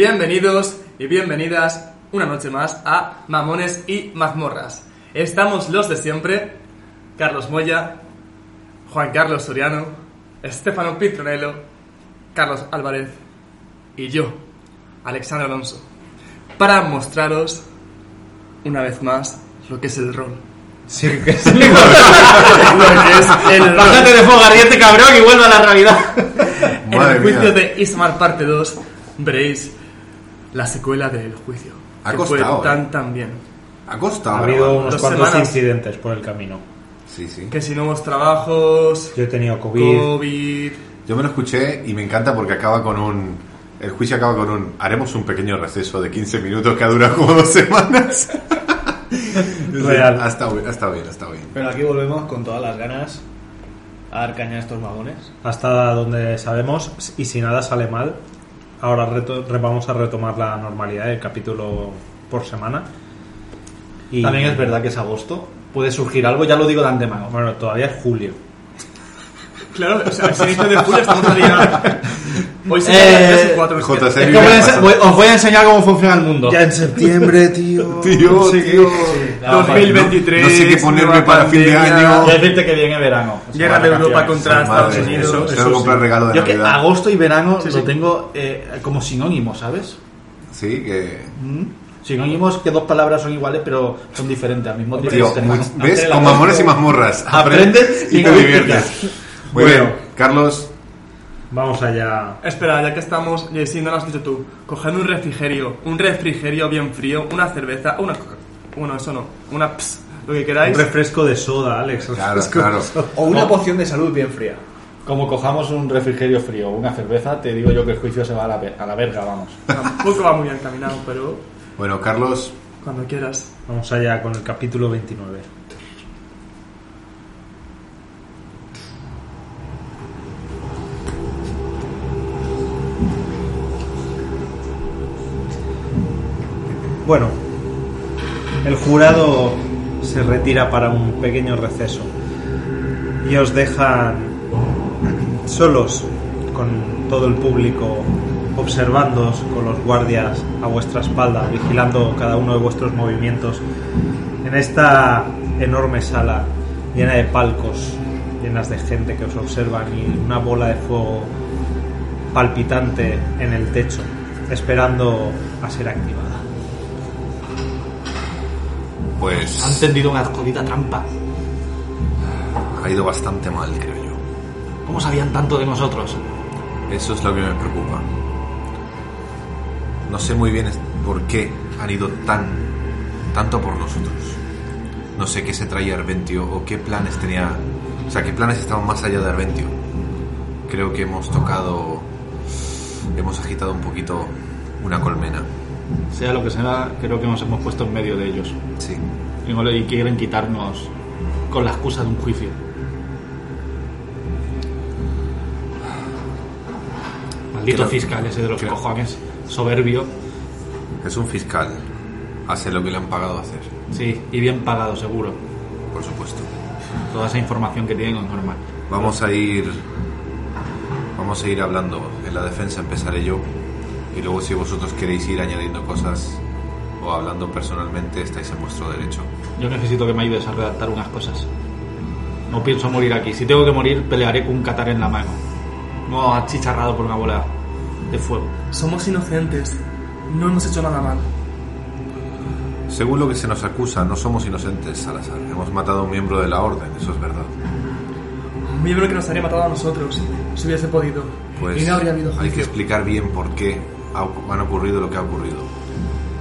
Bienvenidos y bienvenidas una noche más a Mamones y Mazmorras. Estamos los de siempre, Carlos Moya, Juan Carlos Soriano, Estefano Pitronello, Carlos Álvarez y yo, Alexandro Alonso, para mostraros una vez más lo que es el rol. Sí, que sí. Lo que es el. Bájate de fogarriete, cabrón, y vuelve a la realidad. En el juicio de Ismar parte 2 veréis la secuela del juicio. Ha que costado, fue tan eh. tan bien. Ha costado. Ha habido grabar. unos Dos cuantos semanas. incidentes por el camino. Sí, sí. Que si nuevos trabajos, Yo he tenido COVID. COVID. Yo me lo escuché y me encanta porque acaba con un... El juicio acaba con un... Haremos un pequeño receso de 15 minutos que ha durado como dos semanas. Real. Ha estado, bien, ha estado bien, ha estado bien. Pero aquí volvemos con todas las ganas a dar caña a estos vagones. Hasta donde sabemos, y si nada sale mal, ahora reto- vamos a retomar la normalidad, el capítulo por semana. Y, También es verdad que es agosto. Puede surgir algo, ya lo digo de antemano. Bueno, todavía es julio. Claro, o sea, inicio de julio, estamos a día. Hoy se Eh, tres y cuatro. JC. Es que voy a ense- voy- os voy a enseñar cómo funciona el mundo. en septiembre, tío. Tío, Sí. tío. Ya, vale. 2023. No sé qué ponerme para fin de año. Quiero decirte que viene verano. O sea, Guerra de Europa contra Estados Unidos. eso, eso tengo que comprar sí. regalo de Yo que Navidad. agosto y verano Sí, lo sí. tengo eh, como sinónimos, ¿sabes? Sí, que... Mm. Sinónimos que dos palabras son iguales pero son diferentes al mismo tiempo. Tío, Tenemos- muy- ¿ves? Con mamones y mazmorras. Aprendes y te diviertes. Muy Bueno. bien. Carlos, Vamos allá. Espera, ya que estamos, y si no lo has dicho tú, coged un refrigerio, un refrigerio bien frío, una cerveza, una coca. Bueno, eso no, una ps, lo que Un queráis. refresco de soda, Alex. Claro, claro. O una poción de salud bien fría. Como cojamos un refrigerio frío o una cerveza, te digo yo que el juicio se va a la, a la verga, vamos. Tampoco va muy bien caminado, pero Bueno, Carlos, cuando quieras. Vamos allá con el capítulo 29. Bueno, el jurado se retira para un pequeño receso y os dejan solos con todo el público observándoos con los guardias a vuestra espalda, vigilando cada uno de vuestros movimientos en esta enorme sala llena de palcos, llenas de gente que os observan y una bola de fuego palpitante en el techo, esperando a ser activada. Han pues tendido una jodida trampa. ha ido bastante mal, creo yo. ¿Cómo sabían tanto de nosotros? Eso es lo que me preocupa. No sé muy bien por qué han ido tan tanto por nosotros. No sé qué se traía Arventio o qué planes tenía, o sea, qué planes estaban más allá de Arventio. Creo que hemos tocado hemos agitado un poquito una colmena. Sea lo que sea, creo que nos hemos puesto en medio de ellos. Sí. Y, no le- y quieren quitarnos con la excusa de un juicio. Maldito Creo- fiscal ese de los creo- cojones, soberbio. Es un fiscal. Hace lo que le han pagado a hacer, Sí, y bien pagado seguro. por supuesto. Toda esa información que tienen es normal. Vamos a ir. Vamos a ir hablando. En la defensa empezaré yo. Y luego, si vosotros queréis ir añadiendo cosas o hablando personalmente, estáis en vuestro derecho. Yo necesito que me ayudes a redactar unas cosas. No pienso morir aquí. Si tengo que morir, pelearé con un catar en la mano. No achicharrado por una bola de fuego. Somos inocentes, no hemos hecho nada mal. Según lo que se nos acusa, no somos inocentes, Salazar. Hemos matado a un miembro de la orden, eso es verdad. Un miembro que nos habría matado a nosotros, si hubiese podido. Pues y no habría habido hay que explicar bien por qué han ocurrido lo que ha ocurrido.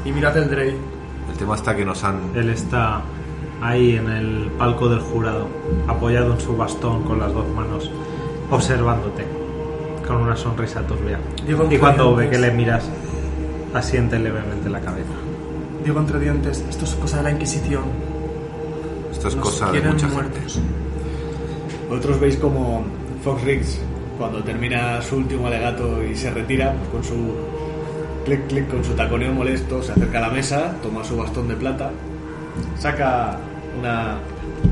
Y mirad el Drey. El tema está que nos han. Él está ahí en el palco del jurado, apoyado en su bastón con las dos manos, observándote con una sonrisa turbia. Digo, Y cuando ve que le miras, asiente levemente la cabeza. Digo entre dientes, esto es cosa de la Inquisición. Esto es Nos cosa de mucha muertos. gente. Vosotros veis como Fox Riggs, cuando termina su último alegato y se retira, pues con su con su taconeo molesto, se acerca a la mesa, toma su bastón de plata, saca una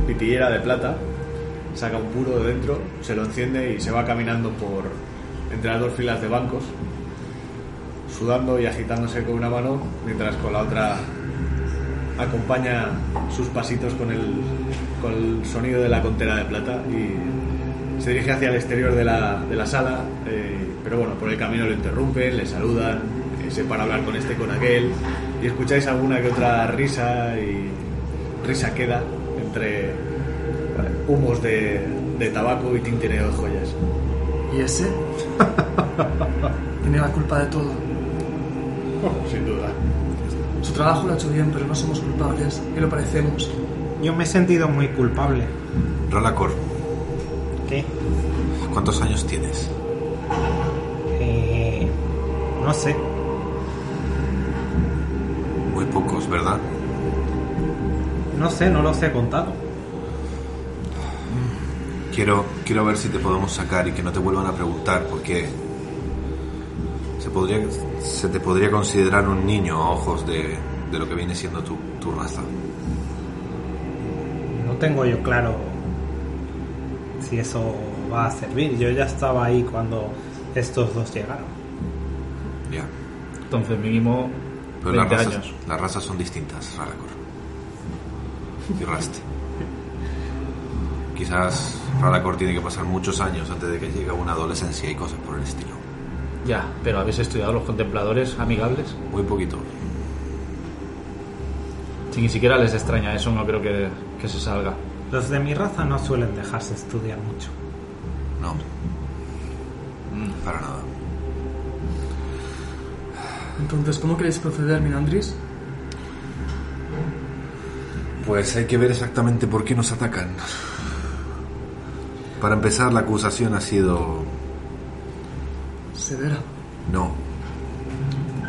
pitillera de plata, saca un puro de dentro, se lo enciende y se va caminando por entre las dos filas de bancos. sudando y agitándose con una mano, mientras con la otra acompaña sus pasitos con el, con el sonido de la contera de plata y se dirige hacia el exterior de la, de la sala, eh, pero bueno, por el camino lo interrumpen, le saludan, se para a hablar con este con aquel y escucháis alguna que otra risa y risa queda entre humos de, de tabaco y tintineo de joyas. ¿Y ese? Tiene la culpa de todo. Sin duda. Su trabajo lo ha hecho bien, pero no somos culpables y lo parecemos. Yo me he sentido muy culpable. Rolacor, ¿Qué? ¿cuántos años tienes? Eh, no sé. ¿Verdad? No sé, no los he contado. Quiero, quiero ver si te podemos sacar y que no te vuelvan a preguntar, porque se, podría, se te podría considerar un niño a ojos de, de lo que viene siendo tu, tu raza. No tengo yo claro si eso va a servir. Yo ya estaba ahí cuando estos dos llegaron. Ya. Entonces, mínimo Pero las 20 razas, años. las razas son distintas, Ralacor. Y Rast. Quizás Ralacor tiene que pasar muchos años antes de que llegue a una adolescencia y cosas por el estilo. Ya, pero ¿habéis estudiado los contempladores amigables? Muy poquito. Si ni siquiera les extraña eso, no creo que, que se salga. Los de mi raza no suelen dejarse estudiar mucho. No. Para nada. Entonces, ¿cómo queréis proceder, Minandris? Pues hay que ver exactamente por qué nos atacan. Para empezar, la acusación ha sido Severa. no.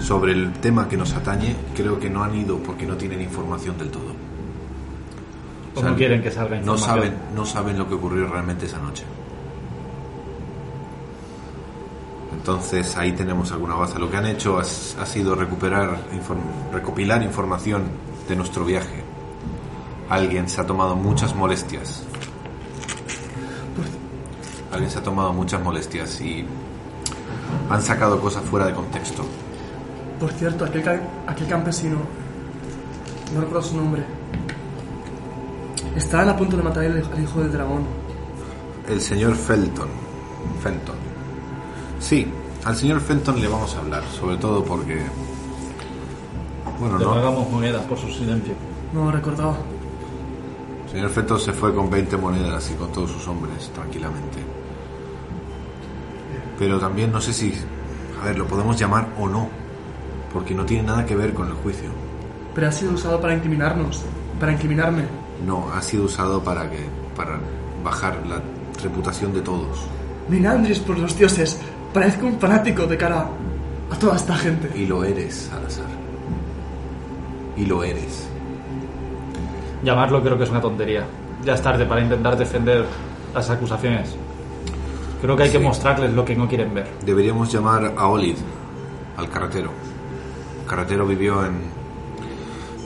Sobre el tema que nos atañe, creo que no han ido porque no tienen información del todo. ¿O no quieren que salga No información? saben, no saben lo que ocurrió realmente esa noche. Entonces ahí tenemos alguna base. Lo que han hecho ha, sido recuperar, inform- recopilar información de nuestro viaje. Alguien se ha tomado muchas molestias. Alguien se ha tomado muchas molestias y han sacado cosas fuera de contexto. Por cierto, aquel, aquel campesino, no recuerdo su nombre, estaban a punto de matar al al hijo del dragón. El señor Felton. Fenton. Sí, al señor Felton le vamos a hablar, sobre todo porque... Bueno, Le no. pagamos monedas por su silencio. No lo recordaba. El señor Felton se fue con 20 monedas y con todos sus hombres, tranquilamente. Pero también no sé si... A ver, lo podemos llamar o no, porque no tiene nada que ver con el juicio. Pero ha sido usado para incriminarnos, para incriminarme. No, ha sido usado para que... para bajar la reputación de todos. Minandris, por los dioses, parezco un fanático de cara a toda esta gente. Y lo eres, Salazar. Y lo eres. Llamarlo creo que es una tontería. Ya es tarde para intentar defender las acusaciones. Creo que hay que mostrarles lo que no quieren ver. Deberíamos llamar a Olid, al carretero. El carretero vivió en,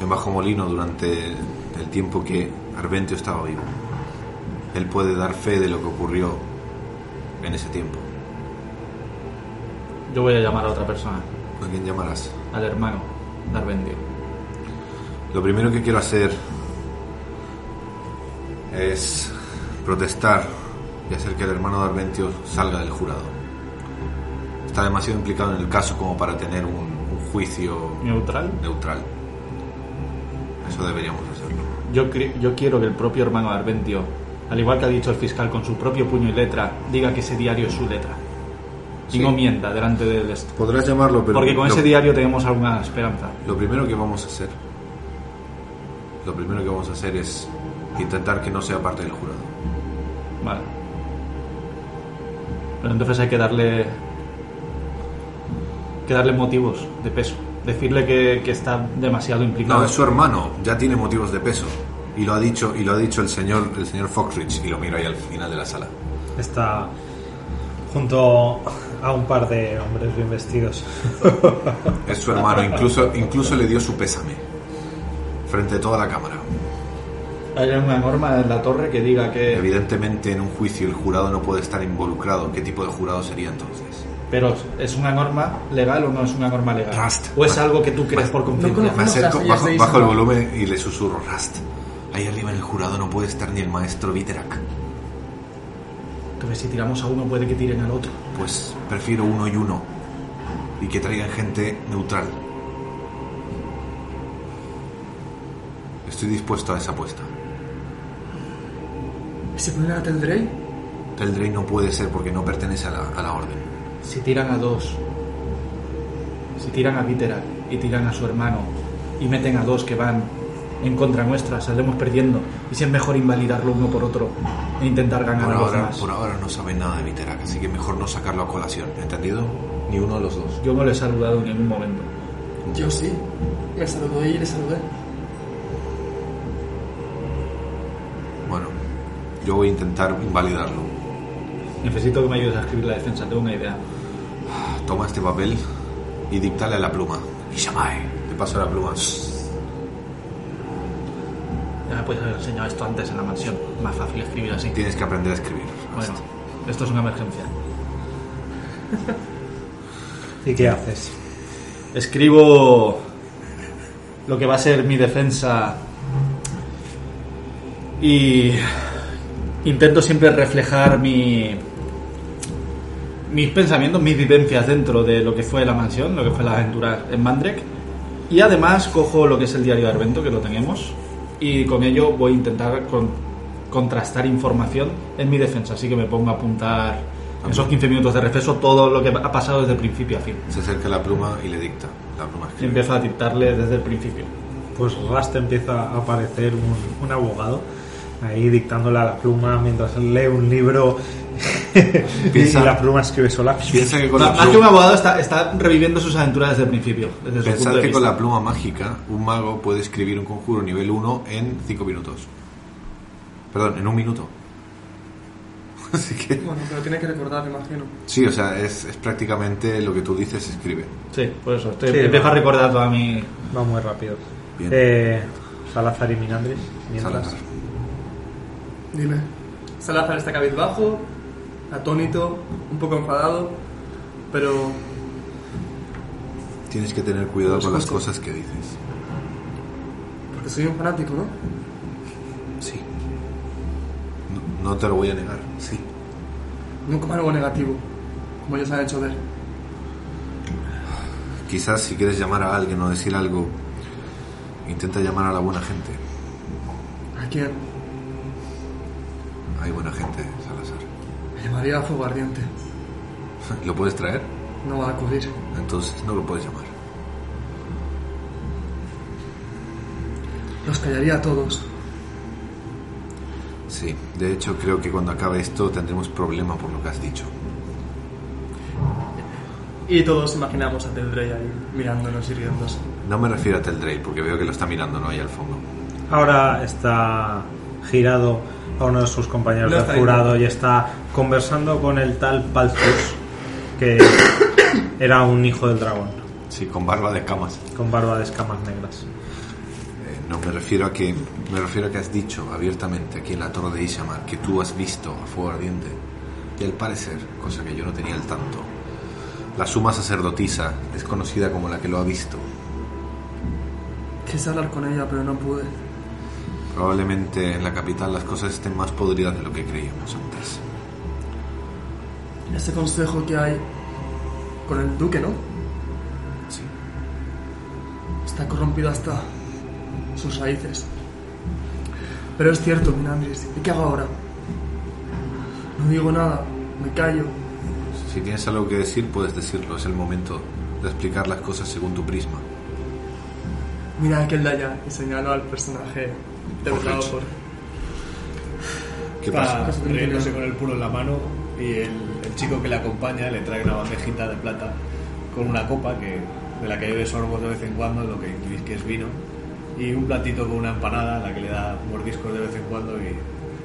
en Bajo Molino durante el tiempo que Arventio estaba vivo. Él puede dar fe de lo que ocurrió en ese tiempo. Yo voy a llamar a otra persona, ¿A quién llamarás? al hermano de Arbendio. Lo primero que quiero hacer es protestar y hacer que el hermano de Arventio salga del jurado. Está demasiado implicado en el caso como para tener un, un juicio ¿Neutral? neutral. Eso deberíamos hacerlo. Yo, yo quiero que el propio hermano de Arventio, al igual que ha dicho el fiscal con su propio puño y letra, diga que ese diario es su letra. Y Sí. no mienta delante del esto. Podrás llamarlo, pero Porque con lo, ese diario tenemos alguna esperanza. lo primero que vamos a hacer, lo primero que vamos a hacer es intentar que no sea parte del jurado. Vale. Pero entonces hay que darle. que darle motivos de peso. Decirle que, que está demasiado implicado. No, es su hermano, ya tiene motivos de peso y lo ha dicho y lo ha dicho el señor el señor Foxrich y lo miro ahí al final de la sala. Está junto a un par de hombres bien vestidos. Es su hermano, incluso incluso le dio su pésame frente a toda la cámara. Hay una norma en la torre que diga que. Evidentemente en un juicio el jurado no puede estar involucrado. ¿Qué tipo de jurado sería entonces? Pero ¿es una norma legal o no es una norma legal? Rust. ¿O es algo que tú crees por no conciencia? conozco- Me acerco, bajo, bajo el volumen y le susurro Rust. Ahí arriba en el jurado no puede estar ni el maestro Viterak. Entonces si tiramos a uno puede que tiren al otro. Pues prefiero uno y uno. Y que traigan gente neutral. Estoy dispuesto a esa apuesta. ¿Y se ponen a Teldrey? Teldrey no puede ser porque no pertenece a la, a la orden. Si tiran a dos, si tiran a Viterak y tiran a su hermano y meten a dos que van en contra nuestra, saldremos perdiendo. Y si es mejor invalidarlo uno por otro e intentar ganar Por ahora, más. por ahora no saben nada de Viterak, así que mejor no sacarlo a colación. ¿Entendido? Ni uno de los dos. Yo no le he saludado en ningún momento. Yo sí. Me saludó y le saludé. Bueno, yo voy a intentar invalidarlo. Necesito que me ayudes a escribir la defensa, tengo una idea. Toma este papel y dictale a la pluma. Ishamae. Te paso la pluma. Ya me puedes haber enseñado esto antes en la mansión. Más fácil escribir así. Tienes que aprender a escribir. Bueno, esto es una emergencia. ¿Y qué haces? Escribo lo que va a ser mi defensa y intento siempre reflejar mi mis pensamientos, mis vivencias dentro de lo que fue la mansión, lo que fue la aventura en Mandrek. Y además cojo lo que es el diario de Arvento, que lo tenemos, y con ello voy a intentar con- contrastar información en mi defensa. Así que me pongo a apuntar en esos 15 minutos de receso todo lo que ha pasado desde principio a fin. Se acerca la pluma y le dicta. La pluma Y empiezo a dictarle desde el principio. Pues Rust empieza a aparecer un, un abogado ahí dictándole a la pluma mientras lee un libro y Piensa- la pluma escribe sola. Piensa que con la Más que un pluma, abogado está, está reviviendo sus aventuras desde el principio. Desde pensad punto de que con la pluma mágica un mago puede escribir un conjuro nivel 1 en 5 minutos. Perdón, en un minuto. Así que... Bueno, pero tiene que recordar, me imagino. Sí, o sea, es, es prácticamente lo que tú dices, escribe. Sí, por eso. Estoy, Sí, empiezo a recordar toda mi... Va muy rápido. Bien. Eh, Salazar y Minandris. Mientras. Salazar. Dime. Salazar está cabizbajo, atónito, un poco enfadado, pero Tienes que tener cuidado con las cosas que dices. porque soy un fanático, ¿no? Sí. No, no te lo voy a negar. Sí. No como algo negativo, como ellos han hecho ver. Quizás si quieres llamar a alguien o decir algo, intenta llamar a la buena gente. ¿A quién? Hay buena gente, llamaría a fuego ardiente. ¿Lo puedes traer? No va a acudir. Entonces no lo puedes llamar. Los callaría a todos. Sí, de hecho creo que cuando acabe esto tendremos problema por lo que has dicho. Y todos imaginamos a Teldrey ahí mirándonos y riéndose. No me refiero a Teldrey, porque veo que lo está mirando, no ahí al fondo. Ahora está girado a uno de sus compañeros No del jurado y está conversando con el tal Paltus, que era un hijo del dragón, Sí, con barba de camas. con barba de escamas negras. Eh, no, me refiero a que me refiero a que has dicho abiertamente aquí en la torre de Ishamar que tú has visto a fuego ardiente. Y al parecer, cosa que yo no tenía al tanto, la suma sacerdotisa es conocida como la que lo ha visto. Quise hablar con ella, pero no pude. Probablemente en la capital las cosas estén más podridas de lo que creíamos antes. Ese consejo que hay con el duque, ¿no? Sí. Está corrompido hasta sus raíces. Pero es cierto, Minandris. ¿Y qué hago ahora? No digo nada, me callo. Si tienes algo que decir, puedes decirlo. Es el momento de explicar las cosas según tu prisma. Mira aquel de allá y señalo al personaje derrotado por. ¿Qué Está pasa? riéndose con el puro en la mano y el, el chico que le acompaña le trae una bandejita de plata con una copa que, de la que bebe sorbos de vez en cuando, lo que intuís que es vino, y un platito con una empanada a la que le da mordiscos de vez en cuando y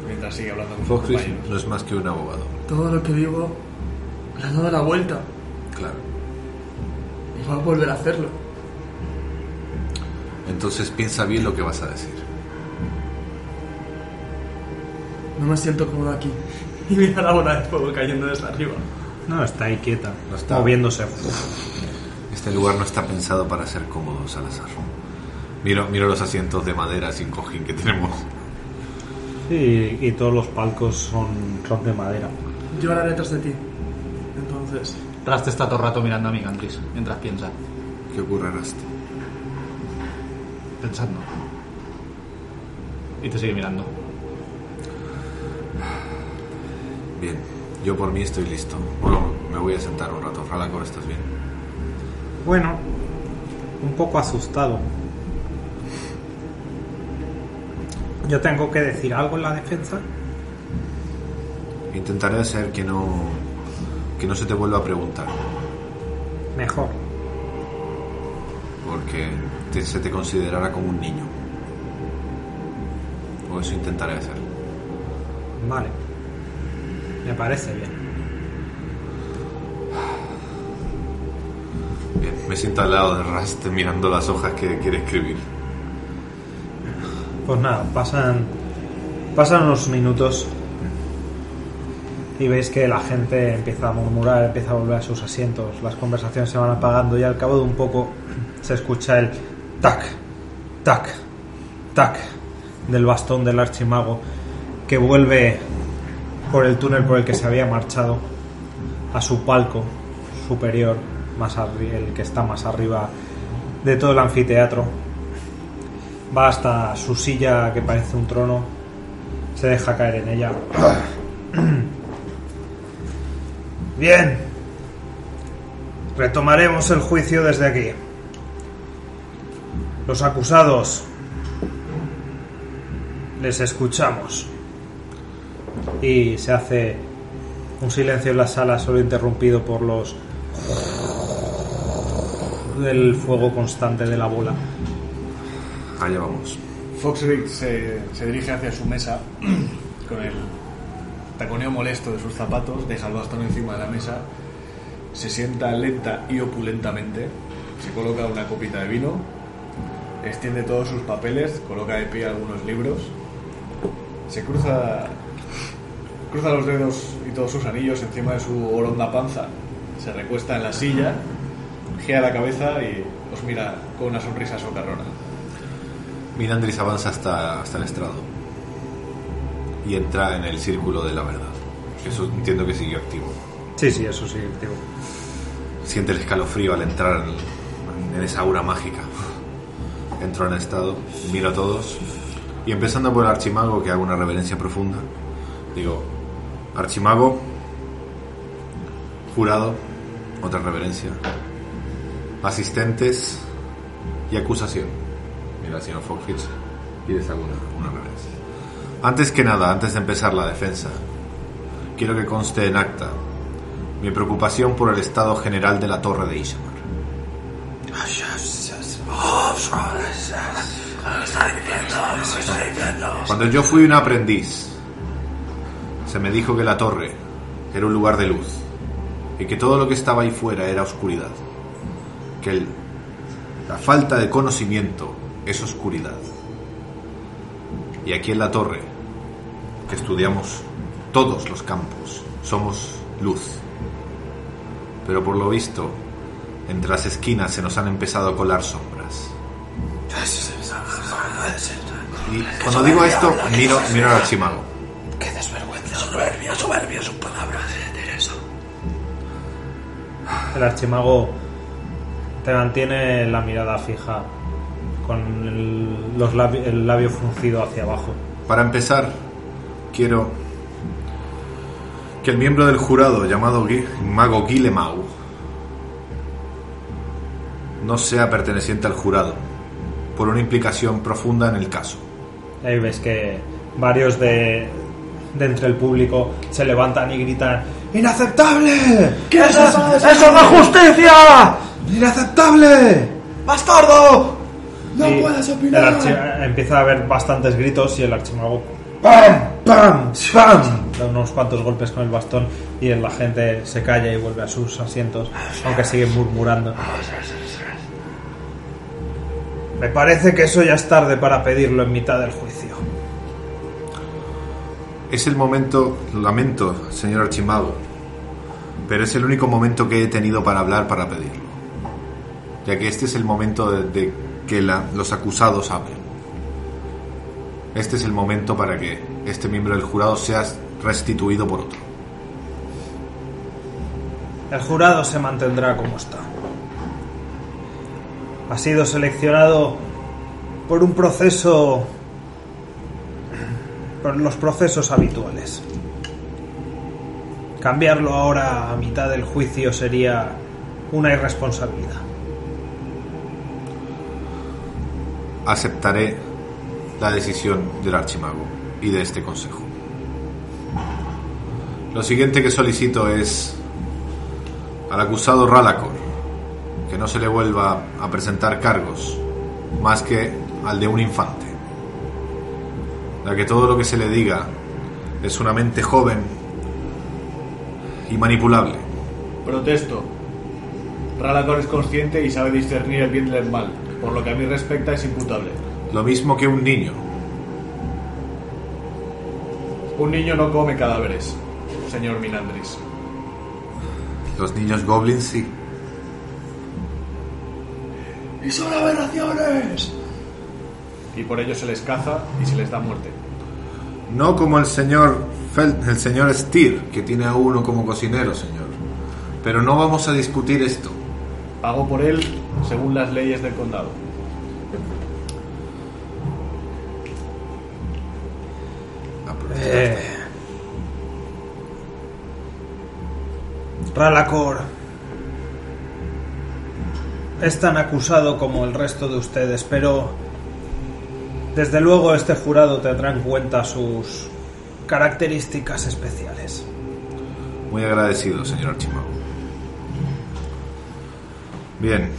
mientras sigue hablando con sus Foxtrot compañeros. no es más que un abogado. Todo lo que digo le ha dado la vuelta Claro. y va a volver a hacerlo. Entonces piensa bien lo que vas a decir. No me siento cómodo aquí. Y mira la bola de fuego cayendo desde arriba. No, está ahí quieta, No está. moviéndose. Este lugar no está pensado para ser cómodo, Salazar. Miro, miro los asientos de madera sin cojín que tenemos. Sí, y todos los palcos son, son de madera. Yo haré detrás de ti. Entonces. Raste está todo el rato mirando a mi Cantris mientras piensa, ¿Qué ocurre, Raste? pensando. Y te sigue mirando. Bien, yo por mí estoy listo. Bueno, me voy a sentar un rato. Falacor, ¿estás bien? Bueno, un poco asustado. Yo tengo que decir algo en la defensa. Intentaré hacer que no, que no se te vuelva a preguntar. Mejor. Porque te- se te considerará como un niño. O eso intentaré hacer. Vale. Me parece bien. Bien, me siento al lado de Raste mirando las hojas que quiere escribir. Pues nada, pasan, pasan unos minutos y veis que la gente empieza a murmurar, empieza a volver a sus asientos, las conversaciones se van apagando y al cabo de un poco se escucha el tac, tac, tac del bastón del archimago que vuelve por el túnel por el que se había marchado a su palco superior, más el que está más arriba de todo el anfiteatro va hasta su silla que parece un trono, se deja caer en ella. Bien, retomaremos el juicio desde aquí. Los acusados, les escuchamos. Y se hace un silencio en la sala, solo interrumpido por los del fuego constante de la bola. Allá vamos. Foxrick se, se dirige hacia su mesa con el taconeo molesto de sus zapatos, deja el bastón encima de la mesa, se sienta lenta y opulentamente, se coloca una copita de vino, extiende todos sus papeles, coloca de pie algunos libros, se cruza, cruza los dedos y todos sus anillos encima de su oronda panza, se recuesta en la silla, gira la cabeza y os mira con una sonrisa socarrona. Mirandris avanza hasta, hasta el estrado y entra en el círculo de la verdad. Eso entiendo que siguió activo. Sí, sí, eso sí, digo. Siente el escalofrío al entrar en, en esa aura mágica. Entro en estado, miro a todos y empezando por el archimago que hago una reverencia profunda. Digo, archimago, jurado, otra reverencia, asistentes y acusación. Mira señor Foxfitz y hago una, una reverencia. Antes que nada, antes de empezar la defensa, quiero que conste en acta mi preocupación por el estado general de la torre de Ishamar. Cuando yo fui un aprendiz, se me dijo que la torre era un lugar de luz y que todo lo que estaba ahí fuera era oscuridad. Que la falta de conocimiento es oscuridad. Y aquí en la torre, que estudiamos todos los campos, somos luz. Pero por lo visto, entre las esquinas se nos han empezado a colar sombras. Y cuando digo esto, miro, miro al archimago. El archimago te mantiene la mirada fija con el, los labi- el labio fruncido hacia abajo. Para empezar, quiero que el miembro del jurado llamado Gui- Mago Guilemau no sea perteneciente al jurado por una implicación profunda en el caso. Ahí ves que varios de, de entre el público se levantan y gritan ¡Inaceptable! ¿Qué es eso? ¡Eso es la justicia! ¡Inaceptable! ¡Bastardo! ¡No puedes opinar! empieza a haber bastantes gritos y el archimago ¡Pam! ¡Pam! ¡Pam! Da unos cuantos golpes con el bastón y la gente se calla y vuelve a sus asientos, aunque siguen murmurando. Me parece que eso ya es tarde para pedirlo en mitad del juicio. Es el momento, lamento, señor Archimago, Pero es el único momento que he tenido para hablar, para pedirlo. Ya que este es el momento de, que los acusados hablen. Este es el momento para que este miembro del jurado sea restituido por otro. El jurado se mantendrá como está. Ha sido seleccionado por un proceso... los procesos habituales. Cambiarlo ahora a mitad del juicio sería una irresponsabilidad. Aceptaré la decisión del archimago y de este consejo. Lo siguiente que solicito es al acusado Ralacor que no se le vuelva a presentar cargos más que al de un infante. Ya que todo lo que se le diga es una mente joven y manipulable. Protesto. Ralacor es consciente y sabe discernir el bien del mal. Por lo que a mí respecta es imputable. Lo mismo que un niño. Un niño no come cadáveres, señor Minandris. Los niños goblins sí. ¡Y son aberraciones! Y por ello se les caza y se les da muerte. No como el señor el señor Steer, que tiene a uno como cocinero, señor. Pero no vamos a discutir esto. Pago por él según las leyes del condado. Eh, Ralacor es tan acusado como el resto de ustedes, pero desde luego este jurado tendrá en cuenta sus características especiales. Muy agradecido, señor Archimago. Bien.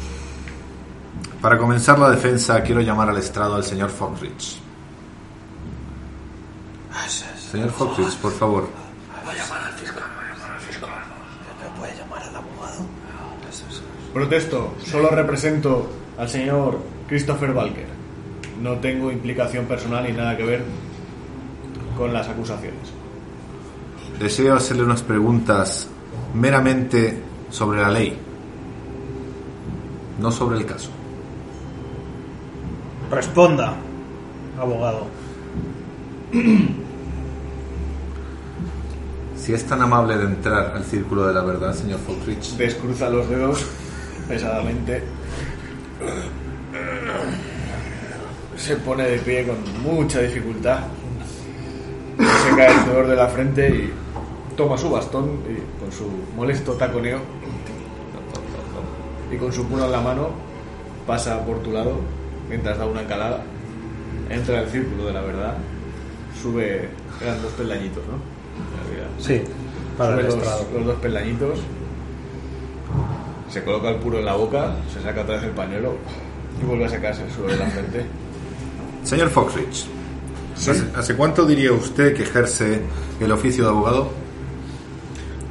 Para comenzar la defensa, quiero llamar al estrado al señor Foxrich. Señor Foxrich, por favor. Protesto, solo represento al señor Christopher Walker. No tengo implicación personal ni nada que ver con las acusaciones. Deseo hacerle unas preguntas meramente sobre la ley, no sobre el caso. Responda, abogado. Si es tan amable de entrar al círculo de la verdad, señor Foxrich. Descruza los dedos pesadamente. Se pone de pie con mucha dificultad. Se cae el sudor de la frente y toma su bastón y con su molesto taconeo y con su puño en la mano pasa por tu lado mientras da una calada. Entra al círculo de la verdad. Sube, eran dos peldañitos, ¿no? Sí, para Sube el los, los dos peldañitos, se coloca el puro en la boca, se saca vez el pañuelo y vuelve a secarse el sudor de la frente. Señor Foxrich, ¿hace, hace cuánto diría usted que ejerce el oficio de abogado?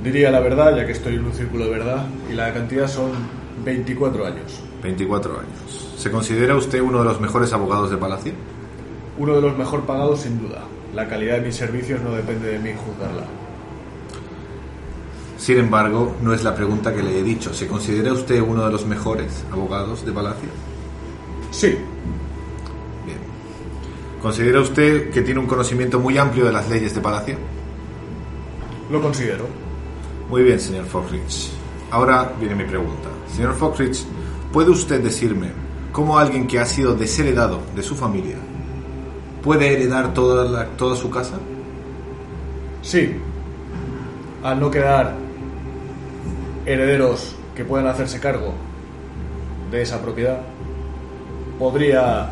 Diría la verdad, ya que estoy en un círculo de verdad, y la cantidad son 24 años. 24 años. ¿Se considera usted uno de los mejores abogados de Palacio? Uno de los mejor pagados sin duda. La calidad de mis servicios no depende de mí juzgarla. Sin embargo, no es la pregunta que le he dicho. ¿Se considera usted uno de los mejores abogados de Palacio? Sí. ¿Considera usted que tiene un conocimiento muy amplio de las leyes de Palacio? lo considero. Muy bien, señor Foxrich. Ahora viene mi pregunta. Señor Foxrich, ¿puede usted decirme cómo alguien que ha sido desheredado de su familia puede heredar toda, la- toda su casa? Sí, al no quedar herederos que puedan hacerse cargo de esa propiedad, podría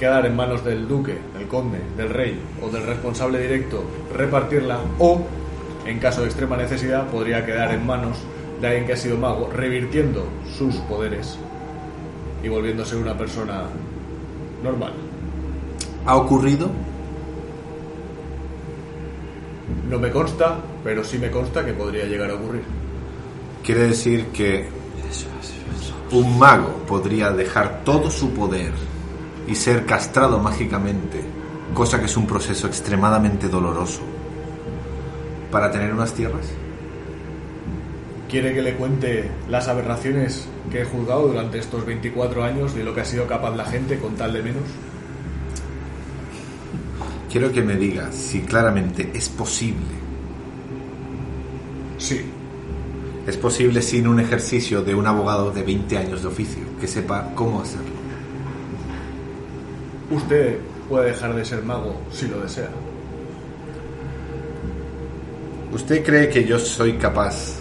quedar en manos del duque, del conde, del rey o del responsable directo repartirla o, en caso de extrema necesidad, podría quedar en manos de alguien que ha sido mago, revirtiendo sus poderes y volviéndose una persona normal. ¿Ha ocurrido? No me consta, pero sí me consta que podría llegar a ocurrir. Quiere decir que un mago podría dejar todo su poder y ser castrado mágicamente, cosa que es un proceso extremadamente doloroso, para tener unas tierras. ¿Quiere que le cuente las aberraciones que he juzgado durante estos 24 años de lo que ha sido capaz la gente con tal de menos? Quiero que me diga si claramente es posible. Sí. Es posible sin un ejercicio de un abogado de 20 años de oficio que sepa cómo hacerlo. Usted puede dejar de ser mago si lo desea. ¿Usted cree que yo soy capaz?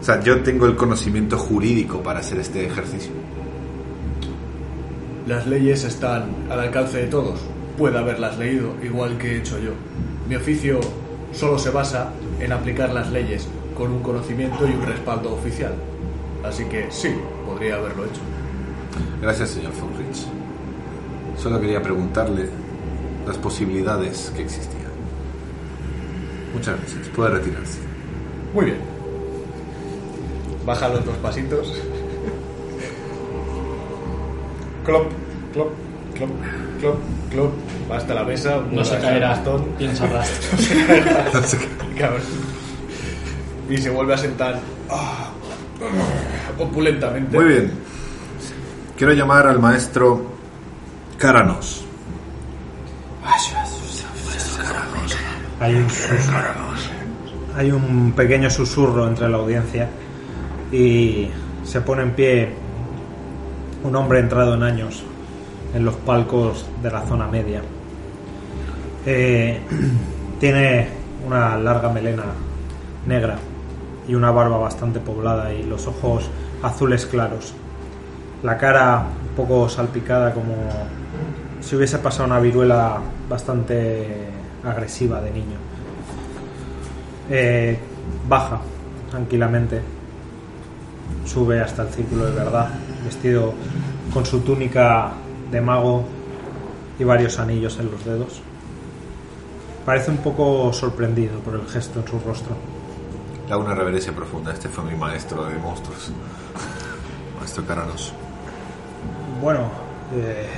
O sea, yo tengo el conocimiento jurídico para hacer este ejercicio. Las leyes están al alcance de todos. Puede haberlas leído, igual que he hecho yo. Mi oficio solo se basa en aplicar las leyes con un conocimiento y un respaldo oficial. Así que sí, podría haberlo hecho. Gracias, señor Solo quería preguntarle las posibilidades que existían. Muchas gracias. Puede retirarse. Muy bien. Baja los dos pasitos. Clop, clop, clop, clop, clop. Va hasta la mesa. No se caerá. bastón. Piensa rastro. Cabrón. Y se vuelve a sentar ah, opulentamente. Muy bien. Quiero llamar al maestro Caranos. Hay un, pequeño susurro entre la audiencia y se pone en pie un hombre entrado en años en los palcos de la zona media. Eh, tiene una larga melena negra y una barba bastante poblada y los ojos azules claros. La cara un poco salpicada como si hubiese pasado una viruela bastante agresiva de niño. Eh, baja tranquilamente, sube hasta el círculo de verdad, vestido con su túnica de mago y varios anillos en los dedos. Parece un poco sorprendido por el gesto en su rostro. Hago una reverencia profunda. Este fue mi maestro de monstruos. Maestro Caranos. Bueno, eh,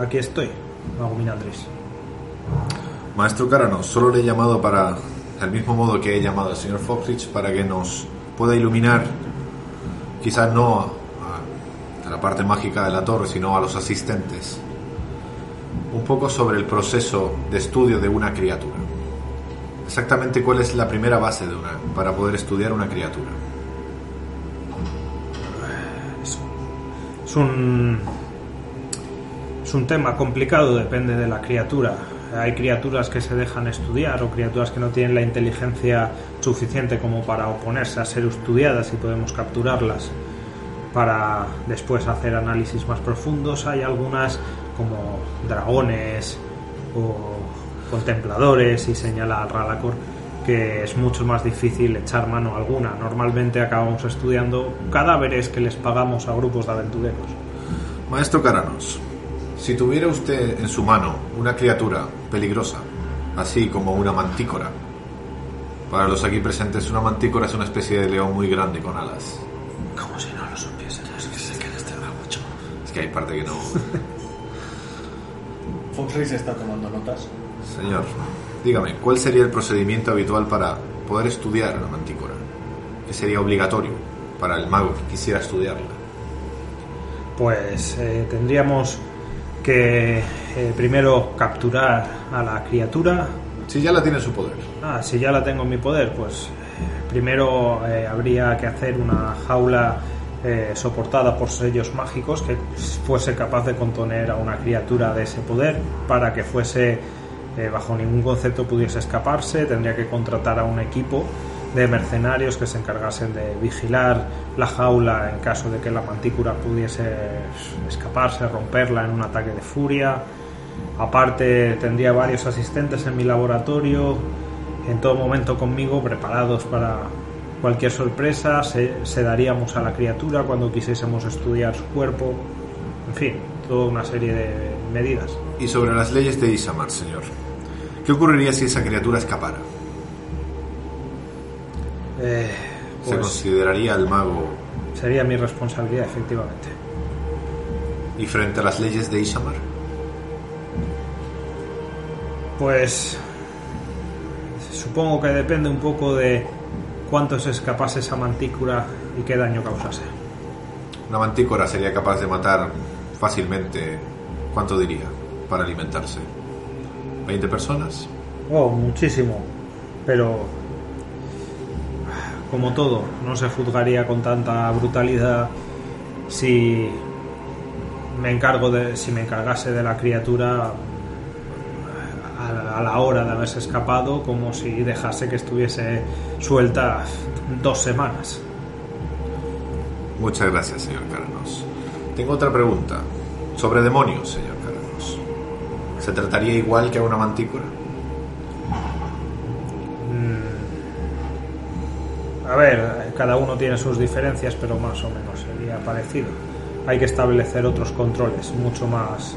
aquí estoy, Mago Minandris. Maestro Caranos, solo le he llamado para, del mismo modo que he llamado al señor Foxrich, para que nos pueda iluminar, quizás no a, a la parte mágica de la torre, sino a los asistentes, un poco sobre el proceso de estudio de una criatura. Exactamente cuál es la primera base de una, para poder estudiar una criatura. Es un, es un tema complicado, depende de la criatura. Hay criaturas que se dejan estudiar o criaturas que no tienen la inteligencia suficiente como para oponerse a ser estudiadas y podemos capturarlas para después hacer análisis más profundos. Hay algunas como dragones o contempladores y señala al Ralacor que es mucho más difícil echar mano a alguna. Normalmente acabamos estudiando cadáveres que les pagamos a grupos de aventureros. Maestro Caranos, si tuviera usted en su mano una criatura peligrosa, así como una mantícora, para los aquí presentes, una mantícora es una especie de león muy grande con alas. Como si no lo supiésemos, que sé que da mucho. Es que hay parte que no. Foxrey se está tomando notas. Señor, dígame, ¿cuál sería el procedimiento habitual para poder estudiar una mantícora? ¿Qué sería obligatorio para el mago que quisiera estudiarla? Pues eh, tendríamos que eh, primero capturar a la criatura. Si ya la tiene en su poder. Ah, si ya la tengo en mi poder, pues primero eh, habría que hacer una jaula eh, soportada por sellos mágicos que fuese capaz de contener a una criatura de ese poder para que fuese eh, bajo ningún concepto pudiese escaparse. Tendría que contratar a un equipo de mercenarios que se encargasen de vigilar la jaula en caso de que la mantícora pudiese escaparse, romperla en un ataque de furia. Aparte tendría varios asistentes en mi laboratorio, en todo momento conmigo, preparados para cualquier sorpresa. Se, sedaríamos a la criatura cuando quisiésemos estudiar su cuerpo. En fin, toda una serie de medidas. Y sobre las leyes de Isamar, señor. ¿Qué ocurriría si esa criatura escapara? Eh, ¿Se pues consideraría al mago sería mi responsabilidad, efectivamente. y frente a las leyes de Isamar? Pues supongo que depende un poco de cuánto se escapase esa mantícora y qué daño causase. Una mantícora sería capaz de matar fácilmente, ¿cuánto diría? Para alimentarse. ¿20 personas? Oh, muchísimo. Pero como todo, no se juzgaría con tanta brutalidad si me encargo de si me encargase de la criatura a, a la hora de haberse escapado como si dejase que estuviese suelta dos semanas. Muchas gracias, señor Caranos. Tengo otra pregunta. Sobre demonios, señor. ¿Se trataría igual que a una mantícora? A ver, cada uno tiene sus diferencias, pero más o menos sería parecido. Hay que establecer otros controles mucho más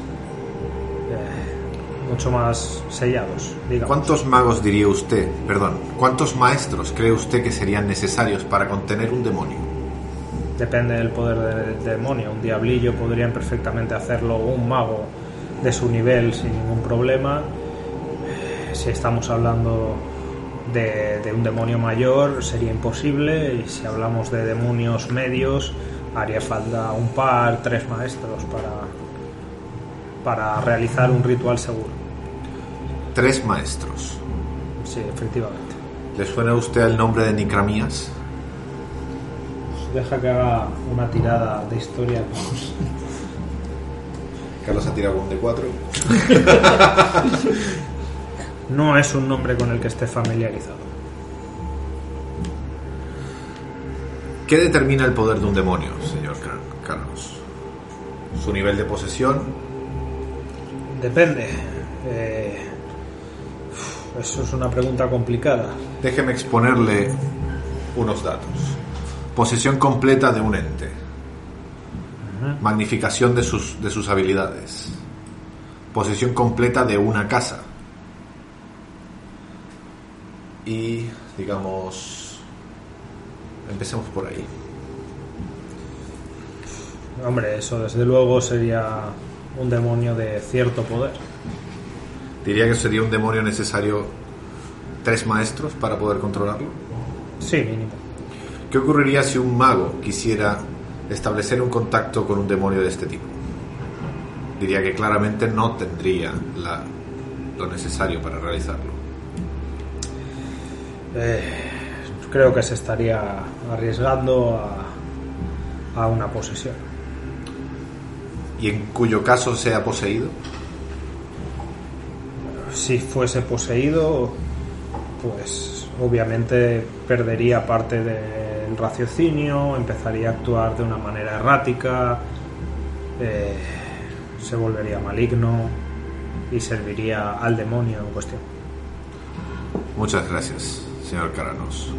eh, mucho más sellados, digamos. ¿Cuántos magos diría usted, perdón, cuántos maestros cree usted que serían necesarios para contener un demonio? Depende del poder del demonio. Un diablillo podrían perfectamente hacerlo un mago de su nivel sin ningún problema. Si estamos hablando de, de un demonio mayor sería imposible y si hablamos de demonios medios haría falta un par, tres maestros para, para realizar un ritual seguro. Tres maestros. Sí, efectivamente. ¿Le suena a usted el nombre de Nicramías? Deja que haga una tirada de historia. Carlos ha tirado un de cuatro. No es un nombre con el que esté familiarizado. ¿Qué determina el poder de un demonio, señor Car- Carlos? ¿Su nivel de posesión? Depende. Eh, eso es una pregunta complicada. Déjeme exponerle unos datos. Posesión completa de un ente. Magnificación de sus, de sus habilidades. Posesión completa de una casa. Y, digamos, empecemos por ahí. Hombre, eso desde luego sería un demonio de cierto poder. Diría que sería un demonio necesario tres maestros para poder controlarlo. Sí, mínimo. ¿Qué ocurriría si un mago quisiera establecer un contacto con un demonio de este tipo? Diría que claramente no tendría la- lo necesario para realizarlo. Eh, creo que se estaría arriesgando a, a una posesión. Y en cuyo caso sea poseído, Si fuese poseído, pues obviamente perdería parte del raciocinio, empezaría a actuar de una manera errática, eh, se volvería maligno y serviría al demonio en cuestión. muchas gracias, señor Caranos.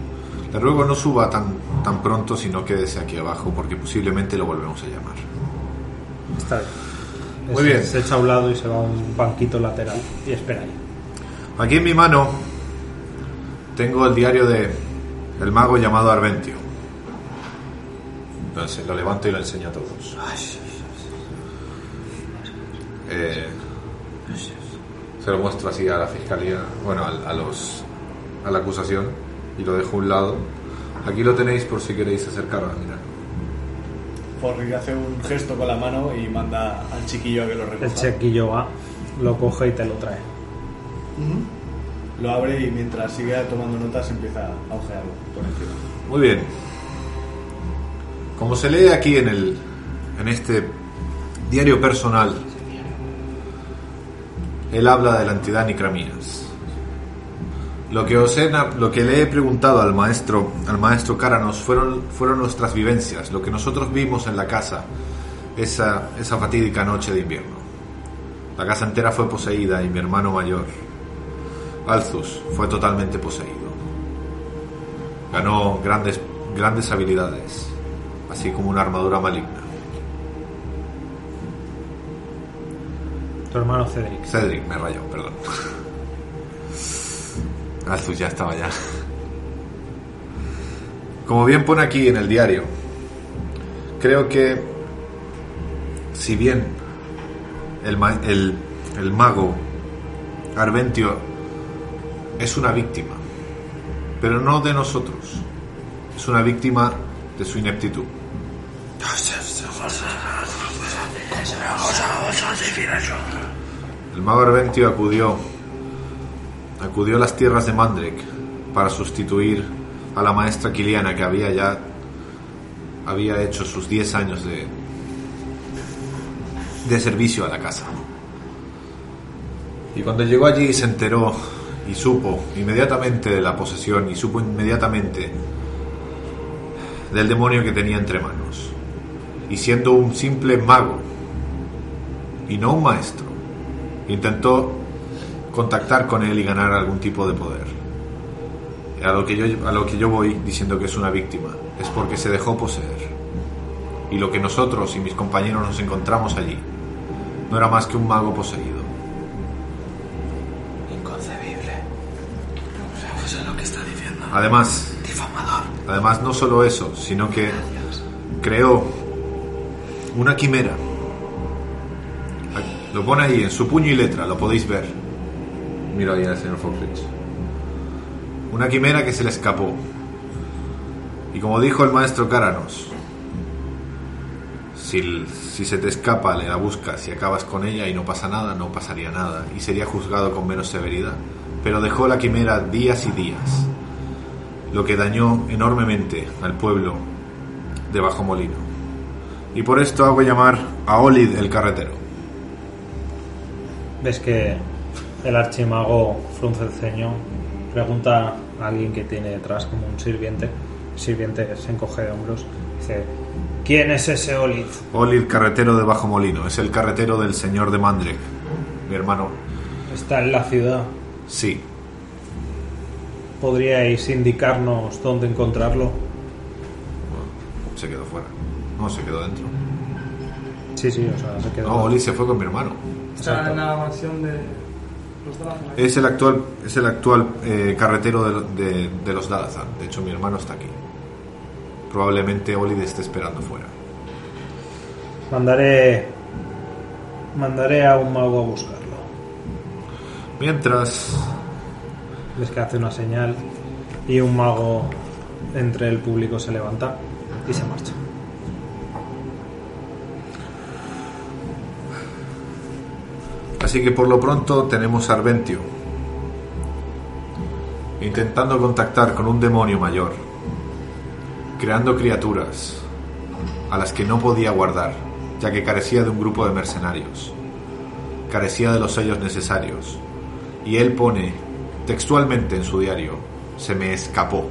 Le ruego no suba tan, tan pronto, sino quédese aquí abajo, porque posiblemente lo volvemos a llamar. Está bien. Muy Se- bien. Se echa a un lado y se va a un banquito lateral y espera ahí. Aquí en mi mano tengo el diario de el mago llamado Arventio. Entonces lo levanto y lo enseño a todos. Eh, se lo muestro así a la fiscalía, bueno, a, a los a la acusación y lo dejo a un lado. Aquí lo tenéis por si queréis acercaros a mirar. Hace un gesto con la mano y manda al chiquillo a que lo recoja. El chequillo va, lo coge y te lo trae. Lo abre y mientras sigue tomando notas empieza a ojearlo por encima. Muy bien. Como se lee aquí en el en este diario personal, él habla de la entidad Nicramías. Lo que os he lo que le he preguntado al maestro al maestro Caranos fueron fueron nuestras vivencias, lo que nosotros vimos en la casa esa esa fatídica noche de invierno. La casa entera fue poseída y mi hermano mayor Alzus fue totalmente poseído. Ganó grandes, grandes habilidades, así como una armadura maligna. Tu hermano Cedric. Cedric, me rayó, perdón. Alzus ya estaba ya. Como bien pone aquí en el diario, creo que si bien el, ma- el, el mago Arventio es una víctima, pero no de nosotros, es una víctima de su ineptitud. El mago Arventio acudió, acudió a las tierras de Mandrek para sustituir a la maestra Kiliana que había ya había hecho sus 10 años de, de servicio a la casa. Y cuando llegó allí se enteró y supo inmediatamente de la posesión y supo inmediatamente del demonio que tenía entre manos. Y siendo un simple mago y no un maestro, intentó contactar con él y ganar algún tipo de poder. A lo que yo, a lo que yo voy diciendo que es una víctima es porque se dejó poseer. Y lo que nosotros y mis compañeros nos encontramos allí no era más que un mago poseído. Inconcebible. Eso es lo que está diciendo. Además, Difamador. además no solo eso, sino que creó una quimera. Lo pone ahí en su puño y letra, lo podéis ver. Miro ahí al señor Foxrich. Una quimera que se le escapó. Y como dijo el maestro Cáranos, si, si se te escapa, le la buscas y acabas con ella y no pasa nada, no pasaría nada y sería juzgado con menos severidad. Pero dejó la quimera días y días, lo que dañó enormemente al pueblo de Bajo Molino. Y por esto hago llamar a Olid el carretero. Ves que el archimago frunce el ceño, pregunta a alguien que tiene detrás como un sirviente. El sirviente se encoge de hombros. Dice: ¿Quién es ese Olid? Olid carretero de Bajo Molino, es el carretero del señor de Mandrek, mi hermano. Está en la ciudad. Sí, ¿Podríais indicarnos dónde encontrarlo? se quedó fuera. No, se quedó dentro. Sí, sí, o sea, se quedó. No, Olid se fue con mi hermano. Está en la mansión de los Dalazan. Es el actual, es el actual eh, carretero de, de- de los Dalazan. De hecho, mi hermano está aquí. Probablemente Olid esté esperando fuera. Mandaré. Mandaré a un mago a buscarlo. Mientras, Ves que hace una señal y un mago entre el público se levanta y se marcha. Así que por lo pronto tenemos a Arventio intentando contactar con un demonio mayor, creando criaturas a las que no podía guardar, ya que carecía de un grupo de mercenarios, carecía de los sellos necesarios, y él pone textualmente en su diario, se me escapó,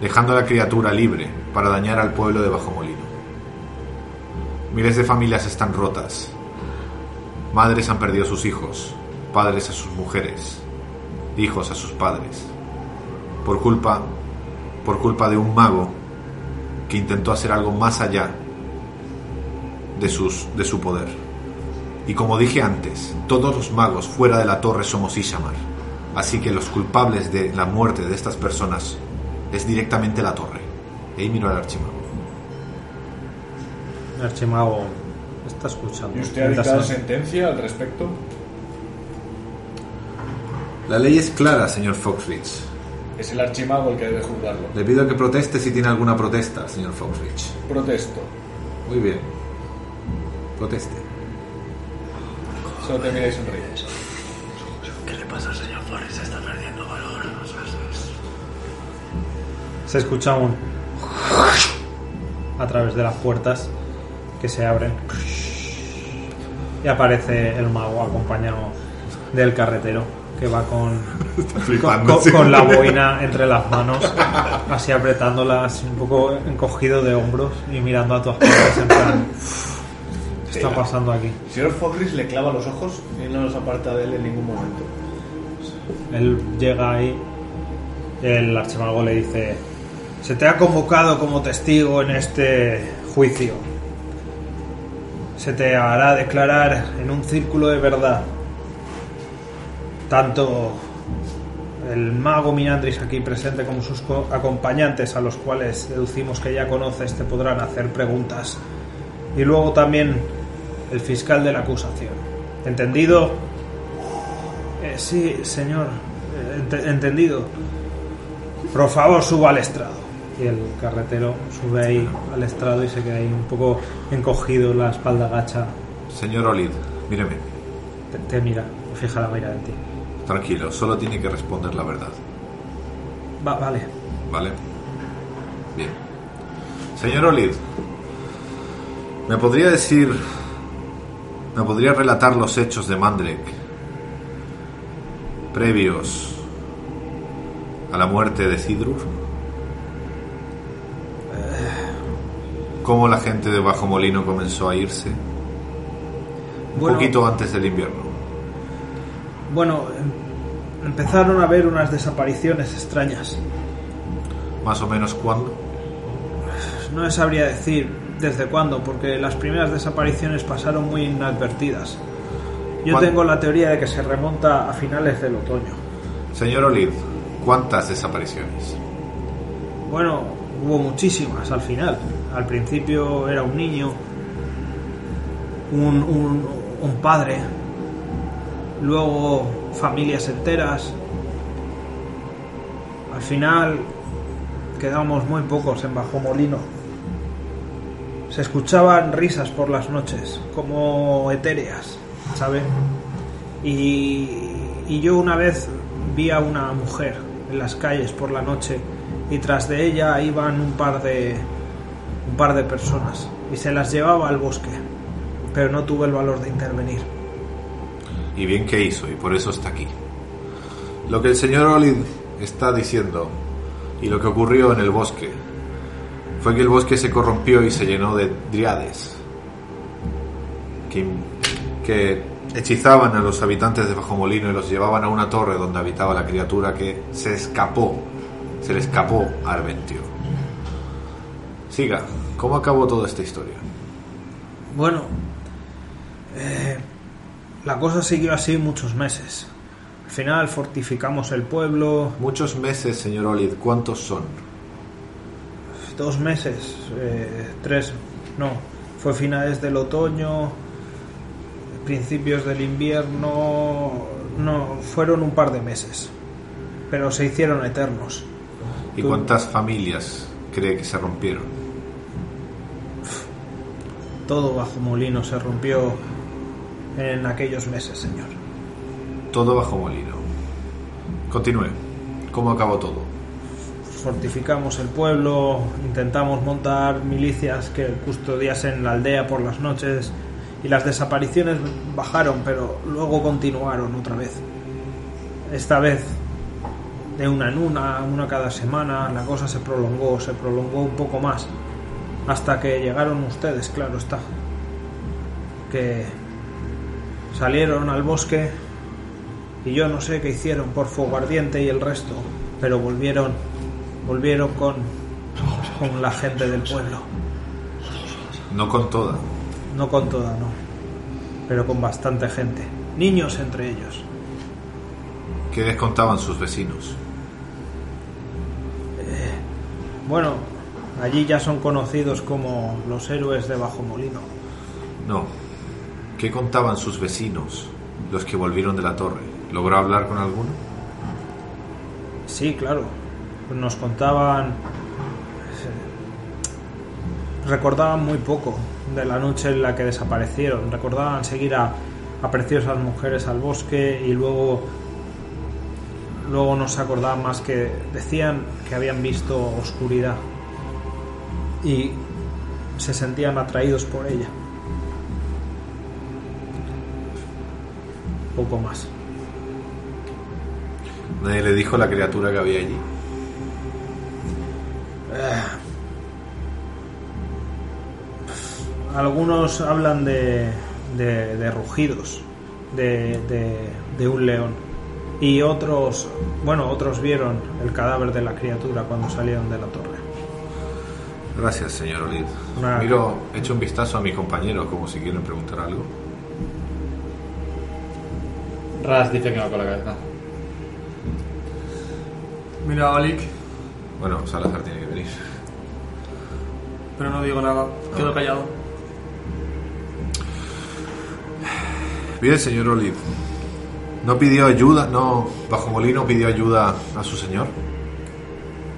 dejando a la criatura libre para dañar al pueblo de Bajo Molino. Miles de familias están rotas, madres han perdido a sus hijos, padres a sus mujeres, hijos a sus padres, por culpa, por culpa de un mago que intentó hacer algo más allá de, sus, de su poder. Y como dije antes, todos los magos fuera de la torre somos Ishamar. Así que los culpables de la muerte de estas personas es directamente la torre. Y ahí miro al archimago. Archimago está escuchando. ¿Y usted ha dictado se- sentencia al respecto? La ley es clara, señor Foxrich. Es el archimago el que debe juzgarlo. Le pido que proteste si tiene alguna protesta, señor Foxrich. Protesto. Muy bien. Proteste. Solo te mira y sonríe. ¿Qué le pasa al señor Forrest? Está perdiendo valor. Se escucha un. a través de las puertas que se abren. Y aparece el mago acompañado del carretero que va con, con, flipando, con- sí. con la boina entre las manos, así apretándola, así un poco encogido de hombros y mirando a todas partes en plan. ¿Qué está pasando aquí? El señor Fogris le clava los ojos y no los aparta de él en ningún momento. Él llega ahí, el archimago le dice, se te ha convocado como testigo en este juicio. Se te hará declarar en un círculo de verdad. Tanto el mago Minandris aquí presente como sus co- acompañantes, a los cuales deducimos que ya conoces, te podrán hacer preguntas. Y luego también el fiscal de la acusación. ¿Entendido? Eh, sí, señor. Eh, ente- entendido. Por favor, suba al estrado. Y el carretero sube ahí al estrado y se queda ahí un poco encogido, la espalda gacha. Señor Olid, míreme. Te, te mira, fija la mirada en ti. Tranquilo, solo tiene que responder la verdad. Va, vale. ¿Vale? Bien. Señor Olid, ¿me podría decir... ¿Me podría relatar los hechos de Mandrek previos a la muerte de Cidrur? ¿Cómo la gente de Bajo Molino comenzó a irse? Un Bueno. poquito antes del invierno. Bueno, em- empezaron a haber unas desapariciones extrañas. Más o menos cuándo. No les sabría decir desde cuándo, porque las primeras desapariciones pasaron muy inadvertidas. Yo ¿Cuán- tengo la teoría de que se remonta a finales del otoño. Señor Olid, ¿cuántas desapariciones? Bueno, hubo muchísimas al final. Al principio era un niño, un, padre, luego familias enteras. Al final quedamos muy pocos en Bajo Molino. Se escuchaban risas por las noches, como etéreas, ¿sabe? Y, y yo una vez vi a una mujer en las calles por la noche y tras de ella iban un par de par de personas y se las llevaba al bosque, pero no tuve el valor de intervenir. Y bien que hizo, y por eso está aquí. Lo que el señor Olid está diciendo y lo que ocurrió en el bosque fue que el bosque se corrompió y se llenó de driades que, que hechizaban a los habitantes de Bajo Molino y los llevaban a una torre donde habitaba la criatura que se escapó, se le escapó a Arventio. Siga, ¿cómo acabó toda esta historia? Bueno, eh, la cosa siguió así muchos meses. Al final fortificamos el pueblo, Muchos meses, señor Olid, ¿cuántos son? dos meses, eh, tres, no, fue finales del otoño, principios del invierno, no, fueron un par de meses, pero se hicieron eternos. ¿Y Tú- cuántas familias cree que se rompieron? Todo bajo molino se rompió en aquellos meses, señor. Todo bajo molino. Continúe. ¿Cómo acabó todo? Fortificamos el pueblo, intentamos montar milicias que custodiasen la aldea por las noches y las desapariciones bajaron, pero luego continuaron otra vez. Esta vez de una en una, una cada semana, la cosa se prolongó, se prolongó un poco más, hasta que llegaron ustedes, claro está, que salieron al bosque y yo no sé qué hicieron por fuego ardiente y el resto, pero volvieron, volvieron con, con la gente del pueblo, No con toda. no con toda, no, pero con bastante gente, niños entre ellos. ¿Qué les contaban sus vecinos? Bueno, allí ya son conocidos como los héroes de Bajo Molino. No. ¿Qué contaban sus vecinos, los que volvieron de la torre? ¿Logró hablar con alguno? Sí, claro. Nos contaban. Recordaban muy poco de la noche en la que desaparecieron. Recordaban seguir a, a preciosas mujeres al bosque y luego. Luego no se acordaban más que decían que habían visto oscuridad y se sentían atraídos por ella. Poco más. Nadie le dijo a la criatura que había allí. Algunos hablan de, de, de rugidos de, de- de un león y otros, bueno, otros vieron el cadáver de la criatura cuando salieron de la torre. Gracias, señor Olid. Nada. Miro, echo un vistazo a mi compañero como si quieren preguntar algo. Ras dice que no con la cabeza. Mira a Olik, Bueno, Salazar tiene que venir. pero no digo nada. Quedo callado. Bien, señor Olid. ¿No pidió ayuda? ¿No, Bajo Molino pidió ayuda a su señor?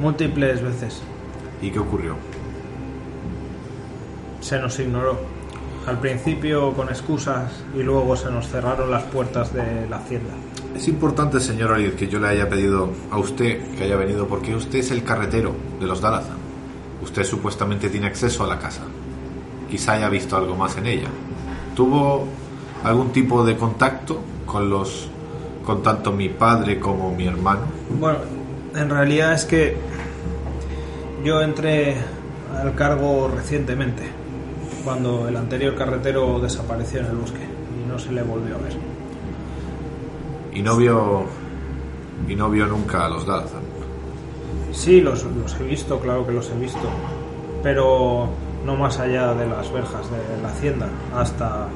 Múltiples veces. ¿Y qué ocurrió? Se nos ignoró. Al principio con excusas y luego se nos cerraron las puertas de la hacienda. Es importante, señor Oliver, que yo le haya pedido a usted que haya venido porque usted es el carretero de los Dalazan. Usted supuestamente tiene acceso a la casa. Quizá haya visto algo más en ella. ¿Tuvo algún tipo de contacto con los con tanto mi padre como mi hermano? Bueno, en realidad es que yo entré al cargo recientemente, cuando el anterior carretero desapareció en el bosque y no se le volvió a ver. Y no vio y no vio nunca a los Dalazan. Sí, los, los he visto, claro que los he visto, pero no más allá de las verjas de la hacienda, hasta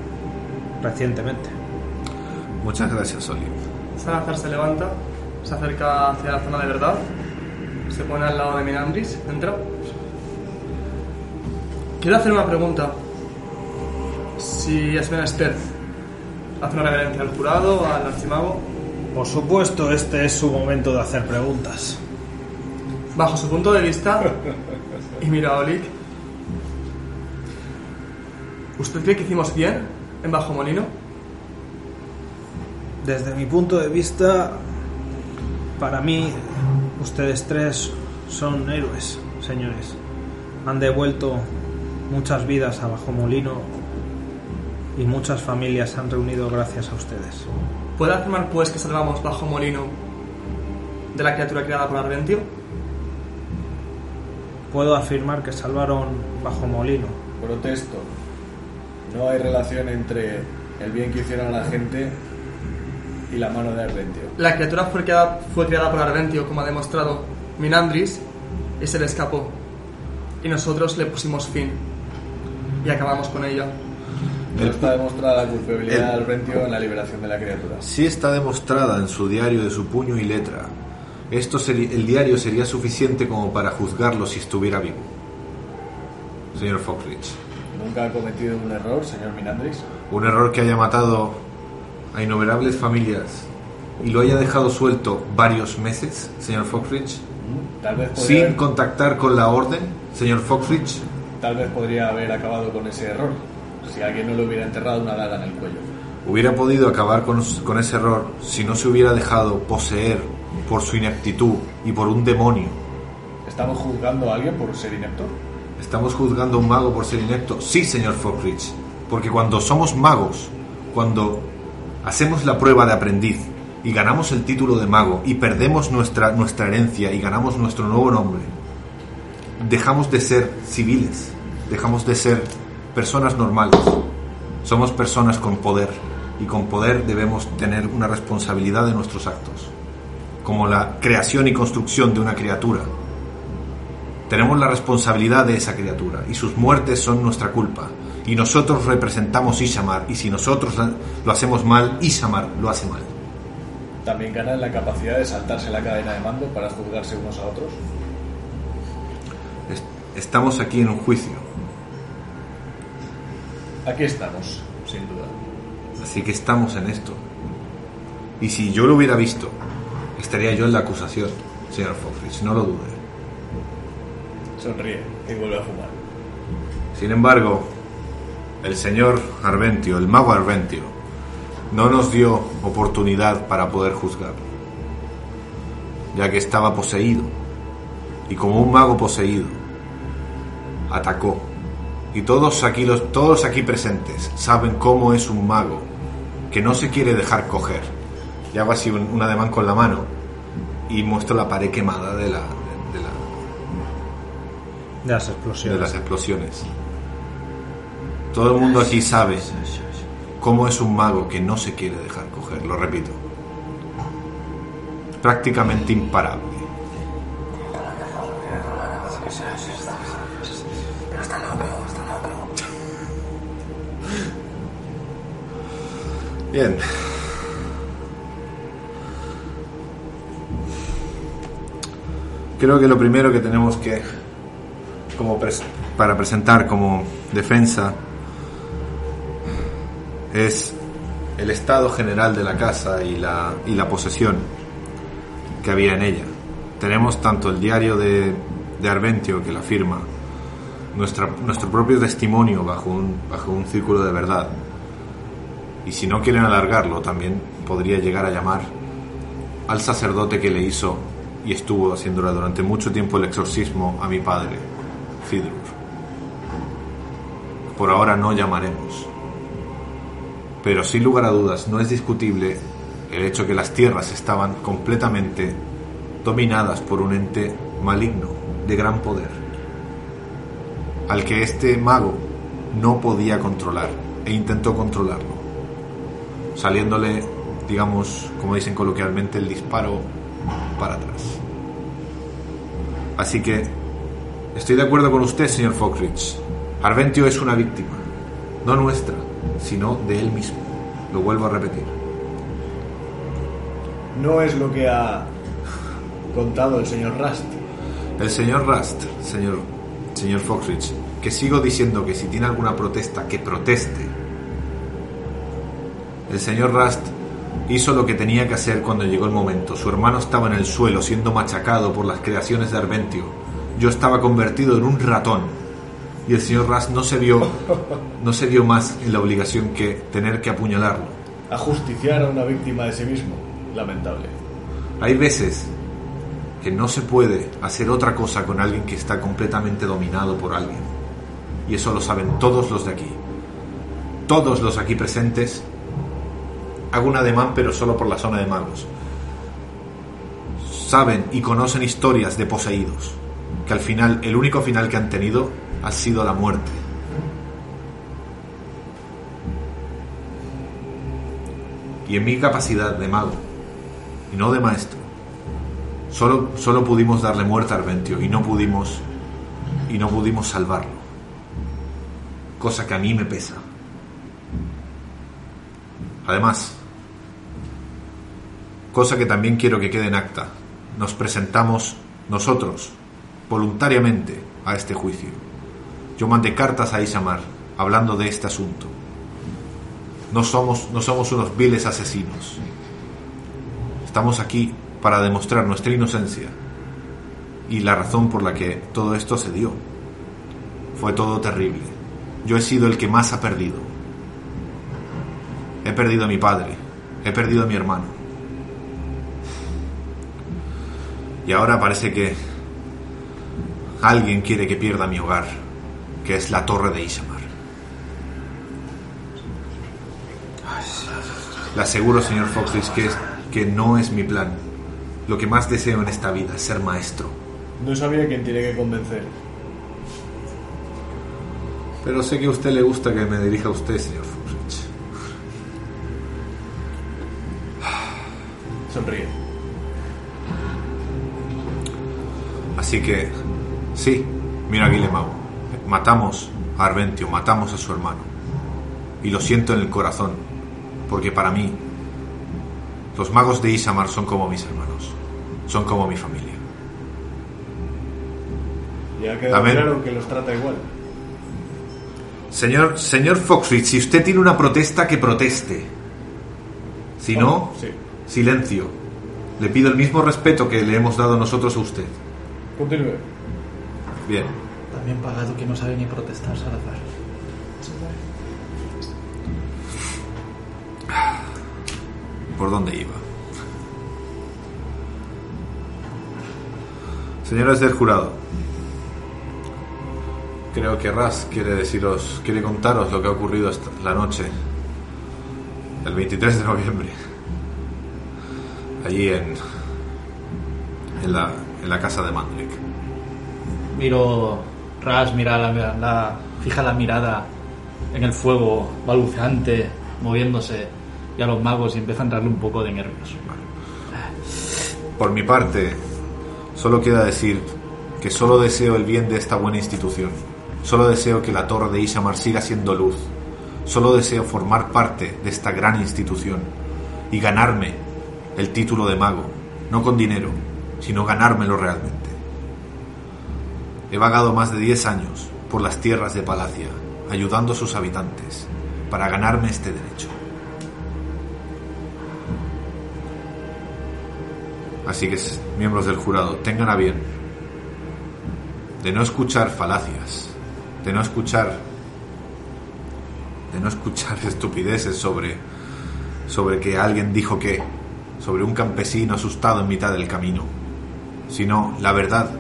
recientemente. Muchas gracias, Oliver. Salazar se levanta, se acerca hacia la zona de verdad, se pone al lado de Minandris, entra. Quiero hacer una pregunta. Si es menester, hace una reverencia al jurado, al archimago. Por supuesto, este es su momento de hacer preguntas. Bajo su punto de vista, y mira a Olik, ¿usted cree que hicimos bien en Bajo Molino? Desde mi punto de vista, para mí, ustedes tres son héroes, señores. Han devuelto muchas vidas a Bajo Molino y muchas familias se han reunido gracias a ustedes. ¿Puede afirmar pues que salvamos Bajo Molino de la criatura creada por Arventio? Puedo afirmar que salvaron Bajo Molino. Protesto. No hay relación entre el bien que hicieron a la gente y la mano de Arventio. La criatura fue creada, fue creada por Arventio, como ha demostrado Minandris, y se le escapó. Y nosotros le pusimos fin. Y acabamos con ella. No está demostrada la culpabilidad el- de Arventio en la liberación de la criatura. Sí está demostrada en su diario de su puño y letra. Esto seri- el diario sería suficiente como para juzgarlo si estuviera vivo. Señor Foxrich. Nunca ha cometido un error, señor Minandris. Un error que haya matado a innumerables familias y lo haya dejado suelto varios meses, señor Foxrich, Tal vez podría, sin haber, contactar con la orden, señor Foxrich. Tal vez podría haber acabado con ese error si alguien no le hubiera enterrado una daga en el cuello. Hubiera podido acabar con, con ese error si no se hubiera dejado poseer por su ineptitud y por un demonio. ¿Estamos juzgando a alguien por ser inepto? ¿Estamos juzgando a un mago por ser inepto? Sí, señor Foxrich. Porque cuando somos magos, cuando hacemos la prueba de aprendiz y ganamos el título de mago y perdemos nuestra, nuestra herencia y ganamos nuestro nuevo nombre, dejamos de ser civiles, dejamos de ser personas normales. Somos personas con poder y con poder debemos tener una responsabilidad de nuestros actos, como la creación y construcción de una criatura. Tenemos la responsabilidad de esa criatura y sus muertes son nuestra culpa. Y nosotros representamos Ishamar y si nosotros lo hacemos mal, Ishamar lo hace mal. También ganan la capacidad de saltarse la cadena de mando para juzgarse unos a otros. Es- Estamos aquí en un juicio, Aquí estamos, sin duda. así que estamos en esto. Y si yo lo hubiera visto, estaría yo en la acusación, señor Foxrich, no lo dude. Sonríe y vuelve a fumar. Sin embargo, el señor Arventio, el mago Arventio, no nos dio oportunidad para poder juzgarlo, ya que estaba poseído, y como un mago poseído, atacó. Y todos aquí, los, todos aquí presentes saben cómo es un mago que no se quiere dejar coger. Y hago así un, un ademán con la mano y muestro la pared quemada de, la, de, la, De las de explosiones. las explosiones. Todo el mundo aquí sabe cómo es un mago que no se quiere dejar coger, lo repito. Prácticamente imparable. Bien. Creo que lo primero que tenemos que como pres- para presentar como defensa es el estado general de la casa y la, y la posesión que había en ella. Tenemos tanto el diario de, de Arventio que la firma, nuestra, nuestro propio testimonio bajo un, bajo un círculo de verdad. Y si no quieren alargarlo, también podría llegar a llamar al sacerdote que le hizo y estuvo haciéndole durante mucho tiempo el exorcismo a mi padre, Fidrur. Por ahora no llamaremos. Pero sin lugar a dudas no es discutible el hecho que las tierras estaban completamente dominadas por un ente maligno de gran poder, al que este mago no podía controlar e intentó controlarlo, saliéndole, digamos, como dicen coloquialmente, el disparo para atrás. Así que estoy de acuerdo con usted, señor Foxrich. Arventio es una víctima, no nuestra, sino de él mismo. Lo vuelvo a repetir. No es lo que ha contado el señor Rust. El señor Rust, señor, señor Foxrich, que sigo diciendo que si tiene alguna protesta, que proteste. El señor Rust hizo lo que tenía que hacer cuando llegó el momento. Su hermano estaba en el suelo siendo machacado por las creaciones de Arventio. Yo estaba convertido en un ratón. Y el señor Rust no se vio, no se vio más en la obligación que tener que apuñalarlo. Ajusticiar a una víctima de sí mismo. Lamentable. Hay veces que no se puede hacer otra cosa con alguien que está completamente dominado por alguien. Y eso lo saben todos los de aquí. Todos los aquí presentes. Hago un ademán, pero solo por la zona de magos. Saben y conocen historias de poseídos. Que al final, el único final que han tenido ha sido la muerte. Y en mi capacidad de mago, y no de maestro, solo, solo pudimos darle muerte a Arventio y no pudimos y no pudimos salvarlo. Cosa que a mí me pesa. Además, cosa que también quiero que quede en acta, nos presentamos nosotros voluntariamente a este juicio. Yo mandé cartas a Isamar hablando de este asunto. No somos, no somos unos viles asesinos. Estamos aquí para demostrar nuestra inocencia y la razón por la que todo esto se dio. Fue todo terrible. Yo he sido el que más ha perdido. He perdido a mi padre, he perdido a mi hermano. Y ahora parece que alguien quiere que pierda mi hogar, que es la torre de Isamar. Le aseguro, señor Foxley, que, es- que no es mi plan. Lo que más deseo en esta vida es ser maestro. No sabía quién tiene que convencer. Pero sé que a usted le gusta que me dirija a usted, señor Foxrich. Sonríe. Así que, sí, mira Guillemau, matamos a Arventio, matamos a su hermano. Y lo siento en el corazón, porque para mí, los magos de Isamar son como mis hermanos, son como mi familia. Ya quedado Amén. claro que los trata igual. Señor, señor Foxrich, si usted tiene una protesta, que proteste. Si no, Sí. silencio. Le pido el mismo respeto que le hemos dado nosotros a usted. Continúe. Bien. También pagado que no sabe ni protestar, Salazar. por dónde iba. Señores del jurado, creo que Ras quiere deciros, quiere contaros lo que ha ocurrido esta, la noche, el 23 de noviembre, allí en, en, la, en la casa de Mandrick. Miro, Ras mira la, la- fija la mirada en el fuego balbuceante, moviéndose, y a los magos y empieza a entrarle un poco de nervios. Por mi parte, solo queda decir que solo deseo el bien de esta buena institución. Solo deseo que la torre de Isamar siga siendo luz. Solo deseo formar parte de esta gran institución y ganarme el título de mago, no con dinero, sino ganármelo realmente. He vagado más de 10 años por las tierras de Palacia, ayudando a sus habitantes, para ganarme este derecho. Así que, miembros del jurado, tengan a bien de no escuchar falacias, de no escuchar de no escuchar estupideces sobre sobre que alguien dijo que sobre un campesino asustado en mitad del camino, sino la verdad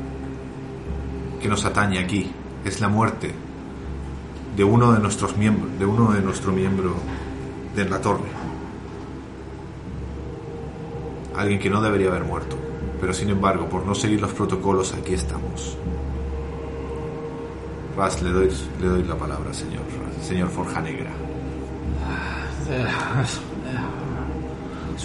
que nos atañe aquí es la muerte de uno de nuestros miembros, de uno de nuestro miembro de la torre. Alguien que no debería haber muerto, pero sin embargo, por no seguir los protocolos, aquí estamos. Ras, le doy, le doy la palabra, señor, señor Forja Negra.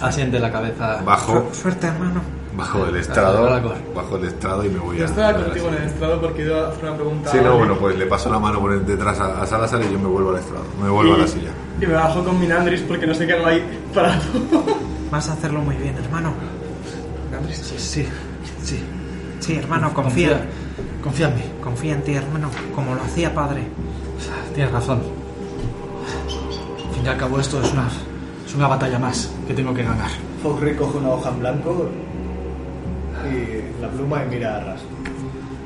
Asiente la cabeza. Bajo, Suerte, hermano. Bajo el estrado, bajo el estrado y me voy a. Yo estaba contigo en el estrado porque iba a hacer una pregunta. Sí, no, bueno, pues le paso la mano por detrás a, a Salazar y yo me vuelvo al estrado. Me vuelvo a la silla. Y me bajo con Minandris porque no sé qué no hay parado. Vas a hacerlo muy bien, hermano. Minandris. Sí, sí, sí. Sí, hermano, confía. Confía en mí. Confía en ti, hermano, como lo hacía padre. Tienes razón. Al fin y al cabo esto es una, es una batalla más que tengo que ganar. Fogrick coge una hoja en blanco y la pluma y mira a Ras.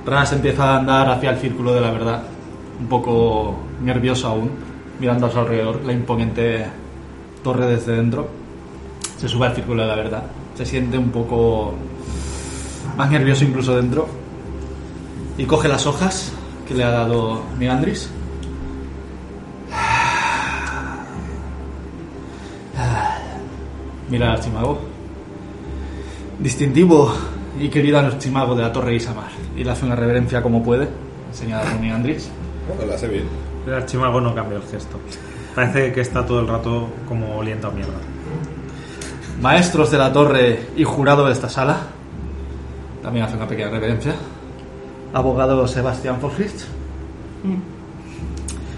Ras empieza a andar hacia el círculo de la verdad, un poco nervioso aún, mirando a su alrededor, la imponente torre desde dentro. Se sube al círculo de la verdad, se siente un poco más nervioso incluso dentro y coge las hojas que le ha dado Mirandris. Mira al archimago. Distintivo y querido archimago de la Torre Isamar. Y le hace una reverencia como puede, enseñada por Mirandris. Bueno, la sé bien. El archimago no cambia el gesto. Parece que está todo el rato como oliendo a mierda. Maestros de la torre y jurado de esta sala. También hace una pequeña reverencia. Abogado Sebastián Forfrist.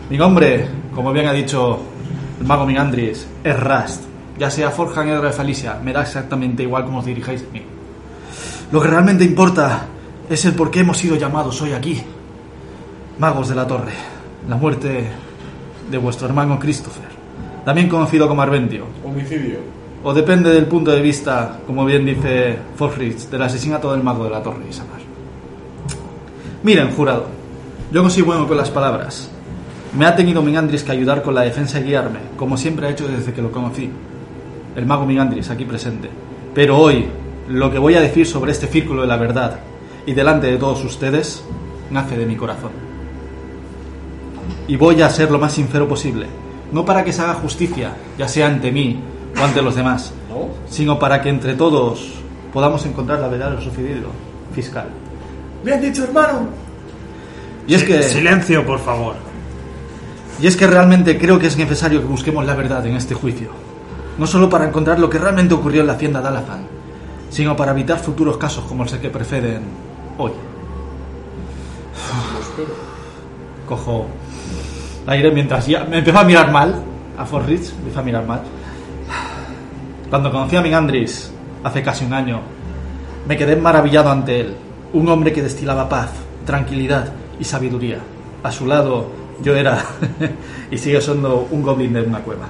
Mi nombre, como bien ha dicho el mago Mingandris, es Rast. Ya sea Forja Negra de Falicia, me da exactamente igual como os dirijáis a mí. Lo que realmente importa es el por qué hemos sido llamados hoy aquí. Magos de la torre. La muerte de vuestro hermano Christopher, también conocido como Arventio. Homicidio. O depende del punto de vista, como bien dice Forfritz, del asesinato del mago de la torre Isamar. Miren, jurado, yo no soy bueno con las palabras. Me ha tenido Mingandris que ayudar con la defensa y guiarme, como siempre ha hecho desde que lo conocí. El mago Mingandris, aquí presente. Pero hoy, lo que voy a decir sobre este círculo de la verdad y delante de todos ustedes, nace de mi corazón. Y voy a ser lo más sincero posible, no para que se haga justicia, ya sea ante mí o ante los demás, ¿No? sino para que entre todos podamos encontrar la verdad de lo sucedido, fiscal. Bien dicho, hermano. Y es que Silencio, por favor. y es que realmente creo que es necesario que busquemos la verdad en este juicio, no solo para encontrar lo que realmente ocurrió en la hacienda de Alafan, sino para evitar futuros casos como el que preceden hoy. Cojo aire mientras ya me empezó a mirar mal a Forrich, me empezó a mirar mal. Cuando conocí a Mingandris hace casi un año, me quedé maravillado ante él, un hombre que destilaba paz, tranquilidad y sabiduría. A su lado yo era y sigue siendo un goblin de una cueva.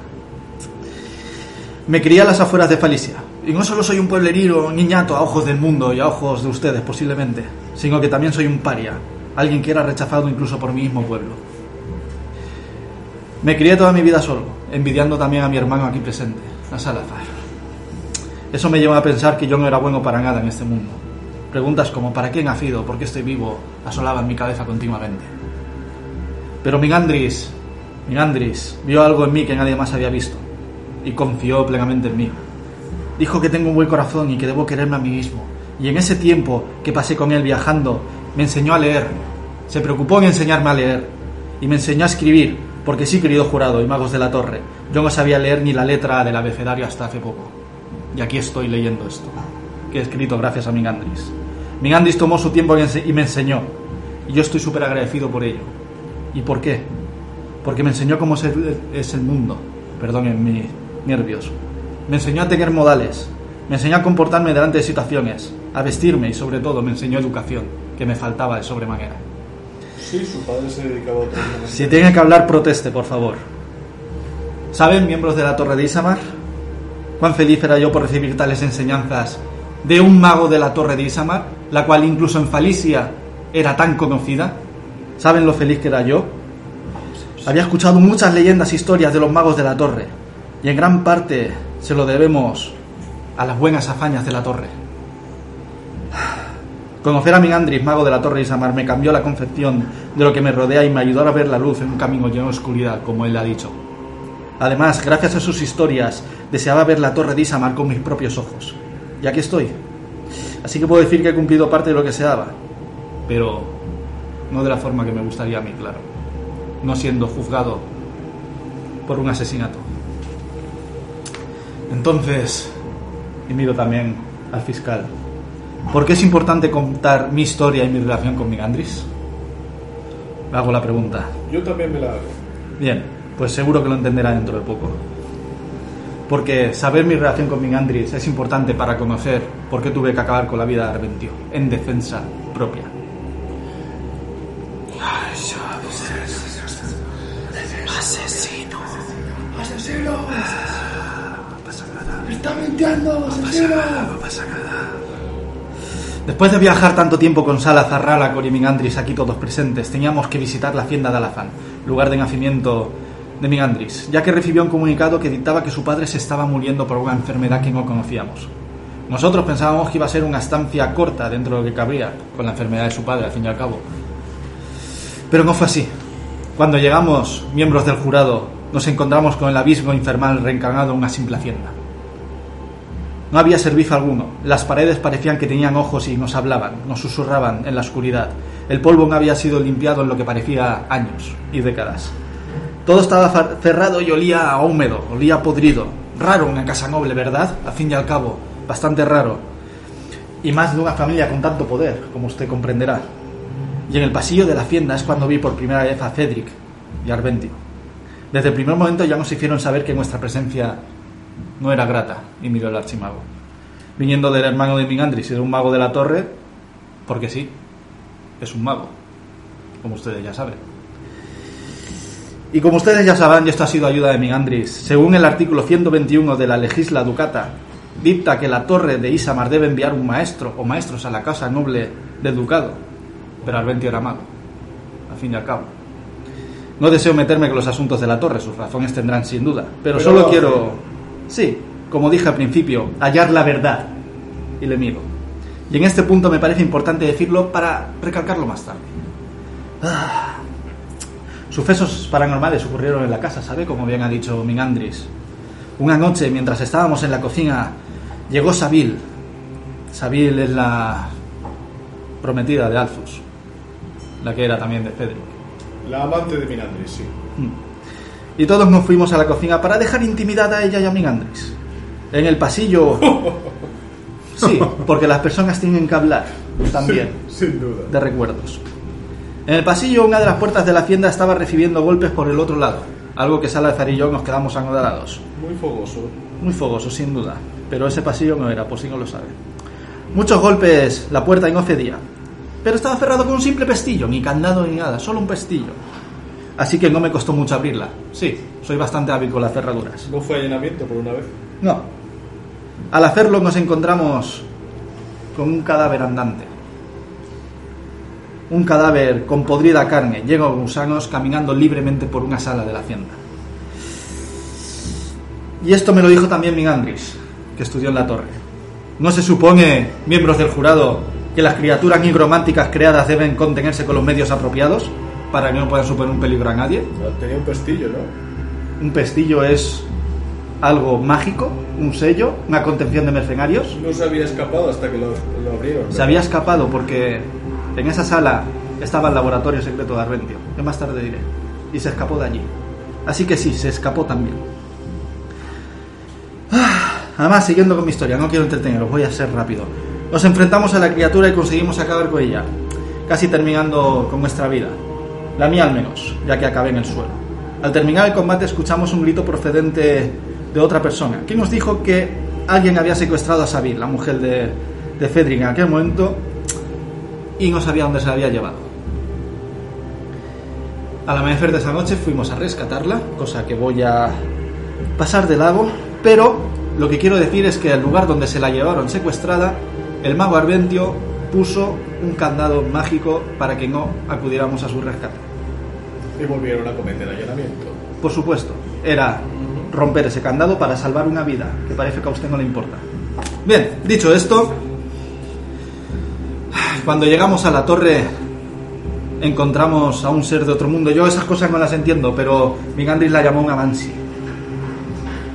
Me crié a las afueras de Falicia, y no solo soy un pueblerino niñato a ojos del mundo y a ojos de ustedes posiblemente, sino que también soy un paria, alguien que era rechazado incluso por mi mismo pueblo. Me crié toda mi vida solo, envidiando también a mi hermano aquí presente, a Salazar. Eso me lleva a pensar que yo no era bueno para nada en este mundo. Preguntas como ¿para qué nacido? ¿Por qué estoy vivo? asolaban mi cabeza continuamente. Pero Mingandris, Mingandris, vio algo en mí que nadie más había visto y confió plenamente en mí. Dijo que tengo un buen corazón y que debo quererme a mí mismo. Y en ese tiempo que pasé con él viajando, me enseñó a leer. Se preocupó en enseñarme a leer y me enseñó a escribir, porque sí, querido jurado y magos de la torre, yo no sabía leer ni la letra del abecedario hasta hace poco. Y aquí estoy leyendo esto, que he escrito gracias a Mingandris. Mingandris tomó su tiempo y me enseñó, y yo estoy súper agradecido por ello. ¿Y por qué? Porque me enseñó cómo es el mundo, perdonen mi nervios. Me enseñó a tener modales, me enseñó a comportarme delante de situaciones, a vestirme y sobre todo me enseñó educación, que me faltaba de sobremanera. Sí, su padre se dedicaba a otro momento. Si tiene que hablar, proteste, por favor. ¿Saben, miembros de la Torre de Isamar, cuán feliz era yo por recibir tales enseñanzas de un mago de la torre de Isamar, la cual incluso en Falicia era tan conocida. ¿Saben lo feliz que era yo? Había escuchado muchas leyendas e historias de los magos de la torre, y en gran parte se lo debemos a las buenas hazañas de la torre. Conocer a Mingandris, mago de la Torre de Isamar, me cambió la concepción de lo que me rodea y me ayudó a ver la luz en un camino lleno de oscuridad, como él ha dicho. Además, gracias a sus historias, deseaba ver la Torre de Isamar con mis propios ojos. Y aquí estoy. Así que puedo decir que he cumplido parte de lo que deseaba. Pero no de la forma que me gustaría a mí, claro. No siendo juzgado por un asesinato. Entonces, y miro también al fiscal. ¿Por qué es importante contar mi historia y mi relación con Migandris? Me hago la pregunta. Yo también me la hago. Bien, pues seguro que lo entenderá dentro de poco. Porque saber mi relación con Mingandris es importante para conocer por qué tuve que acabar con la vida de Arventio, en defensa propia. ¡Está mintiendo! ¡Asesino! Después de viajar tanto tiempo con Salazar, Ralacor y Mingandris aquí todos presentes, teníamos que visitar la hacienda de Alazán, lugar de nacimiento de Mingandris, ya que recibió un comunicado que dictaba que su padre se estaba muriendo por una enfermedad que no conocíamos. Nosotros pensábamos que iba a ser una estancia corta dentro de lo que cabría con la enfermedad de su padre, al fin y al cabo. Pero no fue así. Cuando llegamos, miembros del jurado, nos encontramos con el abismo infernal reencarnado en una simple hacienda. No había servicio alguno. Las paredes parecían que tenían ojos y nos hablaban, nos susurraban en la oscuridad. El polvo no había sido limpiado en lo que parecía años y décadas. Todo estaba cerrado y olía a húmedo, olía a podrido. Raro una casa noble, ¿verdad? Al fin y al cabo, bastante raro. Y más de una familia con tanto poder, como usted comprenderá. Y en el pasillo de la hacienda es cuando vi por primera vez a Cedric y a Arventio. Desde el primer momento ya nos hicieron saber que nuestra presencia no era grata, y miró el archimago. Viniendo del hermano de Mingandris de un mago de la torre, porque sí, es un mago, como ustedes ya saben. Y como ustedes ya sabrán, y esto ha sido ayuda de Mingandris, según el artículo 121 de la Legisla Ducata, dicta que la torre de Isamar debe enviar un maestro o maestros a la casa noble del ducado. Pero Arventio era mago, al fin y al cabo. No deseo meterme con los asuntos de la torre, sus razones tendrán sin duda, pero, Pero solo lo quiero, sí, como dije al principio, hallar la verdad. Y le miro. Y en este punto me parece importante decirlo para recalcarlo más tarde. Ah. Sucesos paranormales ocurrieron en la casa, ¿sabe? Como bien ha dicho Mingandris. Una noche, mientras estábamos en la cocina, llegó Sabil. Sabil es la prometida de Alfus, la que era también de Pedro. La amante de Minandris, sí. Y todos nos fuimos a la cocina para dejar intimidad a ella y a Mingandris. En el pasillo... Sí, porque las personas tienen que hablar también Sin duda. de recuerdos. En el pasillo, una de las puertas de la hacienda estaba recibiendo golpes por el otro lado, algo que Salazar y yo nos quedamos anodados. Muy fogoso. Muy fogoso, sin duda, pero ese pasillo no era, por si no lo sabe. Muchos golpes, la puerta y no cedía. Pero estaba cerrado con un simple pestillo, ni candado ni nada, solo un pestillo. Así que no me costó mucho abrirla. Sí, soy bastante hábil con las cerraduras. ¿No fue allanamiento por una vez? No. Al hacerlo nos encontramos con un cadáver andante. Un cadáver con podrida carne, lleno de gusanos, caminando libremente por una sala de la hacienda. Y esto me lo dijo también Mingandris, que estudió en la torre. ¿No se supone, miembros del jurado, que las criaturas nigrománticas creadas deben contenerse con los medios apropiados para que no puedan suponer un peligro a nadie? Tenía un pestillo, ¿no? Un pestillo es algo mágico, un sello, una contención de mercenarios. No se había escapado hasta que lo, lo abrieron. Se había escapado porque en esa sala estaba el laboratorio secreto de Arventio, que más tarde diré, y se escapó de allí. Así que sí, se escapó también. Ah, Además, siguiendo con mi historia, no quiero entreteneros, voy a ser rápido. Nos enfrentamos a la criatura y conseguimos acabar con ella, casi terminando con nuestra vida. La mía al menos, ya que acabé en el suelo. Al terminar el combate escuchamos un grito procedente de otra persona, que nos dijo que alguien había secuestrado a Sabir, la mujer de, de Fedric en aquel momento, y no sabía dónde se la había llevado. Al amanecer de esa noche fuimos a rescatarla, cosa que voy a pasar de lago, pero lo que quiero decir es que el lugar donde se la llevaron secuestrada el mago Arventio puso un candado mágico para que no acudiéramos a su rescate. Y volvieron a cometer allanamiento. Por supuesto, era romper ese candado para salvar una vida, que parece que a usted no le importa. Bien, dicho esto, cuando llegamos a la torre encontramos a un ser de otro mundo. Yo esas cosas no las entiendo, pero Mingandris la llamó una Banshee.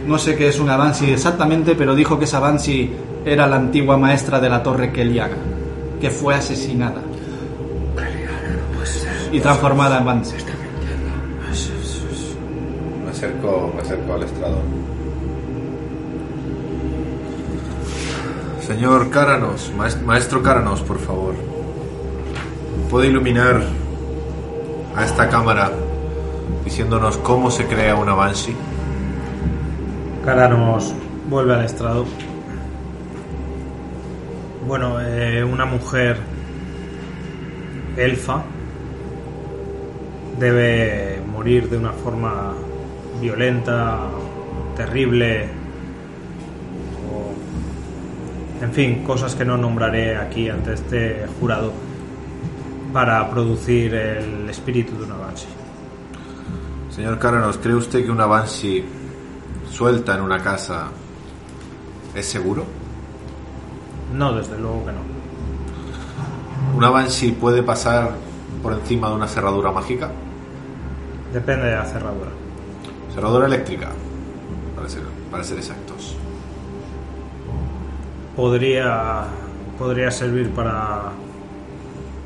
No sé qué es una Banshee exactamente, pero dijo que esa Banshee era la antigua maestra de la torre Keliaga, que fue asesinada y transformada en Banshee. Me acerco, me acerco al estrado. Señor Cáranos, maes- maestro Cáranos, por favor. ¿Puede iluminar a esta cámara diciéndonos cómo se crea una Banshee? Cara nos vuelve al estrado. Bueno, eh, una mujer elfa debe morir de una forma violenta, terrible, o, en fin, cosas que no nombraré aquí ante este jurado para producir el espíritu de una Banshee. Señor Cáranos, ¿cree usted que una Banshee suelta en una casa es seguro? No, desde luego que no. ¿Una Banshee puede pasar por encima de una cerradura mágica? Depende de la cerradura. Cerradura eléctrica, para ser, para ser exactos. Podría, podría servir para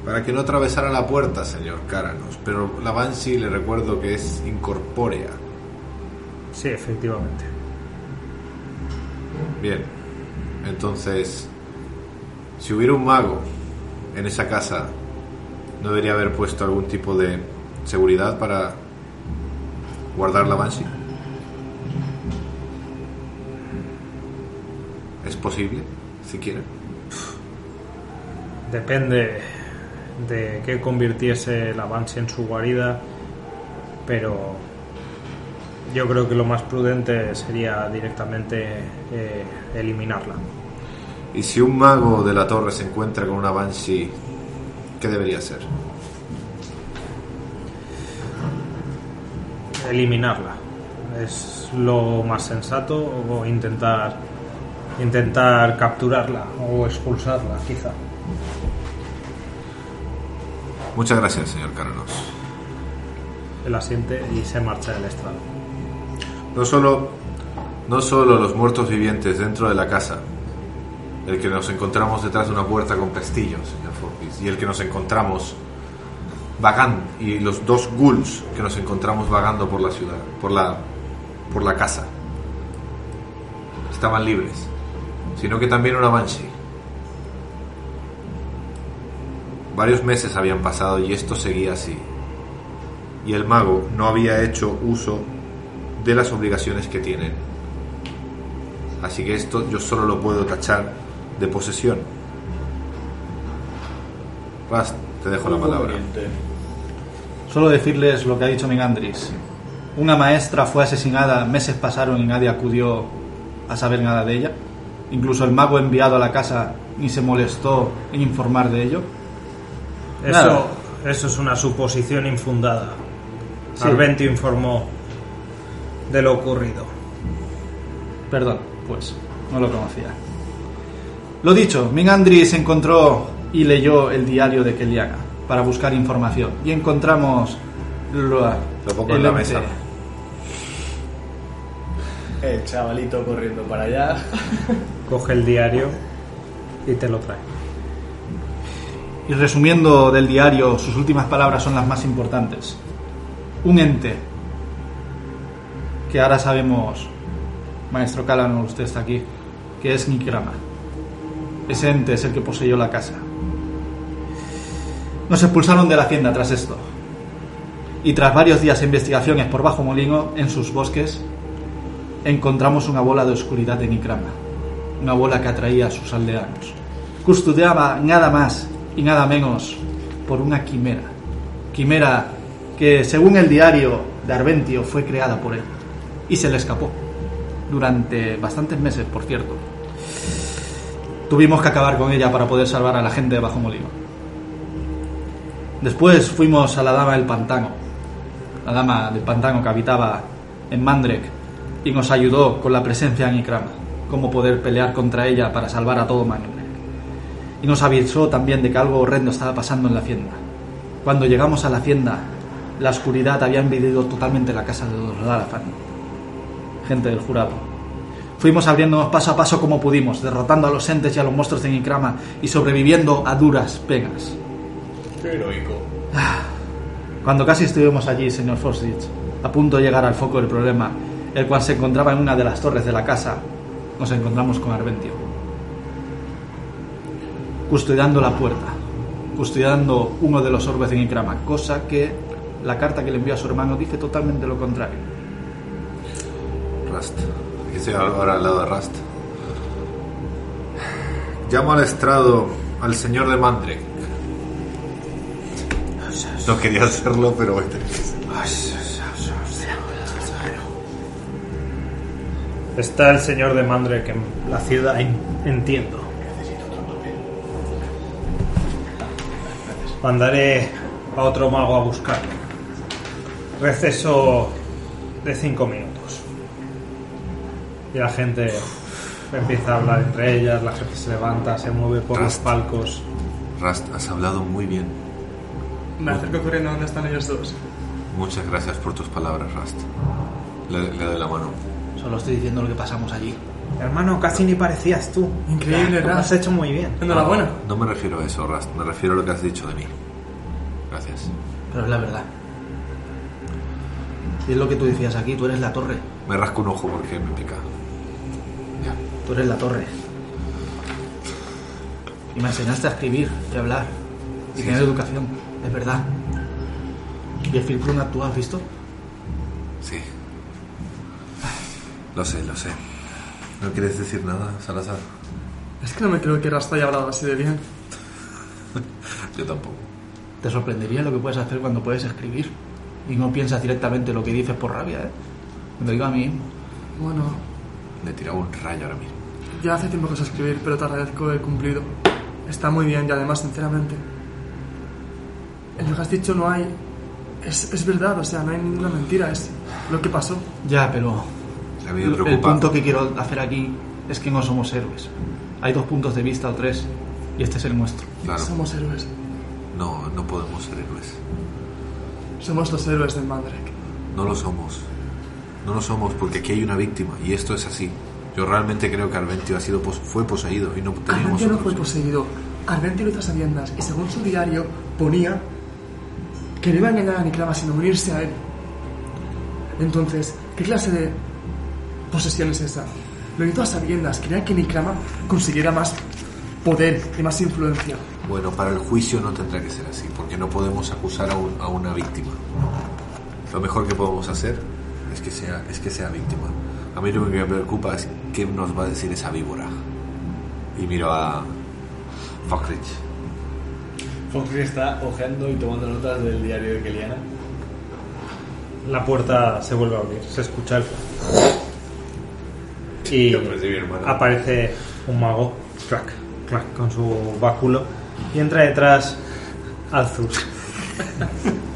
Para que no atravesara la puerta, señor Cáranos. Pero la Banshee le recuerdo que es incorpórea. Sí, efectivamente. Bien. Entonces, si hubiera un mago en esa casa, ¿no debería haber puesto algún tipo de seguridad para guardar la Banshee? ¿Es posible? Siquiera. Depende de qué convirtiese la Banshee en su guarida, pero yo creo que lo más prudente sería directamente eh, eliminarla. Y si un mago de la torre se encuentra con una Banshee, ¿qué debería hacer? Eliminarla es lo más sensato o intentar intentar capturarla o expulsarla, quizá. Muchas gracias, señor Cáranos. Él asiente y se marcha del estrado. No solo, no solo los muertos vivientes dentro de la casa, el que nos encontramos detrás de una puerta con pestillos, señor Forbis, y el que nos encontramos vagando, y los dos ghouls que nos encontramos vagando por la ciudad, por la, por la casa, estaban libres, sino que también una banshee. Varios meses habían pasado y esto seguía así. Y el mago no había hecho uso de las obligaciones que tienen. Así que esto yo solo lo puedo tachar de posesión. Rast, te dejo la palabra. Solo decirles lo que ha dicho Mingandris. Una maestra fue asesinada, meses pasaron y nadie acudió a saber nada de ella. Incluso el mago enviado a la casa ni se molestó en informar de ello. Eso, eso es una suposición infundada. Sí. Informó de lo ocurrido. Perdón, pues no lo conocía. Lo dicho, Mingandris encontró y leyó el diario de Keliaga para buscar información y encontramos lo, Lo pongo en la mesa. El chavalito corriendo para allá. Coge el diario y te lo trae. Y resumiendo del diario, sus últimas palabras son las más importantes. Un ente que ahora sabemos, maestro Calano, usted está aquí, que es Nikrama. Ese ente es el que poseyó la casa. Nos expulsaron de la hacienda tras esto. Y tras varios días de investigaciones por Bajo Molino, en sus bosques, encontramos una bola de oscuridad de Nikrama. Una bola que atraía a sus aldeanos. Custodiaba nada más y nada menos por una quimera. Quimera que, según el diario de Arventio, fue creada por él. Y se le escapó. Durante bastantes meses, por cierto. Tuvimos que acabar con ella para poder salvar a la gente de Bajo Molino. Después fuimos a la dama del pantano, la dama del pantano que habitaba en Mandrek y nos ayudó con la presencia en Ikrama, cómo poder pelear contra ella para salvar a todo Mandrek. Y nos avisó también de que algo horrendo estaba pasando en la hacienda. Cuando llegamos a la hacienda, la oscuridad había invadido totalmente la casa de los Dalafan, gente del jurado. Fuimos abriéndonos paso a paso como pudimos, derrotando a los entes y a los monstruos de Ikrama y sobreviviendo a duras penas. Qué heroico. Cuando casi estuvimos allí, señor Forsich, a punto de llegar al foco del problema, el cual se encontraba en una de las torres de la casa, nos encontramos con Arventio. Custodiando la puerta, custodiando uno de los orbes de Ikrama, cosa que la carta que le envió a su hermano dice totalmente lo contrario. Rust. Aquí estoy ahora al lado de Rust. Llamo al estrado al señor de Mandrek. No quería hacerlo, pero voy que. Está el señor de Mandrek en la ciudad, en- entiendo. Mandaré a otro mago a buscarlo. Receso de cinco minutos. Y la gente empieza a hablar entre ellas, la gente se levanta, se mueve por los palcos. Rust, has hablado muy bien. Me acerco corriendo donde están ellos dos. Muchas gracias por tus palabras, Rust. Le, le doy la mano. Solo estoy diciendo lo que pasamos allí. Hermano, casi ni parecías tú. Increíble, Lo Rust. has hecho muy bien. Enhorabuena. No, no me refiero a eso, Rust. Me refiero a lo que has dicho de mí. Gracias. Pero es la verdad. Y es lo que tú decías aquí, tú eres la torre. Me rasco un ojo porque me pica. Tú eres la torre. Y me enseñaste a escribir y a hablar. Y Sí, tener sí. educación. Es verdad. ¿Y el Filprun actúa, has visto? Sí. Lo sé, lo sé. ¿No quieres decir nada, Salazar? Es que no me creo que Rasta haya hablado así de bien. Yo tampoco. Te sorprendería lo que puedes hacer cuando puedes escribir. Y no piensas directamente lo que dices por rabia, ¿eh? Me lo digo a mí mismo. Bueno, Le he tirado un rayo ahora mismo. ya hace tiempo que sé escribir, pero te agradezco el cumplido. Está muy bien y además, sinceramente, en lo que has dicho no hay... Es, es verdad, o sea, no hay ninguna mentira, es lo que pasó. Ya, pero A mí me el preocupa. punto que quiero hacer aquí es que no somos héroes. Hay dos puntos de vista o tres, y este es el nuestro. Claro. Somos héroes. No, no podemos ser héroes. Somos los héroes del Mandrake. No lo somos. No lo somos porque aquí hay una víctima y esto es así. Yo realmente creo que Arventio ha sido fue poseído y no teníamos Arventio no fue poseído. Arventio lo sabiendas y según su diario ponía que no iba a engañar a Niklama sino unirse a él. Entonces, ¿qué clase de posesión es esa? Lo hizo a sabiendas. Quería que Niklama consiguiera más poder y más influencia. Bueno, para el juicio no tendrá que ser así porque no podemos acusar a, un- a una víctima. Lo mejor que podemos hacer es que sea es que sea víctima. A mí lo que me preocupa es qué nos va a decir esa víbora. Y miro a Fuckridge. Foxy está ojeando y tomando notas del diario de Keliana. La puerta se vuelve a abrir, se escucha el... Y aparece un mago, crack, crack, con su báculo, y entra detrás Alzus.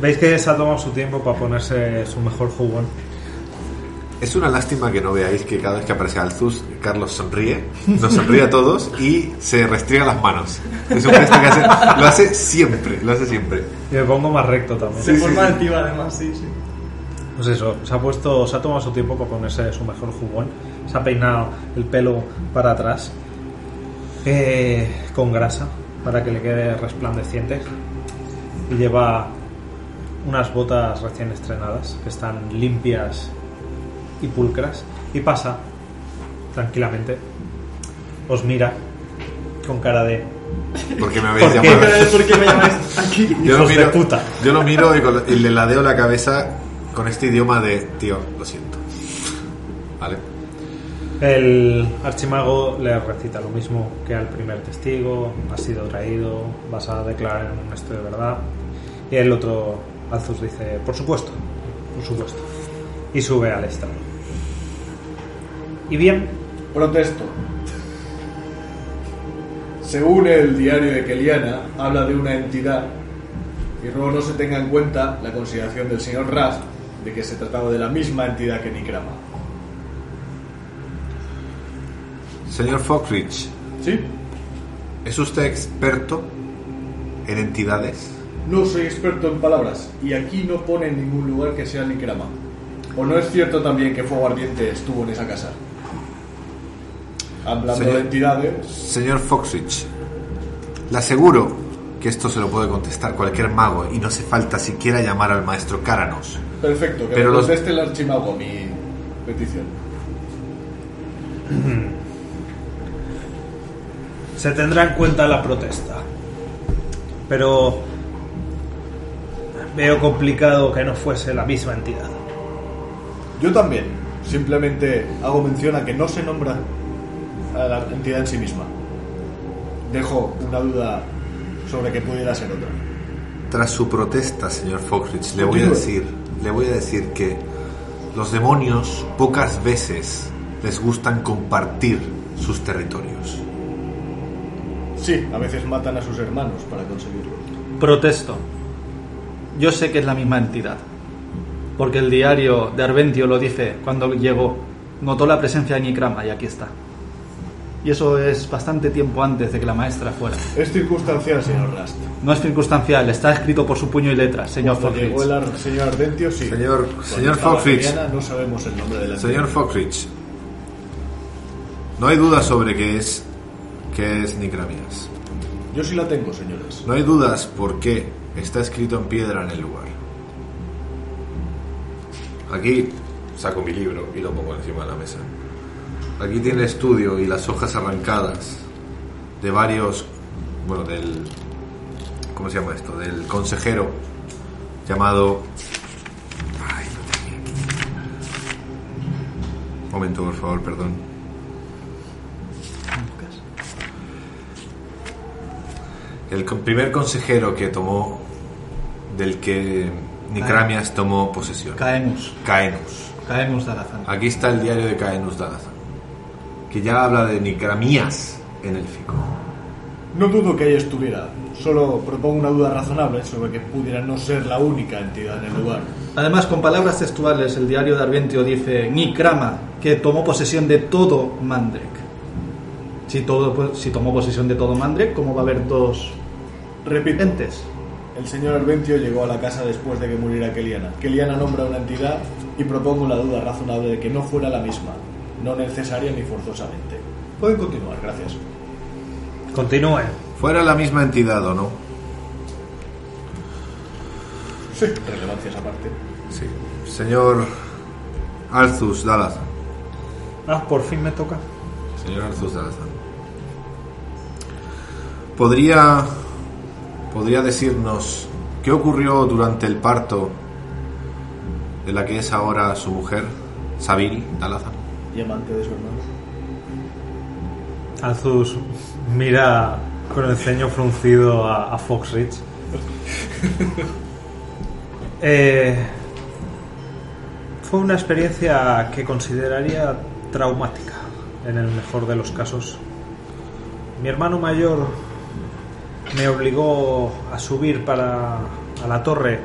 Veis que se ha tomado su tiempo para ponerse su mejor jugón. Es una lástima que no veáis que cada vez que aparece Alzus, Carlos sonríe, nos sonríe a todos y se restriega las manos. Es un gesto que hace, lo hace siempre, lo hace siempre. Y me pongo más recto también. De forma altiva, además, sí, sí. Pues eso, se ha puesto, se ha tomado su tiempo para ponerse su mejor jugón. Se ha peinado el pelo para atrás eh, con grasa para que le quede resplandeciente. Y lleva unas botas recién estrenadas que están limpias y pulcras. Y pasa tranquilamente. Os mira con cara de Porque me habéis ¿Por qué? llamado. ¿Por qué me llamáis aquí? Yo lo, Hijos de miro, puta. yo lo miro y, con- y le ladeo la cabeza con este idioma de tío, lo siento. ¿Vale? El archimago le recita lo mismo que al primer testigo, ha sido traído, vas a declarar en un esto de verdad. Y el otro, Alzus, dice, por supuesto, por supuesto. Y sube al estrado. Y bien, Protesto. Según el diario de Keliana, habla de una entidad y luego no se tenga en cuenta la consideración del señor Rast de que se trataba de la misma entidad que Nikrama. Señor Foxrich, ¿Sí? ¿es usted experto en entidades? No soy experto en palabras y aquí no pone en ningún lugar que sea Nikrama. ¿O no es cierto también que Fuego Ardiente estuvo en esa casa? Hablando Señor- de entidades, Señor Foxrich, le aseguro que esto se lo puede contestar cualquier mago y no hace falta siquiera llamar al maestro Cáranos. perfecto, que Pero me los- conteste el archimago a mi petición. Se tendrá en cuenta la protesta. Pero veo complicado que no fuese la misma entidad. Yo también. Simplemente hago mención a que no se nombra a la entidad en sí misma. Dejo una duda sobre que pudiera ser otra. Tras su protesta, señor Foxrich, le voy a decir, le voy a decir que los demonios pocas veces les gustan compartir sus territorios. Sí, a veces matan a sus hermanos para conseguirlo. Protesto. Yo sé que es la misma entidad. Porque el diario de Arventio lo dice cuando llegó. Notó la presencia de Nikrama y aquí está. Y eso es bastante tiempo antes de que la maestra fuera. Es circunstancial, señor Rast. No es circunstancial, está escrito por su puño y letra, señor Cuando llegó el ar- señor Ardentio, sí. Señor- señor. Adriana, no sabemos el nombre de la Señor Foxrich, no hay duda sobre que es que es Nicramias. Yo sí la tengo, señores. No hay dudas porque está escrito en piedra en el lugar. Aquí saco mi libro y lo pongo encima de la mesa. Aquí tiene el estudio y las hojas arrancadas de varios, bueno, del, ¿cómo se llama esto? Del consejero llamado... Ay, aquí. Un momento, por favor, perdón. El primer consejero que tomó, del que Nicramias tomó posesión. Caemus. Caenus. Caemus Darazan. Aquí está el diario de Caenus Darazan, que ya habla de Nicramias en élfico. No dudo que ahí estuviera. Solo propongo una duda razonable sobre que pudiera no ser la única entidad en el lugar. Además, con palabras textuales, el diario de Arventio dice Nikrama, que tomó posesión de todo Mandrek. Si, todo, si tomó posesión de todo Mandrek, ¿cómo va a haber dos Repito, entes? El señor Arventio llegó a la casa después de que muriera Keliana. Keliana nombra una entidad y propongo la duda razonable de que no fuera la misma, no necesaria ni forzosamente. Pueden continuar, gracias. Continúe. Fuera la misma entidad o no. Sí, relevancias aparte. Sí. Señor Arzus Dalazan. Ah, por fin me toca. Señor Arzus Dalazan. ¿Podría, ¿Podría decirnos qué ocurrió durante el parto de la que es ahora su mujer, Sabil Dalazan? Y amante de su hermano. Alzus mira con el ceño fruncido a, a Foxrich. Eh, fue una experiencia que consideraría traumática, en el mejor de los casos. Mi hermano mayor me obligó a subir para a la torre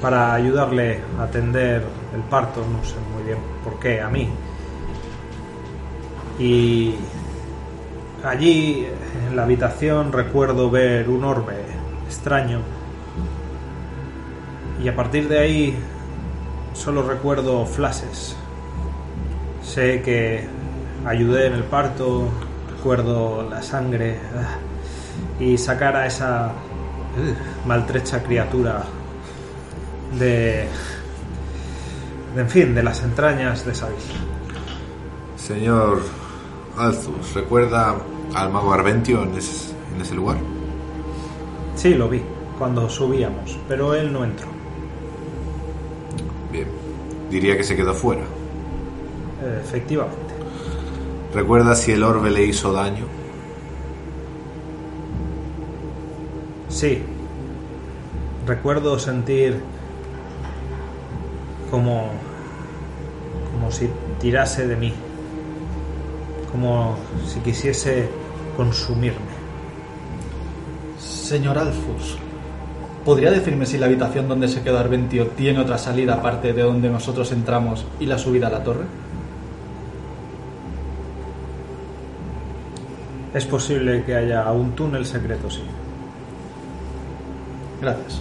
para ayudarle a atender el parto, no sé muy bien por qué, a mí. Y allí en la habitación recuerdo ver un orbe extraño. Y a partir de ahí solo recuerdo flashes. Sé que ayudé en el parto, recuerdo la sangre ah, y sacar a esa uh, maltrecha criatura de, de, en fin, de las entrañas de esa. Señor Alzus, ¿recuerda al mago Arventio en ese, en ese lugar? Sí, lo vi cuando subíamos, pero él no entró. Bien, diría que se quedó fuera. Efectivamente. ¿Recuerda si el orbe le hizo daño? Sí. Recuerdo sentir como como si tirase de mí. Como si quisiese consumirme. Señor Alfus, ¿podría decirme si la habitación donde se quedó Arventio tiene otra salida aparte de donde nosotros entramos y la subida a la torre? Es posible que haya un túnel secreto, sí. Gracias.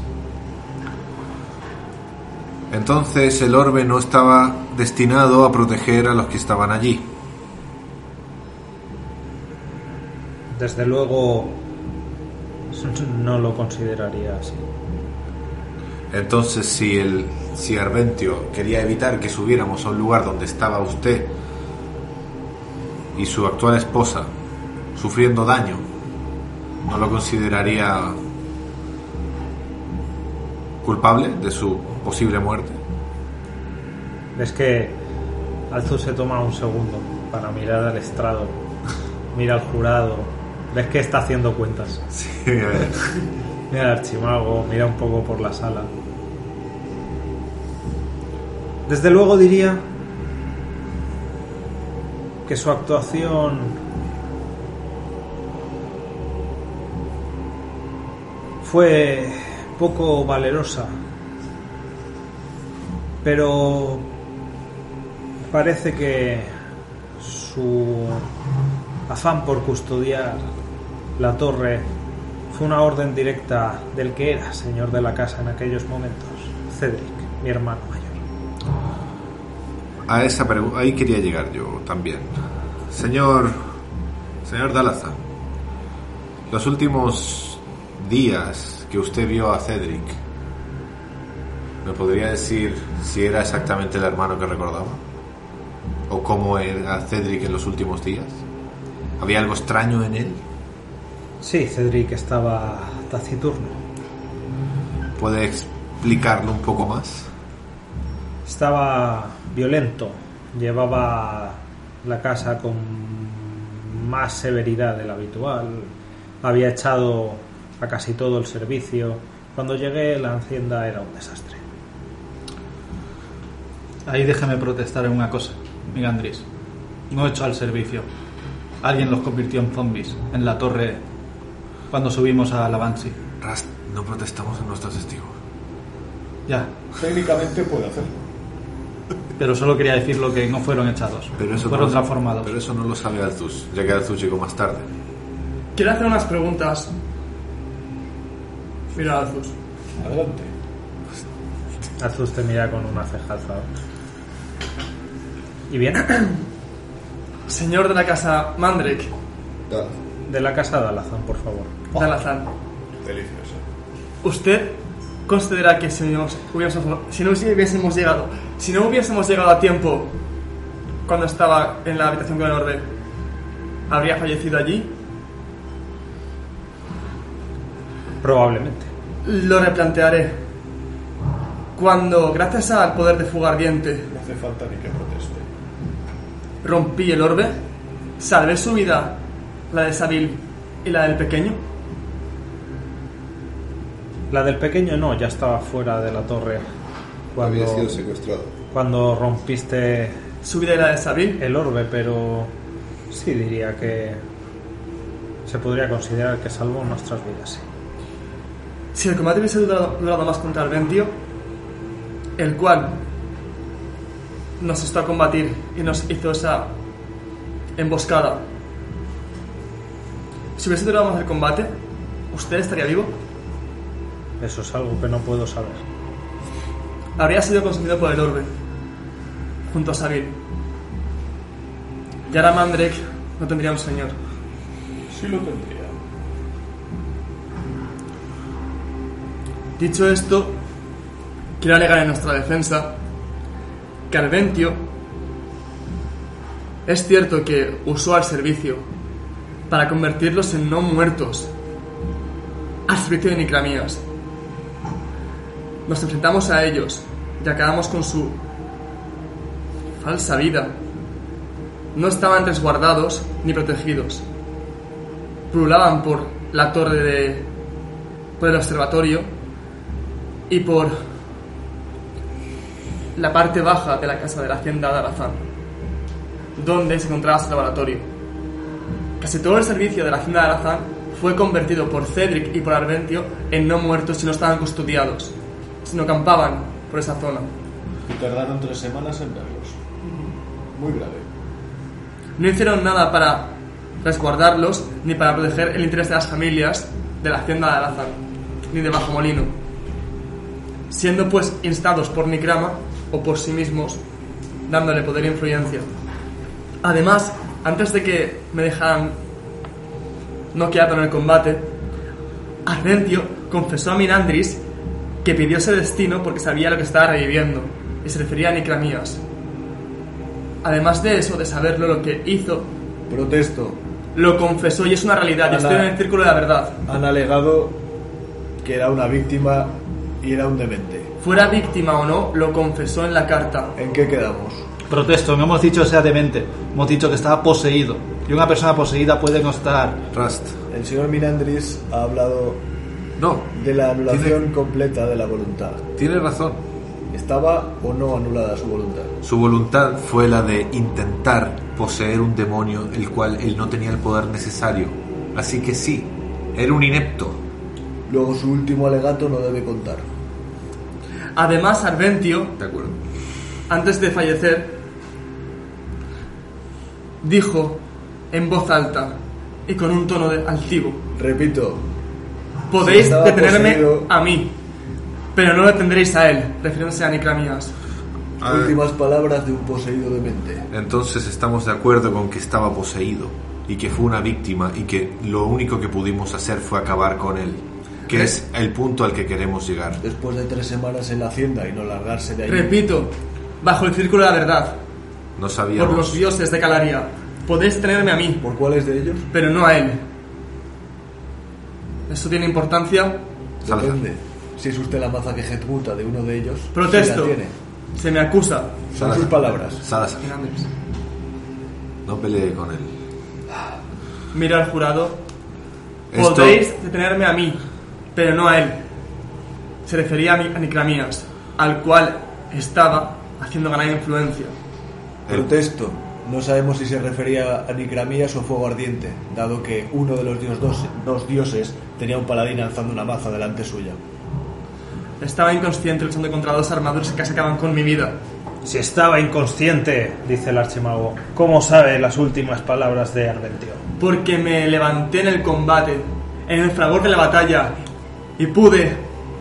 Entonces el orbe no estaba destinado a proteger a los que estaban allí. Desde luego no lo consideraría así. Entonces si el si Arventio quería evitar que subiéramos a un lugar donde estaba usted y su actual esposa sufriendo daño, no lo consideraría culpable de su posible muerte. Es que Alzu se toma un segundo para mirar al estrado, mira al jurado, ves que está haciendo cuentas. Sí, Mira al archimago, mira un poco por la sala. Desde luego diría que su actuación fue poco valerosa, pero parece que su afán por custodiar la torre fue una orden directa del que era señor de la casa en aquellos momentos, Cedric, mi hermano mayor. a esa pregu- ahí quería llegar yo también. Señor señor Dalaza, los últimos días que usted vio a Cedric, ¿me podría decir si era exactamente el hermano que recordaba? ¿O cómo era Cedric en los últimos días? ¿Había algo extraño en él? Sí, Cedric estaba taciturno. ¿Puede explicarlo un poco más? Estaba violento, llevaba la casa con más severidad de la habitual, había echado a casi todo el servicio. Cuando llegué la hacienda era un desastre. Ahí déjame protestar en una cosa, Migandris. No echó al servicio. Alguien los convirtió en zombies en la torre cuando subimos a la Banshee. Rast, no protestamos en nuestros testigos. Ya, Técnicamente puede hacerlo. pero solo quería decir lo que no fueron echados. Pero eso, fueron no, transformados. pero eso no lo sabe Alzus, ya que Alzus llegó más tarde. Quiero hacer unas preguntas. Mira, Alzus. Adelante. Azus te mira con una ceja alzada. ¿Y bien? Señor de la casa Mandrake, De la casa de Alazán, por favor. Dalazán, Delicioso. ¿usted considera que si, nos hubiésemos, si no hubiésemos llegado, si no hubiésemos llegado a tiempo cuando estaba en la habitación con el orbe, habría fallecido allí? Probablemente. Lo replantearé. Cuando, gracias al poder de fuga ardiente, No hace falta ni que proteste. rompí el orbe, salvé su vida, la de Sabil y la del pequeño. La del pequeño no, ya estaba fuera de la torre. Cuando, Había sido secuestrado. cuando rompiste Su vida y la de Sabil. el orbe, pero sí diría que se podría considerar que salvó nuestras vidas. sí. Si el combate hubiese durado, durado más contra el Ventio, el cual nos estó a combatir y nos hizo esa emboscada, si hubiese durado más el combate, ¿usted estaría vivo? Eso es algo que no puedo saber. Habría sido consumido por el orbe, junto a Sabil. Y ahora Mandrake no tendría un señor. Sí lo tendría. Dicho esto, quiero alegar en nuestra defensa que Arventio es cierto que usó al servicio para convertirlos en no muertos al servicio de Nicramías. Nos enfrentamos a ellos y acabamos con su falsa vida. No estaban resguardados ni protegidos. Pululaban por la torre de. por el observatorio y por la parte baja de la casa de la hacienda de Alazán, donde se encontraba su laboratorio. Casi todo el servicio de la hacienda de Alazán fue convertido por Cedric y por Arventio en no muertos si no estaban custodiados, sino campaban por esa zona. Y tardaron tres semanas en verlos. Muy grave. No hicieron nada para resguardarlos ni para proteger el interés de las familias de la hacienda de Alazar, ni de Bajo Molino, siendo pues instados por Nikrama o por sí mismos, dándole poder e influencia. Además, antes de que me dejaran noqueado en el combate, Arventio confesó a Minandris que pidió ese destino porque sabía lo que estaba reviviendo, y se refería a Nicramías. Además de eso, de saberlo, lo que hizo, Protesto. lo confesó y es una realidad. Estoy en el círculo de la verdad. Han alegado que era una víctima y era un demente. Fuera víctima o no, lo confesó en la carta. ¿En qué quedamos? Protesto, no hemos dicho sea demente, hemos dicho que estaba poseído. Y una persona poseída puede no estar. Rust. El señor Minandris ha hablado No, de la anulación Tiene- completa de la voluntad. tiene razón. ¿Estaba o no anulada su voluntad? Su voluntad fue la de intentar poseer un demonio el cual él no tenía el poder necesario. Así que sí, era un inepto. Luego su último alegato no debe contar. Además, Arventio, De acuerdo. antes de fallecer, dijo en voz alta y con un tono de altivo, Repito, podéis detenerme poseído- a mí, pero no detendréis a él, refiriéndose a Nicramías. Últimas palabras de un poseído demente. Entonces estamos de acuerdo con que estaba poseído y que fue una víctima y que lo único que pudimos hacer fue acabar con él, que es el punto al que queremos llegar. Después de tres semanas en la hacienda y no largarse de ahí. Repito, bajo el círculo de la verdad, No por los sabíamos. dioses de Calaria, podéis tenerme a mí, ¿Por cuáles de ellos? pero no a él. ¿Eso tiene importancia? Depende. Si es usted la maza que ejecuta de uno de ellos, Protesto. la. Se me acusa. Son sus palabras. Salazar, no pelee con él. Mira al jurado. Esto- Podéis detenerme a mí, pero no a él. Se refería a, Nicramías, al cual estaba haciendo ganar influencia. el- Protesto. No sabemos si se refería a Nicramías o Fuego Ardiente, dado que uno de los dios dos, dos dioses tenía un paladín alzando una maza delante suya. Estaba inconsciente luchando contra dos armaduras que casi acaban con mi vida. Si estaba inconsciente, dice el archimago, ¿cómo sabe las últimas palabras de Arventio? Porque me levanté en el combate, en el fragor de la batalla, y pude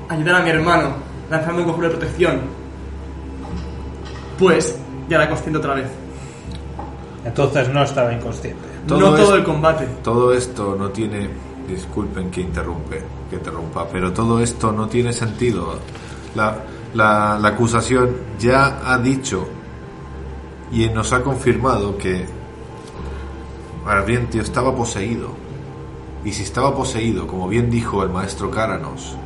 ayudar a mi hermano lanzando un conjuro de protección. Pues ya era consciente otra vez. Entonces no estaba inconsciente. Todo no es- todo el combate. Todo esto no tiene, disculpen que interrumpe, que interrumpa, pero todo esto no tiene sentido. La, la, la acusación ya ha dicho y nos ha confirmado que Ardientio estaba poseído. Y si estaba poseído, como bien dijo el maestro Cáranos,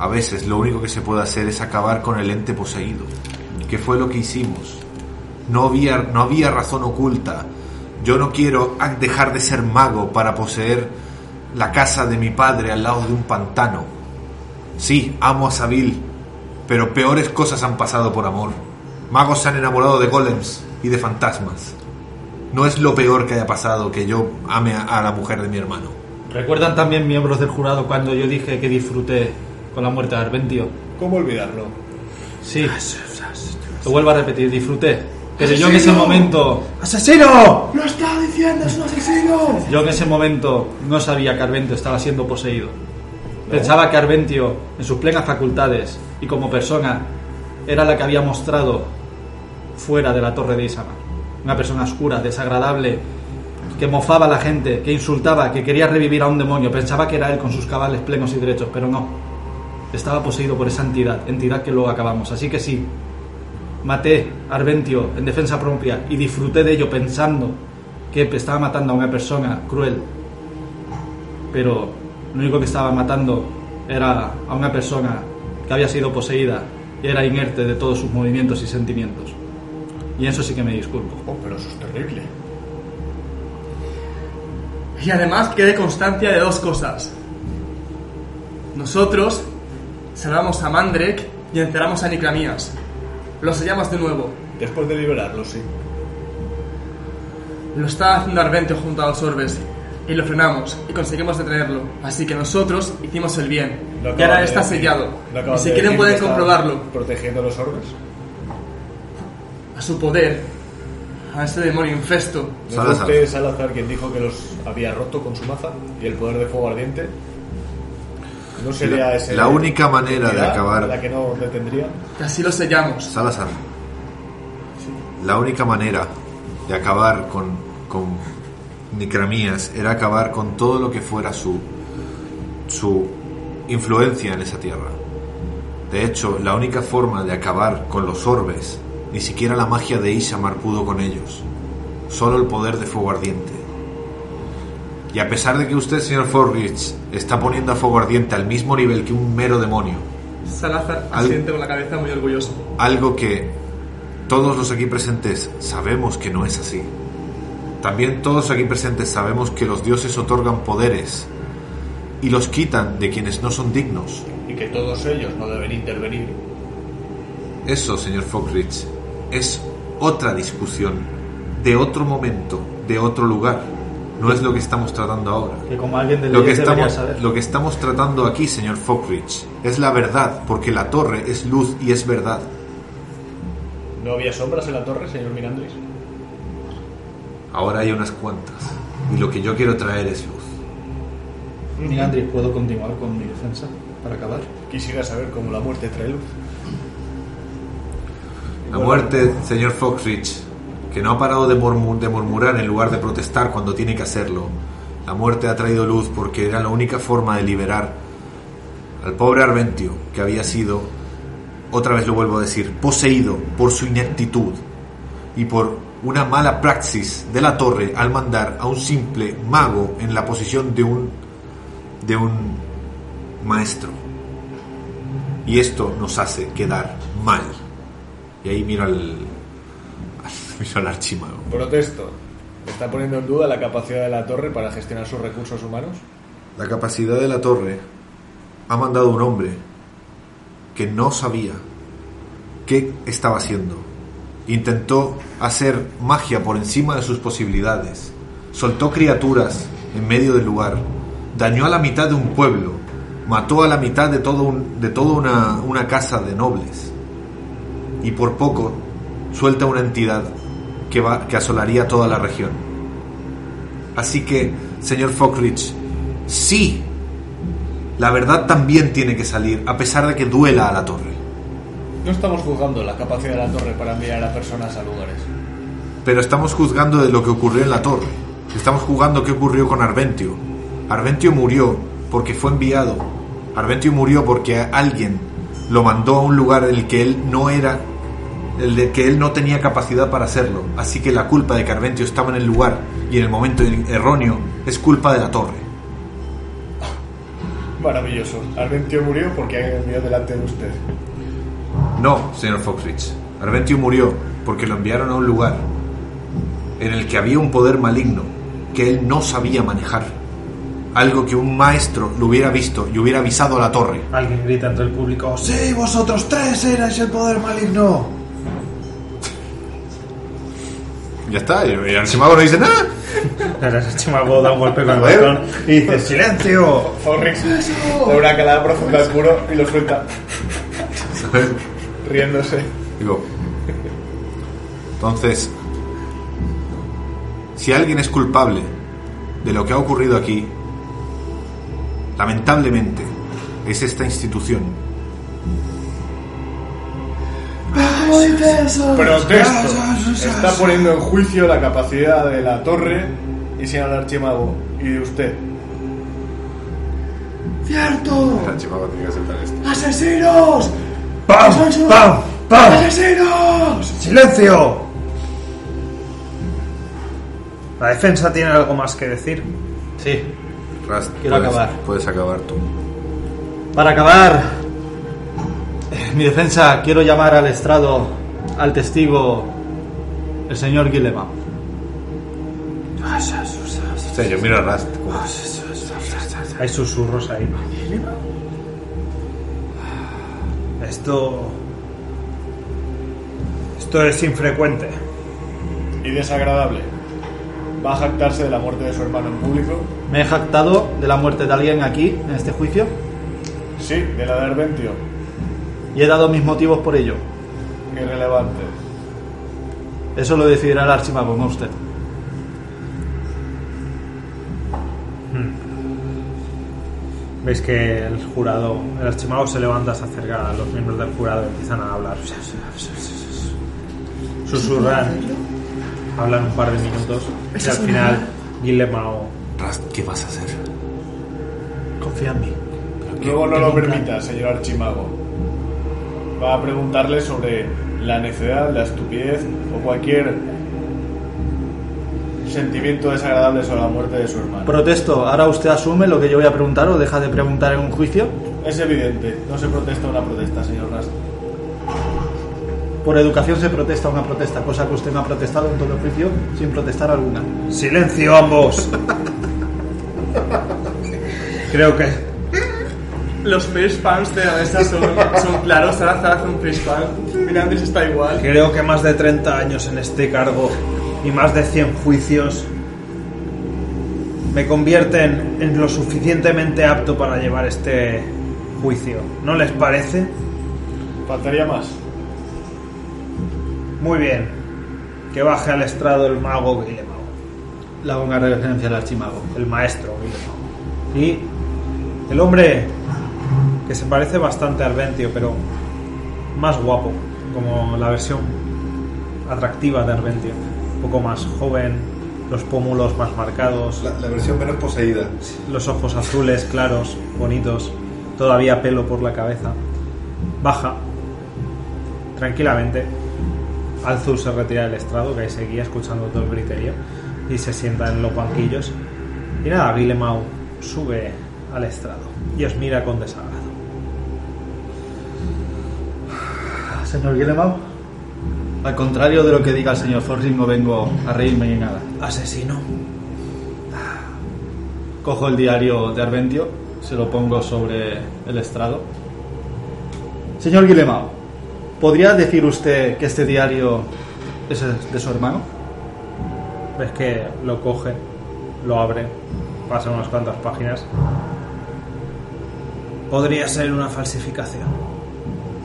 a veces lo único que se puede hacer es acabar con el ente poseído, que fue lo que hicimos. No había, no había razón oculta. Yo no quiero dejar de ser mago para poseer la casa de mi padre al lado de un pantano. Sí, amo a Sabil, pero peores cosas han pasado por amor. Magos se han enamorado de golems y de fantasmas. No es lo peor que haya pasado que yo ame a la mujer de mi hermano. ¿Recuerdan también miembros del jurado cuando yo dije que disfruté con la muerte de Arventio? ¿Cómo olvidarlo? Sí. Lo vuelvo a repetir, disfruté. Pero yo en ese momento, ¡Asesino! ¡Lo está diciendo! ¡Es un asesino! yo en ese momento no sabía que Arventio estaba siendo poseído. Pensaba que Arventio, en sus plenas facultades y como persona, era la que había mostrado fuera de la torre de Isamar. Una persona oscura, desagradable, que mofaba a la gente, que insultaba, que quería revivir a un demonio. Pensaba que era él con sus cabales plenos y derechos, pero no. Estaba poseído por esa entidad, entidad que luego acabamos. Así que sí, maté a Arventio en defensa propia y disfruté de ello pensando que estaba matando a una persona cruel. Pero lo único que estaba matando era a una persona que había sido poseída y era inerte de todos sus movimientos y sentimientos. Y eso sí que me disculpo. Oh, pero eso es terrible. Y además quede constancia de dos cosas. Nosotros salvamos a Mandrek y encerramos a Nicramías. Lo sellamos de nuevo. Después de liberarlo, sí. Lo está haciendo Arventio junto a los orbes. y lo frenamos y conseguimos detenerlo. Así que nosotros hicimos el bien. Y ahora está decir. sellado. Y si quieren pueden comprobarlo. Protegiendo los orbes. A su poder. A ese demonio infesto. ¿No fue usted Salazar quien dijo que los había roto con su maza y el poder de fuego ardiente? ¿No sería La- ese la única manera de acabar- la que no detendría? Y así lo sellamos. Salazar. La única manera de acabar con, con Nicramías era acabar con todo lo que fuera su, su influencia en esa tierra. De hecho, la única forma de acabar con los orbes, ni siquiera la magia de Ishamar pudo con ellos. Solo el poder de fuego ardiente. Y a pesar de que usted, señor Forrich, está poniendo a fuego ardiente al mismo nivel que un mero demonio, Salazar Al- asiente con la cabeza muy orgulloso. algo que todos los aquí presentes sabemos que no es así. También todos aquí presentes sabemos que los dioses otorgan poderes y los quitan de quienes no son dignos. Y que todos ellos no deben intervenir. Eso, señor Foxrich, es otra discusión de otro momento, de otro lugar. No es lo que estamos tratando ahora. Que como alguien de Lo que, estamos, saber. lo que estamos tratando aquí, señor Foxrich, es la verdad, porque la torre es luz y es verdad. ¿No había sombras en la torre, señor Mirandris? Ahora hay unas cuantas. Y lo que yo quiero traer es luz. Mirandris, ¿puedo continuar con mi defensa para acabar? Quisiera saber cómo la muerte trae luz. La muerte, señor Foxrich, que no ha parado de, murmu- de murmurar en lugar de protestar cuando tiene que hacerlo. La muerte ha traído luz porque era la única forma de liberar al pobre Arventio, que había sido, otra vez lo vuelvo a decir, poseído por su ineptitud y por una mala praxis de la torre al mandar a un simple mago en la posición de un de un maestro. Y esto nos hace quedar mal. Y ahí miro al, al- miro al archimago. Protesto. ¿Está poniendo en duda la capacidad de la torre para gestionar sus recursos humanos? La capacidad de la torre ha mandado un hombre que no sabía qué estaba haciendo. Intentó hacer magia por encima de sus posibilidades. Soltó criaturas en medio del lugar. Dañó a la mitad de un pueblo. Mató a la mitad de todo un- de toda una, una casa de nobles. Y por poco suelta una entidad que, va, que asolaría toda la región. Así que, señor Fockridge, sí, la verdad también tiene que salir, a pesar de que duela a la torre. No estamos juzgando la capacidad de la torre para enviar a personas a lugares. Pero estamos juzgando de lo que ocurrió en la torre. Estamos juzgando qué ocurrió con Arventio. Arventio murió porque fue enviado. Arventio murió porque alguien lo mandó a un lugar en el que él no era, el de que él no tenía capacidad para hacerlo. Así que la culpa de que Arventio estaba en el lugar y en el momento erróneo es culpa de la torre. Maravilloso. Arventio murió porque alguien envió delante de usted. No, señor Foxrich. Arventio murió porque lo enviaron a un lugar en el que había un poder maligno que él no sabía manejar. Algo que un maestro lo hubiera visto y hubiera avisado a la torre. Alguien grita entre el público, ¡Sí, vosotros tres erais el poder maligno! Ya está, y el archimago no dice nada. El archimago da un golpe con el bastón y dice, ¡Silencio! Forrix da una calada profunda al puro y lo suelta, riéndose. Digo. Entonces, si alguien es culpable de lo que ha ocurrido aquí, lamentablemente es esta institución. Protesto. Está poniendo en juicio la capacidad de la torre y señor archimago y de usted. ¡Cierto! El archimago tiene que aceptar esto. ¡Asesinos! ¡Pam! ¡Pam! ¡Pam! ¡Asesinos! ¡Silencio! ¿La defensa tiene algo más que decir? Sí. Rast, Quiero puedes- acabar. Puedes acabar tú. Para acabar mi defensa, quiero llamar al estrado al testigo, el señor Guilema. Sí, yo miro a Rast. como- Hay susurros ahí. Esto... Esto es infrecuente. Y desagradable. va a jactarse de la muerte de su hermano en público. Me he jactado de la muerte de alguien aquí, en este juicio, Sí, de la de Arventio. Y he dado mis motivos por ello. Irrelevante. Eso lo decidirá el archimago, no usted. Veis que el jurado, el archimago se levanta, se acerca a los miembros del jurado y empiezan a hablar. Susurran, hablan un par de minutos y al final Guillemao Rast, ¿qué vas a hacer? Confía en mí. Luego no lo permita, señor Archimago. Va a preguntarle sobre la necedad, la estupidez o cualquier sentimiento desagradable sobre la muerte de su hermano. Protesto, ahora usted asume lo que yo voy a preguntar o deja de preguntar en un juicio. Es evidente, no se protesta una protesta, señor Rast. Por educación se protesta una protesta, cosa que usted no ha protestado en todo el juicio sin protestar alguna. ¡Silencio ambos! Creo que Los face palms de la mesa son, son claros. Salazar hace un face palm. Mirandris está igual. Creo que más de 30 años en este cargo y más de 100 juicios me convierten en lo suficientemente apto para llevar este juicio. ¿No les parece? Faltaría más. Muy bien. Que baje al estrado el mago Guillemao, Le hago una referencia al archimago. el maestro Guillemao. Y el hombre que se parece bastante al Arventio, pero más guapo, como la versión atractiva de Arventio. Un poco más joven, los pómulos más marcados, La, la versión menos poseída. los ojos azules, claros, bonitos, todavía pelo por la cabeza. Baja tranquilamente. Alzur se retira del estrado, que ahí seguía escuchando todo el griterío, y se sienta en los banquillos. Y nada, Guillemau sube al estrado y os mira con desagrado. Señor Guillemau, al contrario de lo que diga el señor Forsyth, no vengo a reírme ni nada. Asesino. Cojo el diario de Arventio, se lo pongo sobre el estrado. Señor Guillemau, ¿podría decir usted que este diario es de su hermano? Ves que lo coge, lo abre, pasa unas cuantas páginas. Podría ser una falsificación.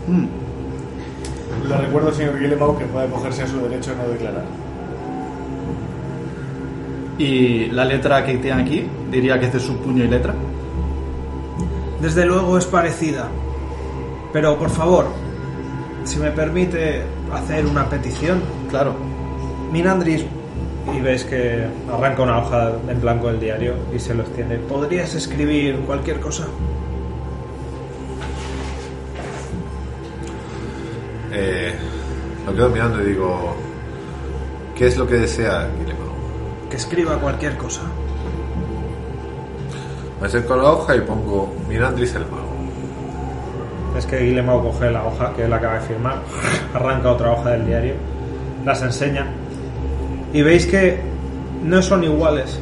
Hmm, Le recuerdo, señor Guillemau, que puede acogerse a su derecho a no declarar. ¿Y la letra que tiene aquí? Diría que es de su puño y letra. Desde luego es parecida. Pero por favor, si me permite hacer una petición. Claro. Minandris, y ves que arranca una hoja en blanco del diario y se lo extiende. ¿Podrías escribir cualquier cosa? Eh, lo quedo mirando y digo, ¿qué es lo que desea Guillemot? Que escriba cualquier cosa. Me acerco a la hoja y pongo Mirandris el mago. Es que Guillemot coge la hoja que él acaba de firmar, arranca otra hoja del diario, las enseña y veis que no son iguales,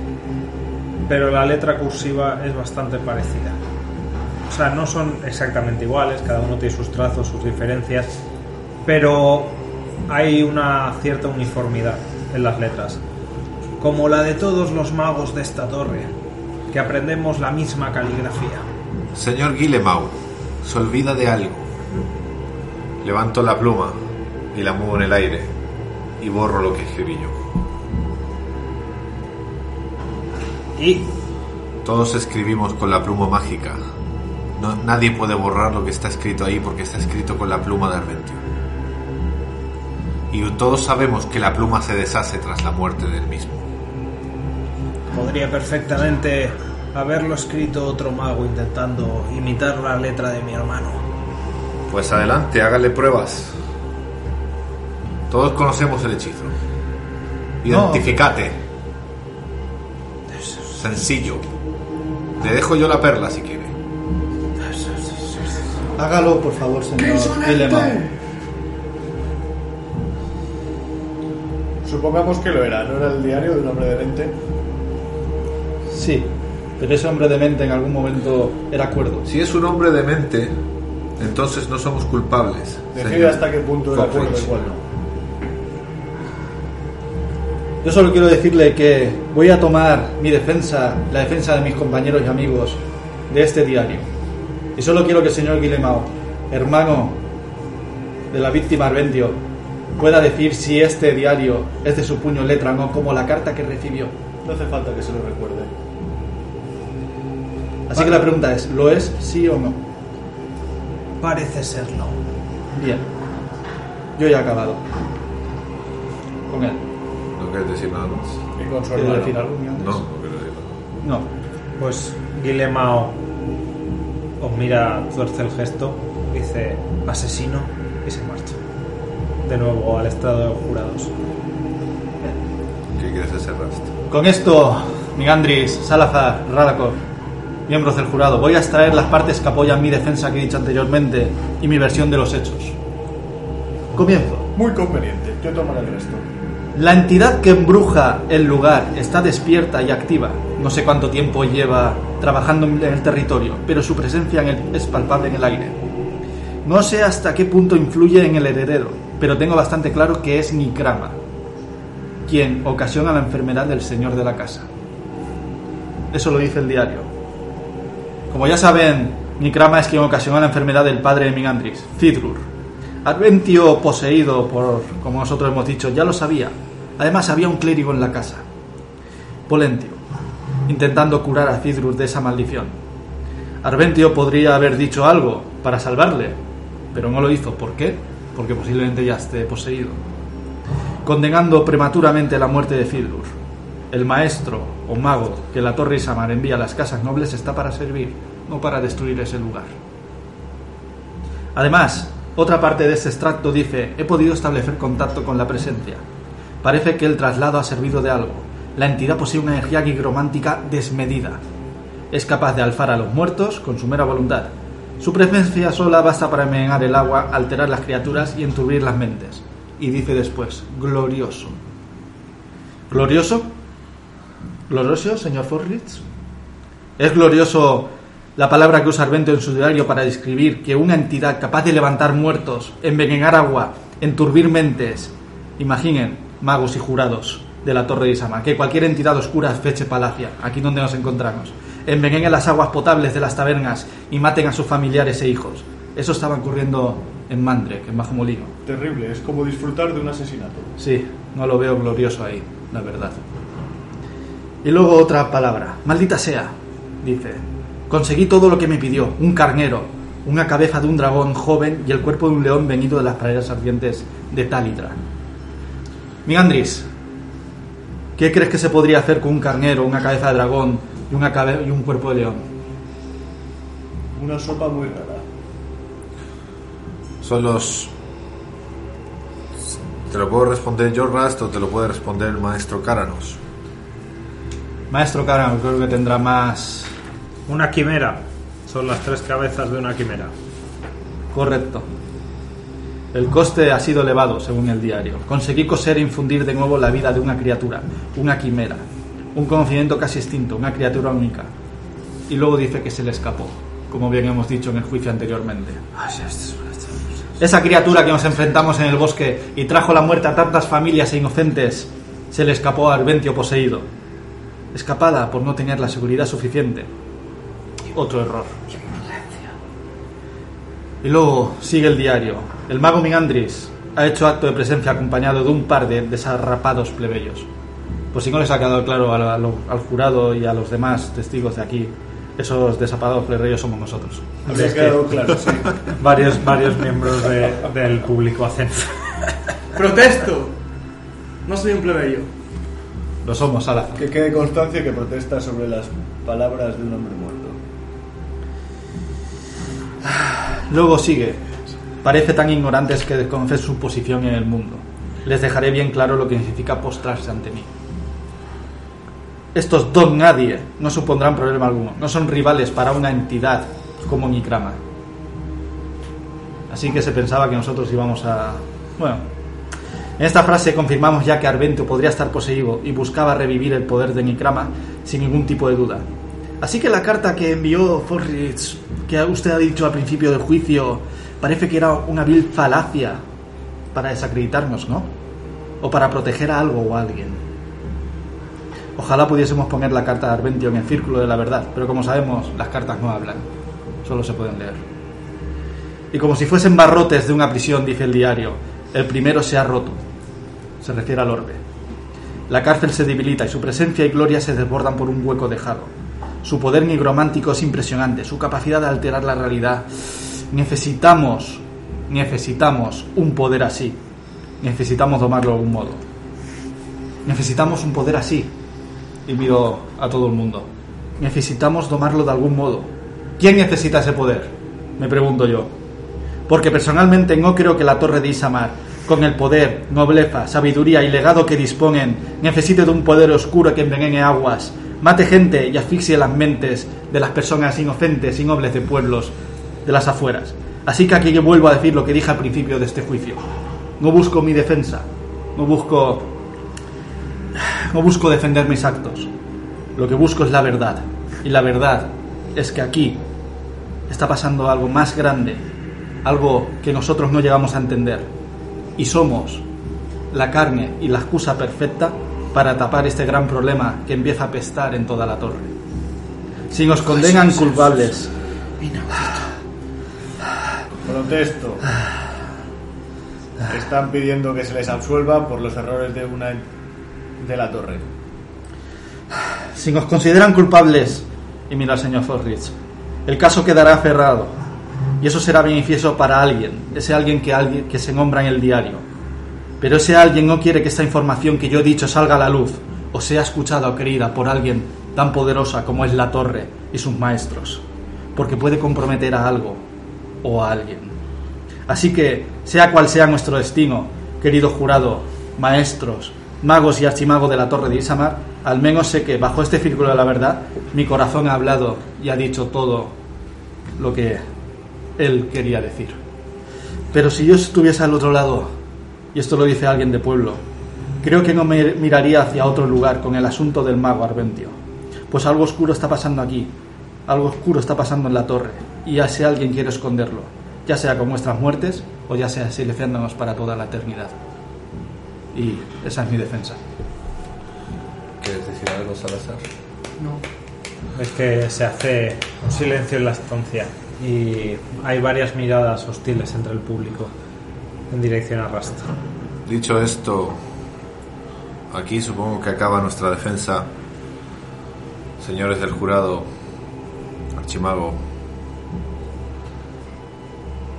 pero la letra cursiva es bastante parecida. O sea, no son exactamente iguales, cada uno tiene sus trazos, sus diferencias, pero hay una cierta uniformidad en las letras, como la de todos los magos de esta torre, que aprendemos la misma caligrafía. Señor Guillemau, se olvida de algo. Levanto la pluma y la muevo en el aire y borro lo que escribí yo. Y Todos escribimos con la pluma mágica. No, nadie puede borrar lo que está escrito ahí porque está escrito con la pluma de Arventio. Y todos sabemos que la pluma se deshace tras la muerte del mismo. Podría perfectamente haberlo escrito otro mago intentando imitar la letra de mi hermano. Pues adelante, hágale pruebas. Todos conocemos el hechizo. Identificate. Sencillo. Le dejo yo la perla si quiere. Hágalo, por favor, señor Supongamos que lo era, ¿no era el diario de un hombre de mente? Sí, pero ese hombre de mente en algún momento era cuerdo. Si es un hombre de mente, entonces no somos culpables. Decide hasta qué punto era acuerdo y cuál Yo solo quiero decirle que voy a tomar mi defensa, la defensa de mis compañeros y amigos de este diario. Y solo quiero que el señor Guillemao, hermano de la víctima Arbendio, pueda decir si este diario es de su puño letra o no, como la carta que recibió. No hace falta que se lo recuerde. Así que la pregunta es, ¿lo es sí o no? Parece serlo. Bien. Yo ya he acabado. Con él. ¿No quieres decir nada más? Y con su ¿Quiere hermano. decir algo? No, no quiero decir nada. No. Pues Guillemao os mira, tuerce el gesto, dice asesino y se marcha. De nuevo al estrado de los jurados. ¿Qué quieres hacer, Rast? Con esto, Migandris, Salazar, Radakov, miembros del jurado, voy a extraer las partes que apoyan mi defensa que he dicho anteriormente y mi versión de los hechos. Comienzo. Muy conveniente. Yo tomaré el resto. La entidad que embruja el lugar está despierta y activa. No sé cuánto tiempo lleva trabajando en el territorio, pero su presencia en el- es palpable en el aire. No sé hasta qué punto influye en el heredero, pero tengo bastante claro que es Nikrama, quien ocasiona la enfermedad del señor de la casa. Eso lo dice el diario. Como ya saben, Nikrama es quien ocasiona la enfermedad del padre de Migandris, Fidrur. Adventio poseído por, como nosotros hemos dicho, ya lo sabía. Además había un clérigo en la casa, Polentio, intentando curar a Fidrur de esa maldición. Arventio podría haber dicho algo para salvarle, pero no lo hizo. ¿Por qué? Porque posiblemente ya esté poseído. Condenando prematuramente la muerte de Fidrur. El maestro o mago que la Torre Isamar envía a las casas nobles está para servir, no para destruir ese lugar. Además, otra parte de este extracto dice, he podido establecer contacto con la presencia. Parece que el traslado ha servido de algo. La entidad posee una energía nigromántica desmedida. Es capaz de alzar a los muertos con su mera voluntad. Su presencia sola basta para envenenar el agua, alterar las criaturas y enturbir las mentes. Y dice después, glorioso. ¿Glorioso? ¿Glorioso, señor Forritz? ¿Es glorioso la palabra que usa Arvento en su diario para describir que una entidad capaz de levantar muertos, envenenar agua, enturbir mentes, imaginen, magos y jurados de la Torre de Isama, que cualquier entidad oscura feche palacia, aquí donde nos encontramos, envenenen las aguas potables de las tabernas y maten a sus familiares e hijos. Eso estaba ocurriendo en Mandrek, en Bajo Molino. Terrible. Es como disfrutar de un asesinato. Sí, no lo veo glorioso ahí, la verdad. Y luego otra palabra, maldita sea, dice. Conseguí todo lo que me pidió, un carnero, una cabeza de un dragón joven y el cuerpo de un león venido de las praderas ardientes de Talitra. Migandris, ¿qué crees que se podría hacer con un carnero, una cabeza de dragón y, una cabe- y un cuerpo de león? Una sopa muy rara. Son los... ¿Te lo puedo responder yo, Rast, o te lo puede responder el maestro Cáranos? Maestro Karan, creo que tendrá más... Una quimera. Son las tres cabezas de una quimera. Correcto. El coste ha sido elevado, según el diario. Conseguí coser e infundir de nuevo la vida de una criatura, una quimera, un conocimiento casi extinto, una criatura única. Y luego dice que se le escapó, como bien hemos dicho en el juicio anteriormente. Esa criatura que nos enfrentamos en el bosque y trajo la muerte a tantas familias e inocentes, se le escapó a Arventio poseído. Escapada por no tener la seguridad suficiente. Otro error. Y luego sigue el diario. El mago Migandris ha hecho acto de presencia acompañado de un par de desarrapados plebeyos. Pues si no les ha quedado claro al, al- al jurado y a los demás testigos de aquí, esos desapados plebeyos somos nosotros. Habría Es que- quedado claro, sí. Varios, varios miembros de- del público hacen. ¡Protesto! No soy un plebeyo. Lo somos, Salazar. Que quede constancia que protesta sobre las palabras de un hombre muerto. Luego sigue. Parece tan ignorantes que desconocen su posición en el mundo. Les dejaré bien claro lo que significa postrarse ante mí. Estos don nadie no supondrán problema alguno. No son rivales para una entidad como Nikrama. Así que se pensaba que nosotros íbamos a... Bueno, en esta frase confirmamos ya que Arvento podría estar poseído y buscaba revivir el poder de Nikrama sin ningún tipo de duda. Así que la carta que envió Forritz, que usted ha dicho al principio del juicio, parece que era una vil falacia para desacreditarnos, ¿no? O para proteger a algo o a alguien. Ojalá pudiésemos poner la carta de Arventio en el círculo de la verdad, pero como sabemos, las cartas no hablan, solo se pueden leer. Y como si fuesen barrotes de una prisión, dice el diario, el primero se ha roto. Se refiere al orbe. La cárcel se debilita y su presencia y gloria se desbordan por un hueco dejado. Su poder nigromántico es impresionante, su capacidad de alterar la realidad. Necesitamos, necesitamos un poder así. Necesitamos domarlo de algún modo. Necesitamos un poder así. Y a todo el mundo. Necesitamos domarlo de algún modo. ¿Quién necesita ese poder? Me pregunto yo. Porque personalmente no creo que la torre de Isamar, con el poder, nobleza, sabiduría y legado que disponen, necesite de un poder oscuro que envenene aguas, mate gente y asfixie las mentes de las personas inocentes y nobles de pueblos de las afueras. Así que aquí vuelvo a decir lo que dije al principio de este juicio. No busco mi defensa, no busco no busco defender mis actos. Lo que busco es la verdad. Y la verdad es que aquí está pasando algo más grande, algo que nosotros no llegamos a entender. Y somos la carne y la excusa perfecta para tapar este gran problema que empieza a pestar en toda la torre. Si nos condenan culpables, Protesto. Están pidiendo que se les absuelva por los errores de una de la torre. si nos consideran culpables, y mira al señor Forrich, el caso quedará cerrado. Y eso será beneficioso para alguien, ese alguien que, alguien que se nombra en el diario. Pero ese alguien no quiere que esta información que yo he dicho salga a la luz o sea escuchada o creída por alguien tan poderosa como es la torre y sus maestros, porque puede comprometer a algo o a alguien. Así que, sea cual sea nuestro destino, querido jurado, maestros, magos y archimagos de la torre de Isamar, al menos sé que bajo este círculo de la verdad, mi corazón ha hablado y ha dicho todo lo que él quería decir. Pero si yo estuviese al otro lado, y esto lo dice alguien de pueblo, creo que no me miraría hacia otro lugar con el asunto del mago Arventio. Pues algo oscuro está pasando aquí, algo oscuro está pasando en la torre, y ya sea alguien quiere esconderlo, ya sea con nuestras muertes o ya sea silenciándonos para toda la eternidad. Y esa es mi defensa. ¿Quieres decir algo, Salazar? Es que se hace un silencio en la estancia y hay varias miradas hostiles entre el público en dirección a Rasta. Dicho esto, aquí supongo que acaba nuestra defensa. Señores del jurado, Archimago,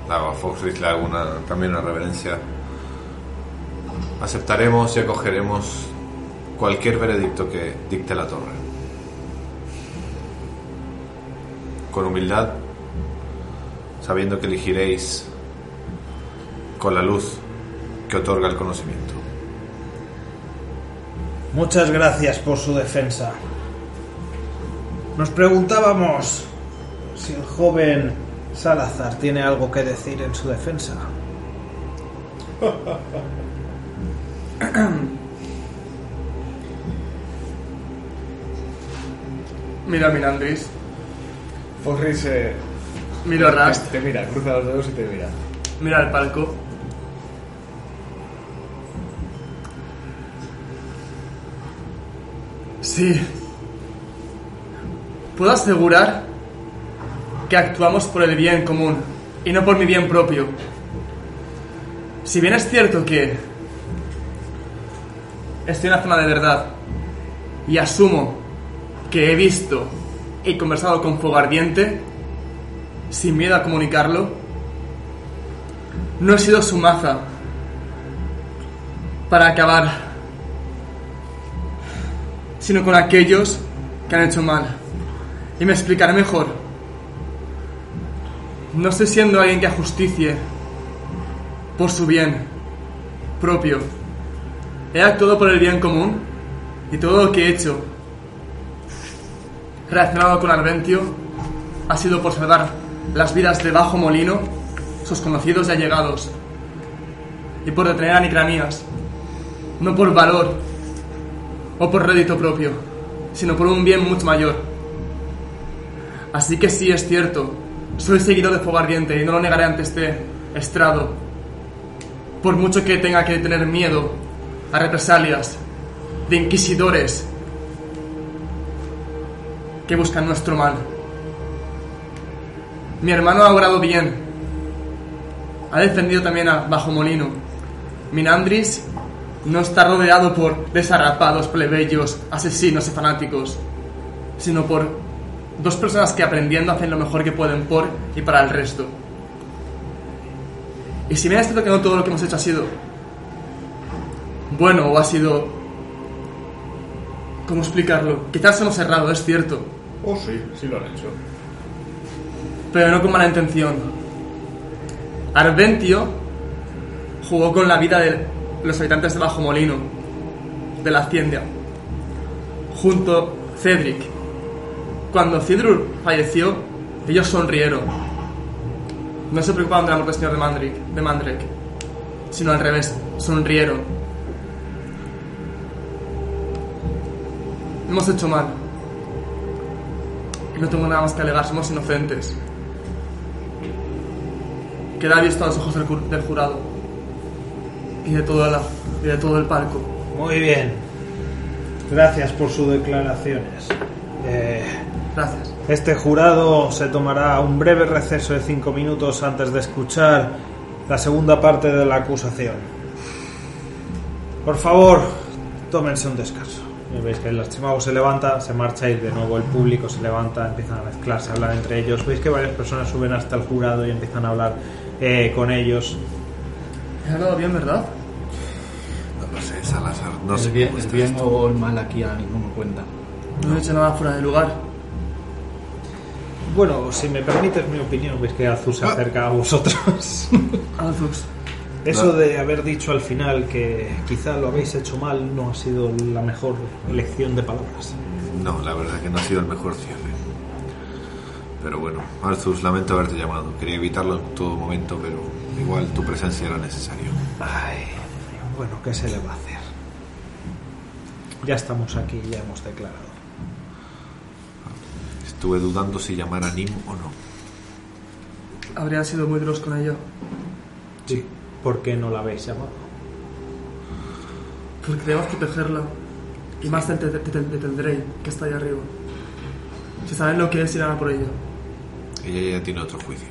le hago a Foxrich le hago una- también una reverencia. Aceptaremos y acogeremos cualquier veredicto que dicte la torre. Con humildad, sabiendo que elegiréis con la luz que otorga el conocimiento. Muchas gracias por su defensa. Nos preguntábamos si el joven Salazar tiene algo que decir en su defensa. Mira a Mirandris, Forri se. mira a Rast, Te mira, cruza los dedos y te mira. mira al palco. Sí. Puedo asegurar que actuamos por el bien común y no por mi bien propio. Si bien es cierto que estoy en la zona de verdad y asumo que he visto y conversado con fuego ardiente, sin miedo a comunicarlo, no he sido su maza para acabar, sino con aquellos que han hecho mal. Y me explicaré mejor. No estoy siendo alguien que ajusticie por su bien propio. He actuado por el bien común y todo lo que he hecho relacionado con Arventio ha sido por salvar las vidas de Bajo Molino, sus conocidos y allegados, y por detener a Nicranías, no por valor o por rédito propio, sino por un bien mucho mayor. Así que sí es cierto, soy seguidor de Fuego Ardiente y no lo negaré ante este estrado, por mucho que tenga que tener miedo a represalias de inquisidores que buscan nuestro mal. Mi hermano ha obrado bien. Ha defendido también a Bajo Molino. Minandris no está rodeado por desarrapados, plebeyos, asesinos y fanáticos, sino por dos personas que aprendiendo hacen lo mejor que pueden por y para el resto. Y si me es cierto que no todo lo que hemos hecho ha sido bueno o ha sido... ¿Cómo explicarlo? Quizás hemos errado, es cierto, Oh, sí, sí lo han hecho. pero no con mala intención. Arventio jugó con la vida de los habitantes de Bajo Molino, de la hacienda, junto a Cedric. Cuando Cidrur falleció, ellos sonrieron. No se preocupaban del amor del señor de Mandrick, de Mandrake, sino al revés, sonrieron. Hemos hecho mal. No tengo nada más que alegar, somos inocentes. Queda visto a los ojos del, ju- del jurado y de, toda la, y de todo el palco. Muy bien. Gracias por sus declaraciones. Eh, Gracias. este jurado se tomará un breve receso de cinco minutos antes de escuchar la segunda parte de la acusación. Por favor, tómense un descanso. Veis que el archimago se levanta, se marcha y de nuevo el público se levanta, empiezan a mezclarse, a hablar entre ellos. Veis que varias personas suben hasta el jurado y empiezan a hablar eh, con ellos. He hablado bien, ¿verdad? No lo sé, Salazar. No el sé bien, el bien o el mal aquí ahora mismo me cuenta. No he hecho nada fuera de lugar. Bueno, si me permites mi opinión, veis que Azu se acerca a vosotros. Alzus. Eso No. de haber dicho al final que quizá lo habéis hecho mal no ha sido la mejor elección de palabras. No, la verdad que no ha sido el mejor cierre. Pero bueno, Arthur, lamento haberte llamado. Quería evitarlo en todo momento, pero igual tu presencia era necesario. Ay, bueno, ¿qué se le va a hacer? Ya estamos aquí, ya hemos declarado. Estuve dudando si llamar a Nim o no. Habría sido muy duros con ello. Sí. ¿Por qué no la habéis llamado? Porque debemos protegerla. Y más de, de Teldrey, que está ahí arriba. Si saben lo que es, irán a por ella. Ella ya tiene otro juicio.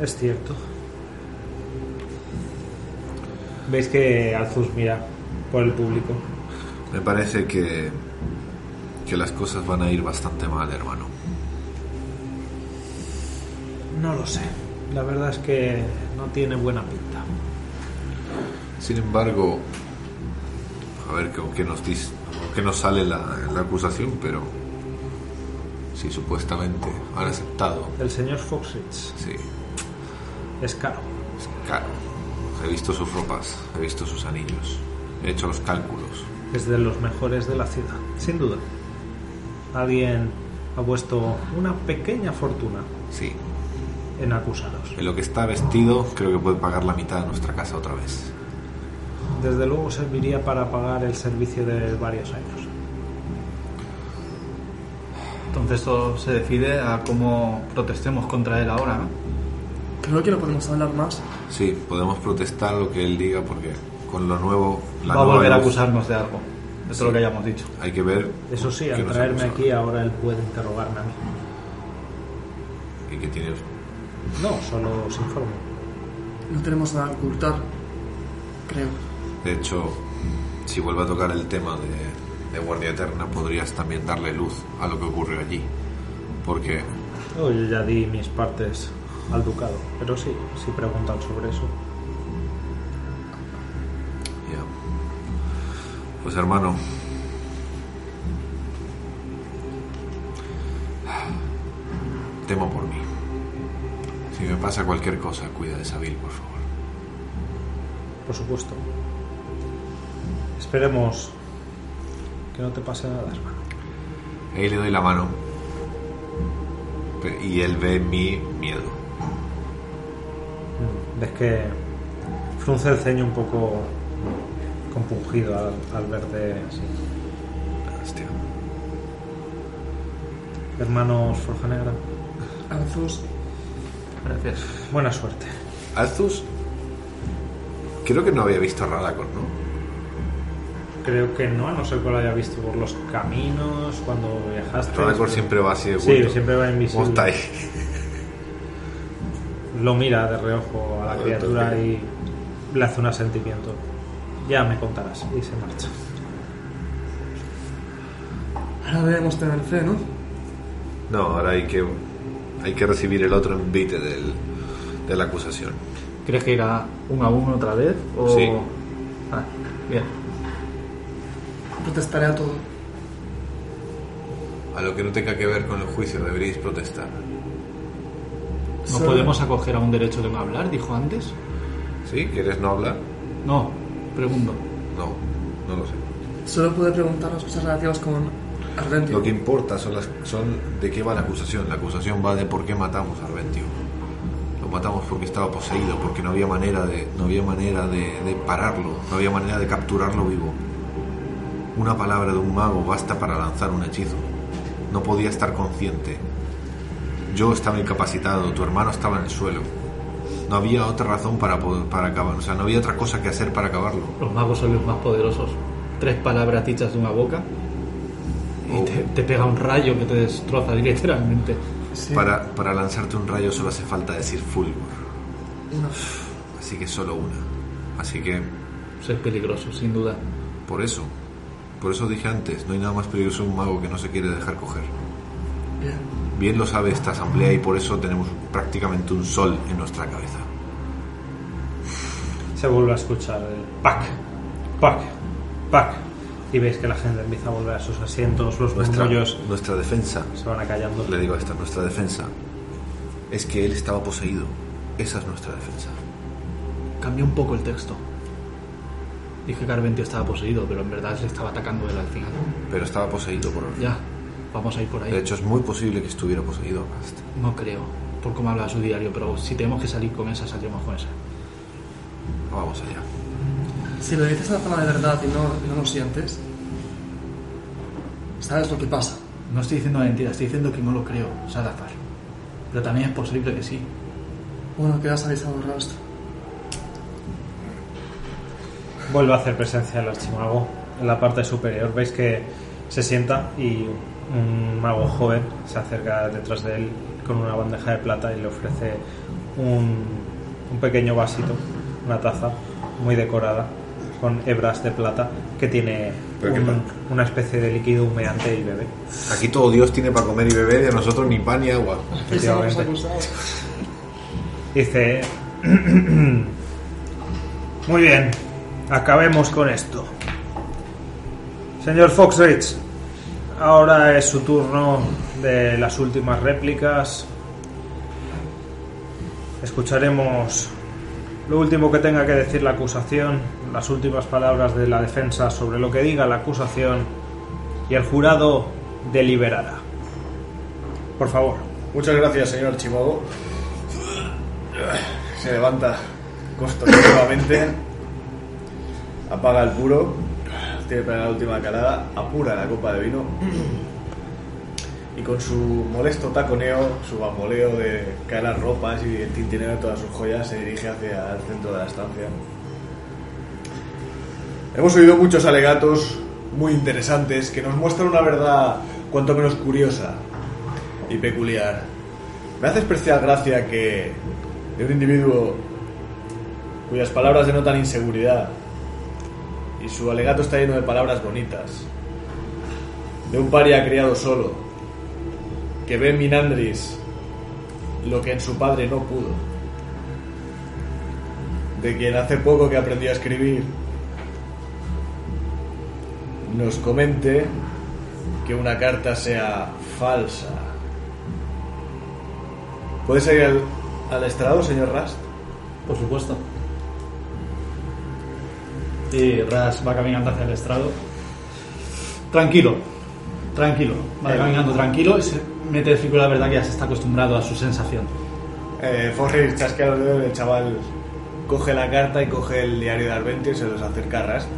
Es cierto. Veis que Alzus mira por el público. Me parece que, que las cosas van a ir bastante mal, hermano. No lo sé. La verdad es que no tiene buena pinta. Sin embargo, a ver qué nos dice, qué nos sale la, la acusación, pero si supuestamente han aceptado, El señor Foxrich sí, es caro. es caro. He visto sus ropas, he visto sus anillos, he hecho los cálculos. Es de los mejores de la ciudad, sin duda. Alguien ha puesto una pequeña fortuna Sí, en acusaros. en lo que está vestido creo que puede pagar la mitad de nuestra casa otra vez. Desde luego serviría para pagar el servicio de varios años. Entonces todo se decide a cómo protestemos contra él ahora, ¿no? Creo que no podemos hablar más. Sí, podemos protestar lo que él diga porque con lo nuevo, la Va a volver a acusarnos de algo. De todo lo que hayamos dicho. Hay que ver Eso sí, al traerme aquí ahora él puede interrogarme a mí. y que tiene No, solo os informo. No tenemos nada que ocultar. Creo. De hecho, si vuelve a tocar el tema de, de Guardia Eterna, podrías también darle luz a lo que ocurrió allí. Porque, yo ya di mis partes al ducado, pero sí, si preguntan sobre eso. ya. Pues hermano. Temo por mí. Si me pasa cualquier cosa, cuida de Sabil, por favor. Por supuesto. Esperemos que no te pase nada, hermano. Ahí le doy la mano. Y él ve mí miedo. Mm, Ves que frunce el ceño un poco compungido al, al verte así. Hostia. Hermanos Forja Negra, Alzus. Gracias. buena suerte. Alzus. Creo que no había visto a Radacon, ¿no? Creo que no, a no ser que lo haya visto por los caminos cuando viajaste. Radagor siempre va así de Sí, siempre va invisible. ¿Cómo está ahí? Lo mira de reojo a la criatura y le hace un asentimiento. Ya me contarás. Y se marcha. Ahora debemos tener fe, ¿no? No, ahora hay que, hay que recibir el otro envite del, de la acusación. ¿Crees que irá uno a uno otra vez? O... Sí. Ah, bien. Protestaré a todo. A lo que no tenga que ver con el juicio deberíais protestar. ¿No Solo- podemos acoger a un derecho de no hablar? Dijo antes. ¿Sí? ¿Quieres no hablar? No, pregunto. No, no lo sé. Solo puede preguntar las cosas relativas con Arventio. Lo que importa son, las, son de qué va la acusación. La acusación va de por qué matamos a Arventio. Lo matamos porque estaba poseído, porque no había manera de, no había manera de, de pararlo, no había manera de capturarlo vivo. Una palabra de un mago basta para lanzar un hechizo. No podía estar consciente. Yo estaba incapacitado, tu hermano estaba en el suelo. No había otra razón para, poder- para acabar, o sea, no había otra cosa que hacer para acabarlo. Los magos son los más poderosos. Tres palabras dichas de una boca y te, te pega un rayo que te destroza literalmente. Sí. Para, para lanzarte un rayo solo hace falta decir fulgor. Una- Así que solo una. Así que Eso es peligroso, sin duda. por eso, por eso dije antes, no hay nada más peligroso que un mago que no se quiere dejar coger. Bien. Bien lo sabe esta asamblea y por eso tenemos prácticamente un sol en nuestra cabeza. Se vuelve a escuchar el pac, pac, pac. Y veis que la gente empieza a volver a sus asientos, los Nuestra, murmullos nuestra defensa, se van acallando. le digo esta, nuestra defensa es que él estaba poseído. Esa es nuestra defensa. Cambió un poco el texto. Dije que Arventio estaba poseído, pero en verdad le estaba atacando él al final. Pero estaba poseído por Ya, vamos a ir por ahí. De hecho, es muy posible que estuviera poseído Rast. No creo, por cómo habla su diario, pero si tenemos que salir con esa, saldremos con esa. Vamos allá. Si lo dices a forma de verdad y no, no lo sientes, sabes lo que pasa. No estoy diciendo mentira, estoy diciendo que no lo creo, Salazar. Pero también es posible que sí. Bueno, quedas avisado el rostro. Vuelve a hacer presencia el archimago en la parte superior. Veis que se sienta y un mago joven se acerca detrás de él con una bandeja de plata y le ofrece un, un pequeño vasito, una taza muy decorada con hebras de plata que tiene un- una especie de líquido humeante y bebe. Aquí todo Dios tiene para comer y beber y a nosotros ni pan ni agua. Efectivamente. Dice, muy bien, acabemos con esto. Señor Foxrich, ahora es su turno de las últimas réplicas. Escucharemos lo último que tenga que decir la acusación, las últimas palabras de la defensa sobre lo que diga la acusación y el jurado deliberará. Por favor. Muchas gracias, señor Archimago. Se levanta costosamente, apaga el puro, tiene para la última calada, apura la copa de vino y con su molesto taconeo, su bamboleo de caer las ropas y el de todas sus joyas se dirige hacia el centro de la estancia. Hemos oído muchos alegatos muy interesantes que nos muestran una verdad cuanto menos curiosa y peculiar. Me hace especial gracia que de un individuo cuyas palabras denotan inseguridad y su alegato está lleno de palabras bonitas, de un paria criado solo, que ve en Minandris lo que en su padre no pudo, de quien hace poco que aprendió a escribir, nos comente que una carta sea falsa. ¿Puede salir al, al estrado, señor Rast? Por supuesto. Y Ras va caminando hacia el estrado. Tranquilo, tranquilo. Va caminando tranquilo y se mete el la verdad que ya se está acostumbrado a su sensación. Eh, chasquea los dedos, el chaval coge la carta y coge el diario de Arventio y se los acerca a Rast.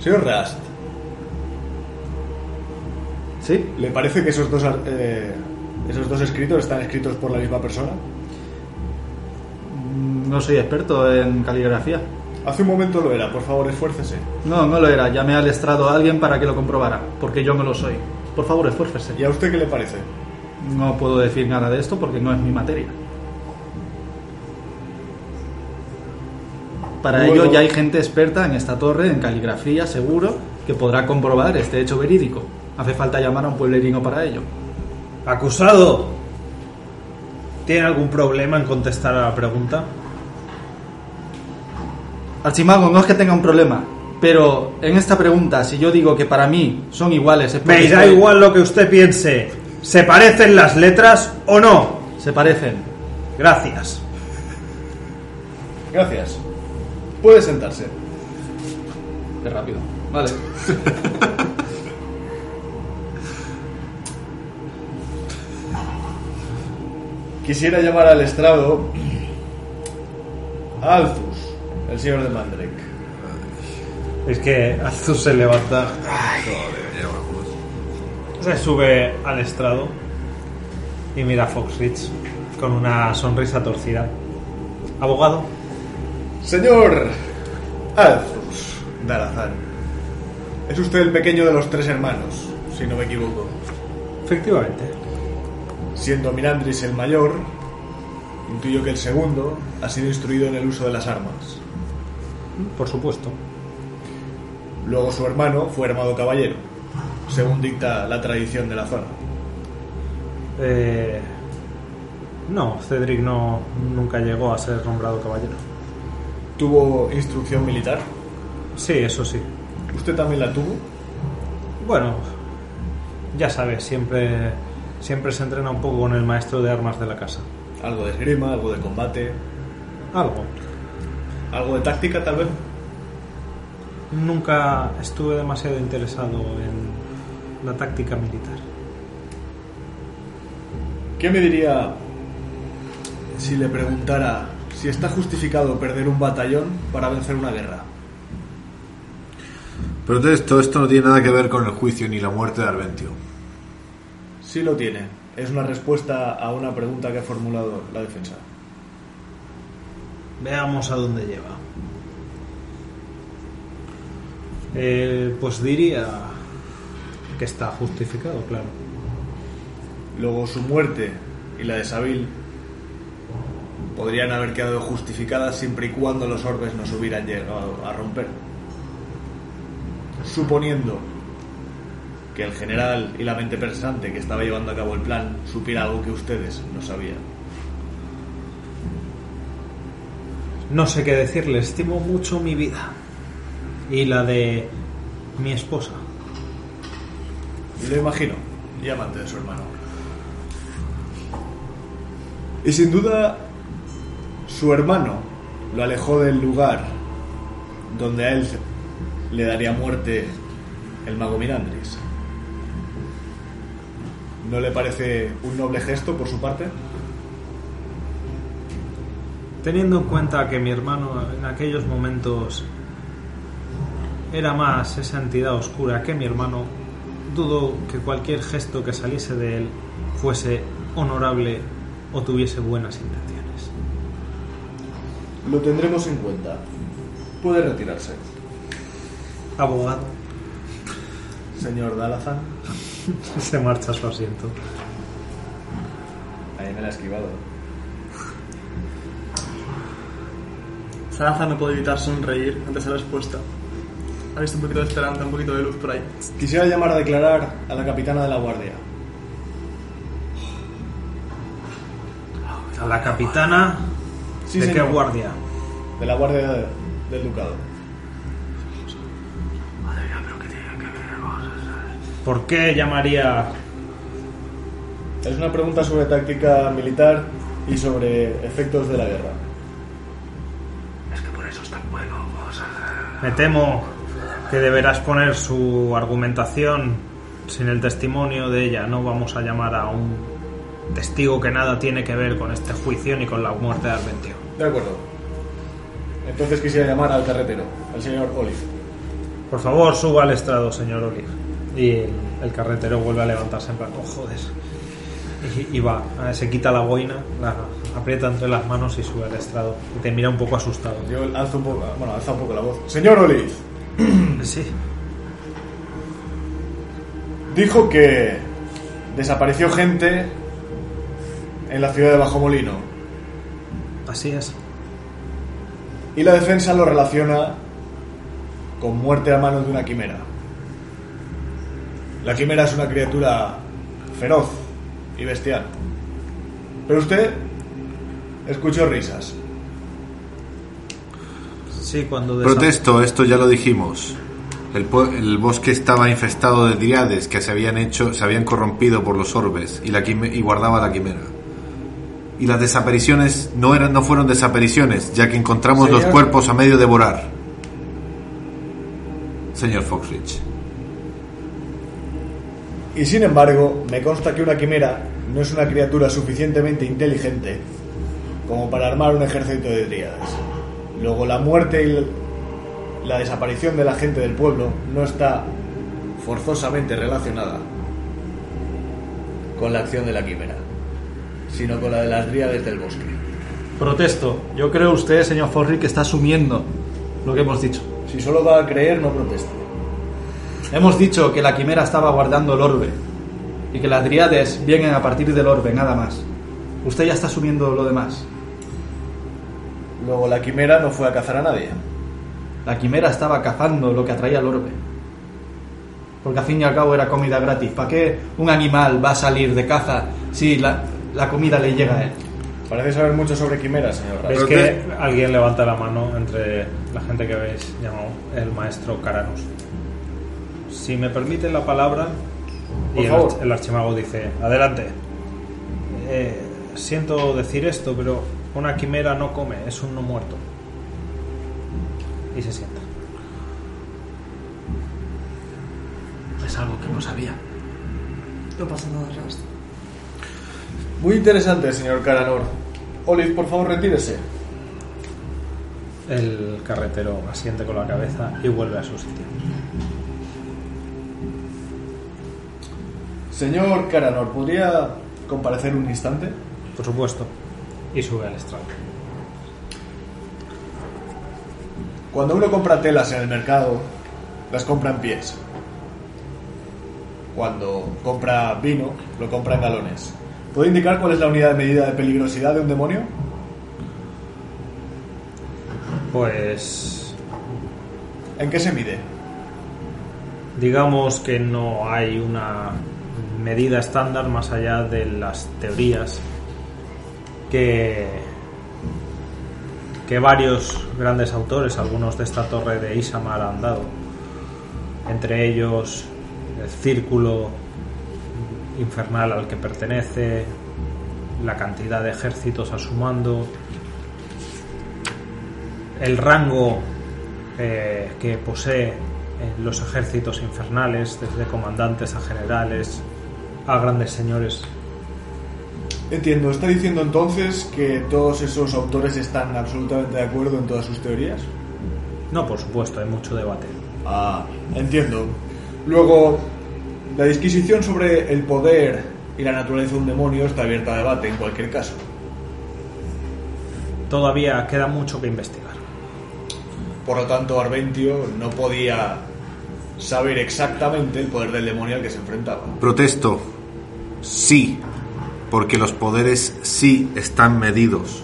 Señor Rast, ¿Sí? ¿le parece que esos dos, eh, esos dos escritos están escritos por la misma persona? Mm, No soy experto en caligrafía. Hace un momento lo era, por favor, esfuércese. No, no lo era. Llamé al estrado a alguien para que lo comprobara, porque yo no lo soy. Por favor, esfuércese. ¿Y a usted qué le parece? No puedo decir nada de esto porque no es mi materia. Para Luego- ello ya hay gente experta en esta torre, en caligrafía, seguro, que podrá comprobar este hecho verídico. Hace falta llamar a un pueblerino para ello. Acusado. ¿Tiene algún problema en contestar a la pregunta? Archimago, no es que tenga un problema, pero en esta pregunta, si yo digo que para mí son iguales, es Me da estoy- igual lo que usted piense. ¿Se parecen las letras o no? Se parecen. Gracias. Gracias. Puede sentarse. Qué rápido. Vale. Quisiera llamar al estrado a Alzus, el señor de Mandrake. Es que Azus se levanta, se sube al estrado y mira a Foxrich con una sonrisa torcida. Abogado, Señor Alzus Darazán. Es usted el pequeño de los tres hermanos, si no me equivoco. efectivamente. Siendo Mirandris el mayor, intuyo que el segundo ha sido instruido en el uso de las armas. Por supuesto. Luego su hermano fue armado caballero, según dicta la tradición de la zona. Eh, no, Cedric no, nunca llegó a ser nombrado caballero. Tuvo instrucción militar. Sí, eso sí. ¿Usted también la tuvo? Bueno, ya sabes, siempre, siempre se entrena un poco con el maestro de armas de la casa. Algo de esgrima, algo de combate, Algo. algo de táctica tal vez. Nunca estuve demasiado interesado en la táctica militar. ¿Qué me diría si le preguntara si está justificado perder un batallón para vencer una guerra? Pero entonces todo esto no tiene nada que ver con el juicio ni la muerte de Arventio. Sí lo tiene. Es una respuesta a una pregunta que ha formulado la defensa. Veamos a dónde lleva. Eh, pues diría que está justificado, claro. Luego su muerte y la de Sabil podrían haber quedado justificadas siempre y cuando los orbes nos hubieran llegado a romper. Suponiendo que el general y la mente pensante que estaba llevando a cabo el plan supiera algo que ustedes no sabían. No sé qué decirle, estimo mucho mi vida y la de mi esposa. Lo imagino, y amante de su hermano. Y sin duda, su hermano lo alejó del lugar donde a él le daría muerte el mago Mirandris. ¿No le parece un noble gesto por su parte? Teniendo en cuenta que mi hermano en aquellos momentos era más esa entidad oscura que mi hermano, dudo que cualquier gesto que saliese de él fuese honorable o tuviese buenas intenciones. Lo tendremos en cuenta. Puede retirarse. Abogado, Señor Dalazan. se marcha a su asiento. Ahí me la ha esquivado. Saranza no puede evitar sonreír ante esa respuesta. Ha visto un poquito de esperanza, un poquito de luz por ahí. Quisiera llamar a declarar a la capitana de la guardia. A la capitana Sí, de qué guardia. De la guardia de- del ducado. ¿Por qué llamaría Es una pregunta sobre táctica militar y sobre efectos de la guerra. Es que por eso está en juego. O sea, Me temo que deberás poner su argumentación sin el testimonio de ella. No vamos a llamar a un testigo que nada tiene que ver con este juicio ni con la muerte de Arventio. De acuerdo. Entonces quisiera llamar al carretero, al señor Olive. Por favor, suba al estrado, señor Olive. Y el, el carretero vuelve a levantarse en plan, oh, joder. Y, y va, eh, se quita la boina, la aprieta entre las manos y sube al estrado. Y te mira un poco asustado. Yo alzo un poco, bueno, alza un poco la voz. Señor Olive, Sí, dijo que desapareció gente en la ciudad de Bajo Molino así es. y la defensa lo relaciona con muerte a manos de una quimera. La quimera es una criatura feroz y bestial. Pero usted escuchó risas. Sí, cuando Protesto, esto ya lo dijimos. El, el bosque estaba infestado de driades que se habían hecho, se habían corrompido por los orbes y, la quime- y guardaba la quimera. Y las desapariciones no eran, no fueron desapariciones, ya que encontramos los cuerpos a medio devorar. Señor Foxrich. Y sin embargo, me consta que una quimera no es una criatura suficientemente inteligente como para armar un ejército de dríades. Luego la muerte y la desaparición de la gente del pueblo no está forzosamente relacionada con la acción de la quimera, sino con la de las dríades del bosque. Protesto. Yo creo usted, señor Forrick, que está asumiendo lo que hemos dicho. Si solo va a creer, no proteste. Hemos dicho que la quimera estaba guardando el orbe y que las driades vienen a partir del orbe, nada más. Usted ya está asumiendo lo demás. Luego la quimera no fue a cazar a nadie. La quimera estaba cazando lo que atraía al orbe. Porque al fin y al cabo era comida gratis. ¿Para qué un animal va a salir de caza si la, la comida le llega a él? Parece saber mucho sobre quimeras, señor. Veis Pero que alguien levanta la mano entre la gente que habéis llamado el maestro Caranos. Si me permite la palabra, Por y el, favor. arch- el archimago dice: Adelante. Eh, siento decir esto, pero una quimera no come, es un no muerto. Y se sienta. Es algo que no sabía. No pasa nada, Rast. Muy interesante, señor Caranor. Olive, por favor, retírese. El carretero asiente con la cabeza y vuelve a su sitio. Señor Caranor, ¿podría comparecer un instante? Por supuesto. Y sube al estrado. Cuando uno compra telas en el mercado, las compra en pies. Cuando compra vino, lo compra en galones. ¿Puede indicar cuál es la unidad de medida de peligrosidad de un demonio? Pues ¿En qué se mide? digamos que no hay una medida estándar más allá de las teorías que que varios grandes autores, algunos de esta torre de Isamar han dado, entre ellos el círculo infernal al que pertenece, la cantidad de ejércitos a su mando, el rango eh, que posee en los ejércitos infernales, desde comandantes a generales, a grandes señores. Entiendo, ¿está diciendo entonces que todos esos autores están absolutamente de acuerdo en todas sus teorías? No, por supuesto, hay mucho debate. Ah, entiendo. Luego, la disquisición sobre el poder y la naturaleza de un demonio está abierta a debate en cualquier caso. Todavía queda mucho que investigar. Por lo tanto, Arventio no podía saber exactamente el poder del demonio al que se enfrentaba. Protesto. Sí, porque los poderes sí están medidos.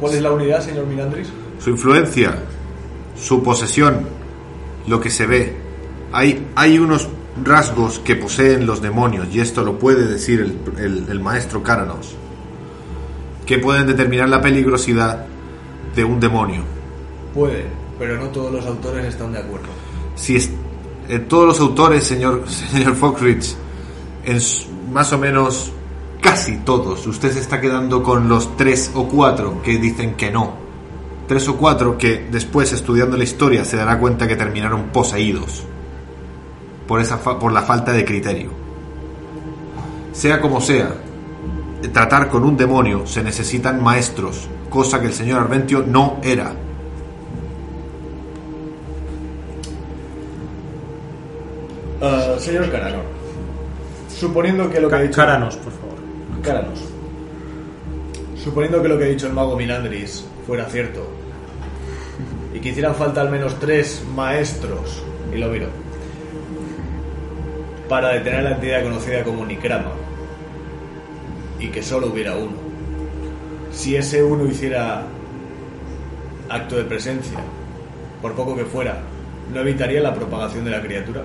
¿Cuál es la unidad, señor Mirandris? Su influencia, su posesión, lo que se ve. Hay, hay unos rasgos que poseen los demonios, y esto lo puede decir el, el- el maestro Cáranos, que pueden determinar la peligrosidad de un demonio. Puede, pero no todos los autores están de acuerdo. Si es, eh, todos los autores, señor, señor Foxrich, en más o menos casi todos, usted se está quedando con los tres o cuatro que dicen que no. Tres o cuatro que después, estudiando la historia, se dará cuenta que terminaron poseídos por, esa fa- por la falta de criterio. Sea como sea, tratar con un demonio se necesitan maestros, cosa que el señor Arventio no era. Ah, señor suponiendo que lo que ha dicho... Cáranos, por favor. Encáranos. Suponiendo que lo que ha dicho el mago Minandris fuera cierto, y que hicieran falta al menos tres maestros, y lo miro, para detener la entidad conocida como Nikrama, y que solo hubiera uno. Si ese uno hiciera acto de presencia, por poco que fuera, ¿no evitaría la propagación de la criatura?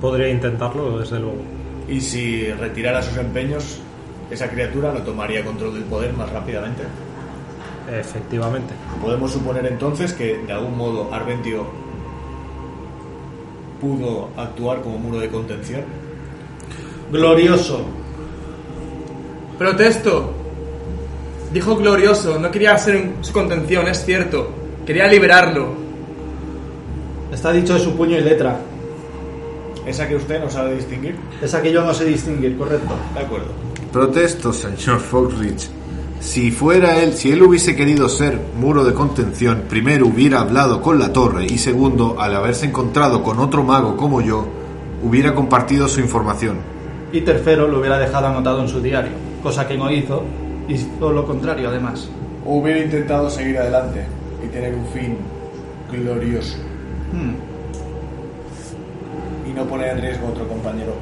Podría intentarlo, desde luego. Y si retirara sus empeños, esa criatura no tomaría control del poder más rápidamente. Efectivamente. Podemos suponer entonces que de algún modo Arventio pudo actuar como muro de contención. Glorioso. Protesto. Dijo glorioso, no quería hacer su contención, es cierto. Quería liberarlo. Está dicho de su puño y letra. ¿Esa que usted no sabe distinguir? Esa que yo no sé distinguir, correcto. De acuerdo. Protesto, señor Foxrich. Si fuera él, si él hubiese querido ser muro de contención, primero hubiera hablado con la torre y segundo, al haberse encontrado con otro mago como yo, hubiera compartido su información. Y tercero, lo hubiera dejado anotado en su diario, cosa que no hizo, y hizo lo contrario además. O hubiera intentado seguir adelante y tener un fin glorioso Hmm. No poner en riesgo a otro compañero.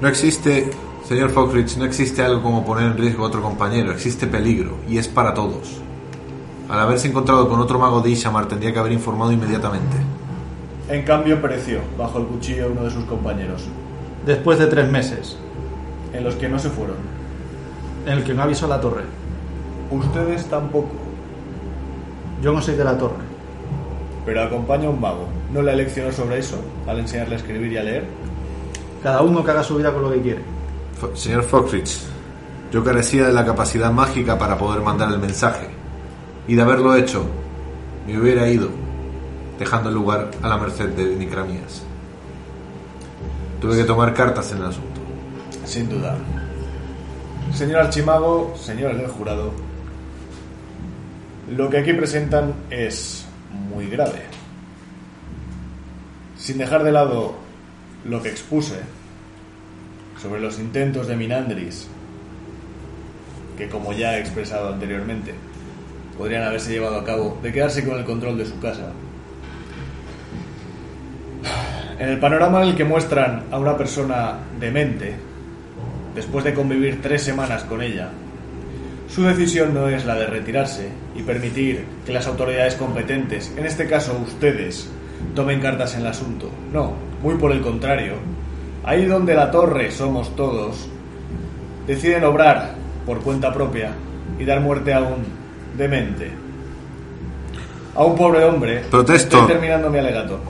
No existe, señor Foxrich, no existe algo como poner en riesgo a otro compañero, existe peligro y es para todos. Al haberse encontrado con otro mago de Ishamar tendría que haber informado inmediatamente. En cambio, pereció bajo el cuchillo de uno de sus compañeros, Después de tres meses, en los que no se fueron. en el que no avisó a la torre. Ustedes tampoco, Yo no soy de la torre. Pero acompaña a un mago. ¿No le leccionó sobre eso al enseñarle a escribir y a leer? Cada uno que haga su vida con lo que quiere. Fo- Señor Foxrich, yo carecía de la capacidad mágica para poder mandar el mensaje. Y de haberlo hecho, me hubiera ido, dejando el lugar a la merced de Nicramías. Tuve que tomar cartas en el asunto. Sin duda. Señor Archimago, señores del jurado, lo que aquí presentan es muy grave. Sin dejar de lado lo que expuse sobre los intentos de Minandris, que como ya he expresado anteriormente, podrían haberse llevado a cabo de quedarse con el control de su casa. En el panorama en el que muestran a una persona demente, después de convivir tres semanas con ella, su decisión no es la de retirarse y permitir que las autoridades competentes, en este caso ustedes, tomen cartas en el asunto. No, muy por el contrario. Ahí donde la torre somos todos, deciden obrar por cuenta propia y dar muerte a un demente. A un pobre hombre. Protesto. Estoy terminando mi alegato.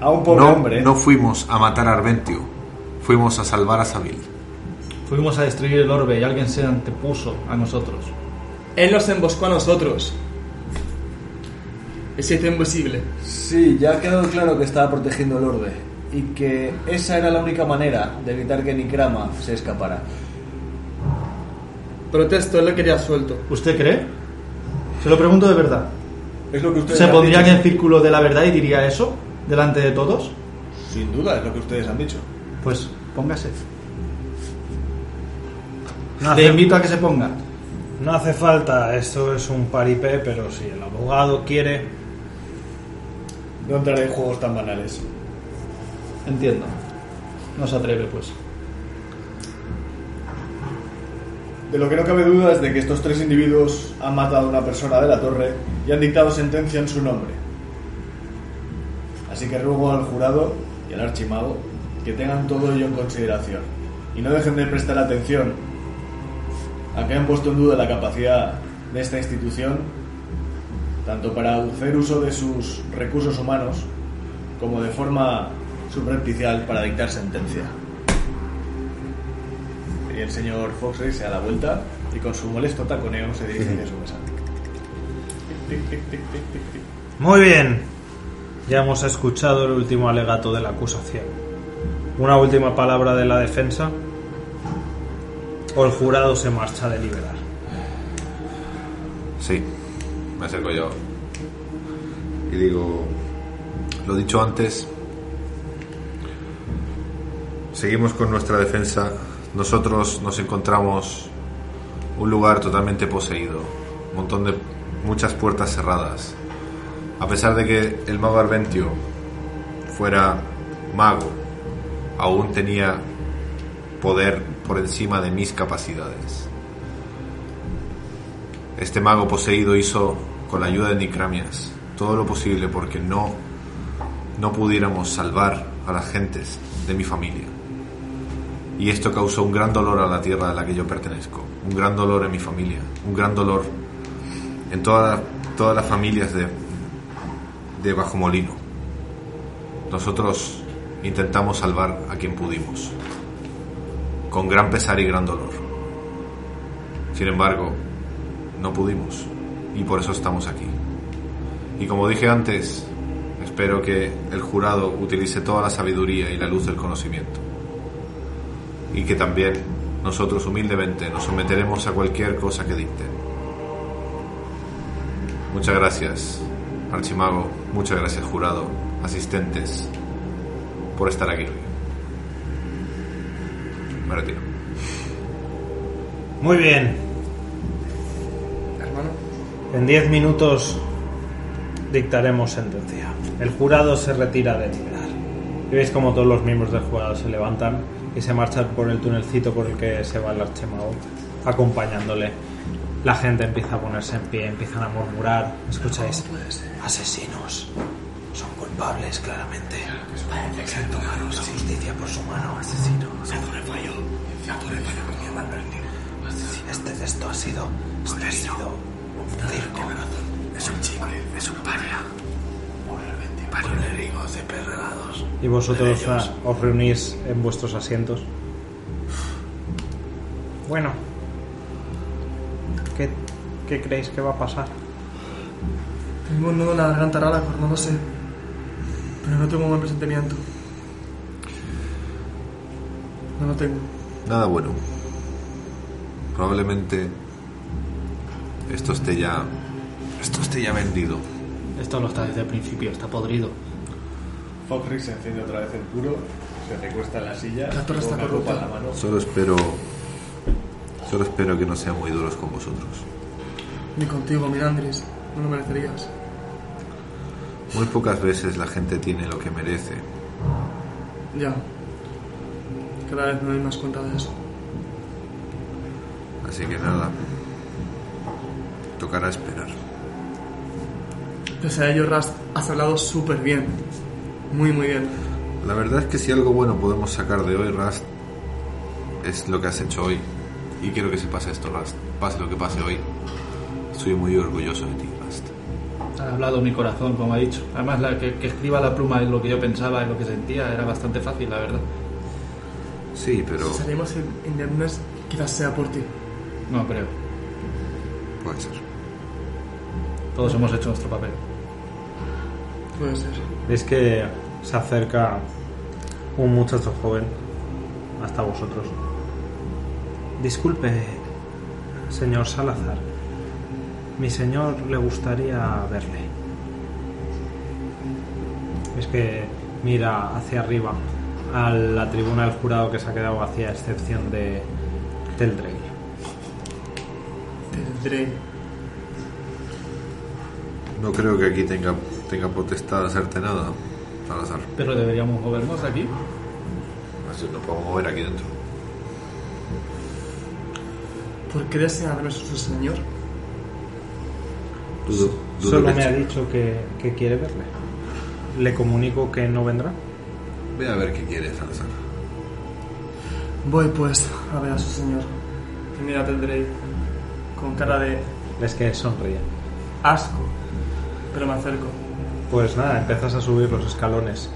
A un pobre No, hombre. no fuimos a matar a Arventio, fuimos a salvar a Sabil. Fuimos a destruir el orbe y alguien se antepuso a nosotros. Él nos emboscó a nosotros. Hizo invisible. Sí, ya ha quedado claro que estaba protegiendo el orbe y que esa era la única manera de evitar que Nikrama se escapara. Protesto, él lo quería suelto. ¿Usted cree? Se lo pregunto de verdad. Es lo que ustedes ¿Se han pondría en dicho. el círculo de la verdad y diría eso delante de todos? Sin duda, es lo que ustedes han dicho. Pues póngase. No Le hace, invito a que se ponga. no hace falta, esto es un paripé, pero si el abogado quiere, No entraré en juegos tan banales. Entiendo. No se atreve, pues. De lo que no cabe duda es de que estos tres individuos han matado a una persona de la torre y han dictado sentencia en su nombre. Así que ruego al jurado y al archimago que tengan todo ello en consideración y no dejen de prestar atención a que han puesto en duda la capacidad de esta institución tanto para hacer uso de sus recursos humanos como de forma subrepticial para dictar sentencia. Y el señor Foxley se da la vuelta y con su molesto taconeo se dirige hacia su mesa. Muy bien. Ya hemos escuchado el último alegato de la acusación. ¿Una última palabra de la defensa? ¿O el jurado se marcha a deliberar? Sí, me acerco yo. Y digo, lo dicho antes, seguimos con nuestra defensa. Nosotros nos encontramos un lugar totalmente poseído, un montón de muchas puertas cerradas. A pesar de que el mago Arventio fuera mago, aún tenía poder por encima de mis capacidades. Este mago poseído hizo, con la ayuda de Nicramias, todo lo posible porque no, no pudiéramos salvar a las gentes de mi familia. Y esto causó un gran dolor a la tierra a la que yo pertenezco, un gran dolor en mi familia, un gran dolor en toda- todas las familias de, de Bajo Molino. Nosotros intentamos salvar a quien pudimos, con gran pesar y gran dolor. Sin embargo, no pudimos y por eso estamos aquí. Y como dije antes, espero que el jurado utilice toda la sabiduría y la luz del conocimiento. Y que también nosotros humildemente nos someteremos a cualquier cosa que dicten. Muchas gracias, Archimago. Muchas gracias, jurado, asistentes, por estar aquí hoy. Me retiro. Muy bien. Hermano. En 10 minutos dictaremos sentencia. El jurado se retira de deliberar. Y veis como todos los miembros del jurado se levantan y se marchan por el tunelcito por el que se va el archemago, acompañándole. La gente empieza a ponerse en pie, empiezan a murmurar. Escucháis, asesinos. Son culpables, claramente. Exacto, tomaron la justicia por su mano, asesinos. Este de esto ha sido, este ha sido un circo. Es un chico, es un paria. Parios de perregados. Y vosotros ah, os reunís en vuestros asientos. Bueno, ¿qué, qué creéis que va a pasar? Tengo un nudo en la garganta rara, no lo sé. Pero no tengo un buen presentimiento. No lo tengo. Nada bueno. Probablemente esto esté ya. Esto esté ya vendido. Esto no está desde el principio, está podrido. Foxrix se enciende otra vez el puro, se recuesta en la silla, La torre con está copa en corrupta. la mano. Solo espero. Solo espero que no sean muy duros con vosotros. Ni contigo, Mirandris. No lo merecerías. Muy pocas veces la gente tiene lo que merece. Ya. Cada vez me doy más cuenta de eso. Así que nada. Tocará esperar. Pese a ello, Rast, has hablado súper bien. Muy, muy bien. La verdad es que si algo bueno podemos sacar de hoy, Rust, es lo que has hecho hoy. Y quiero que se pase esto, Rust. Pase lo que pase hoy. Estoy muy orgulloso de ti. Ha hablado mi corazón, como ha dicho. Además, la, que, que escriba la pluma en lo que yo pensaba, en lo que sentía, era bastante fácil, la verdad. Sí, pero Si salimos in- indemnes, quizás sea por ti. No creo. puede ser. Todos hemos hecho nuestro papel. Puede ser. Veis que se acerca un muchacho joven hasta vosotros. Disculpe, señor Salazar. Mi señor le gustaría verle. Es que mira hacia arriba a la tribuna del jurado que se ha quedado vacía, a excepción de Teldrey. Tendré. No creo que aquí tenga, tenga potestad de hacerte nada, Salazar. Pero deberíamos movernos aquí. Así no podemos mover aquí dentro. ¿Por qué desearme su señor? Dudo, dudo Solo me ha dicho que, que quiere verle. Le comunico que no vendrá. Ve a ver qué quiere, Salazar. Voy pues a ver a su señor. Y mira, tendré con cara de Es que sonríe. asco. Pero me acerco. Pues nada, empiezas a subir los escalones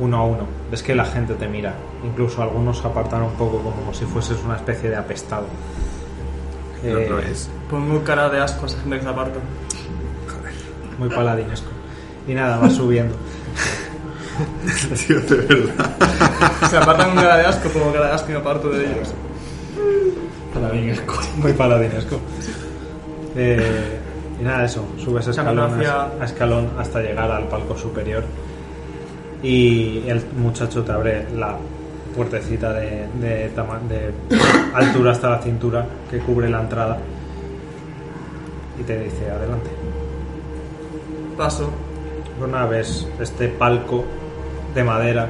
uno a uno. Ves que la gente te mira. Incluso algunos se apartan un poco como si fueses una especie de apestado. No Eh, lo es. Pongo cara de asco a esa gente que se aparta. muy paladinesco. Y nada, vas subiendo. Tío, de verdad. Se apartan con cara de asco, pongo cara de asco y me aparto de ellos. Muy paladinesco. Eh, y nada, eso. Subes escalón hacia- a escalón hasta llegar al palco superior. Y el muchacho te abre la puertecita de, de, de altura hasta la cintura que cubre la entrada y te dice adelante. Paso. Una vez este palco de madera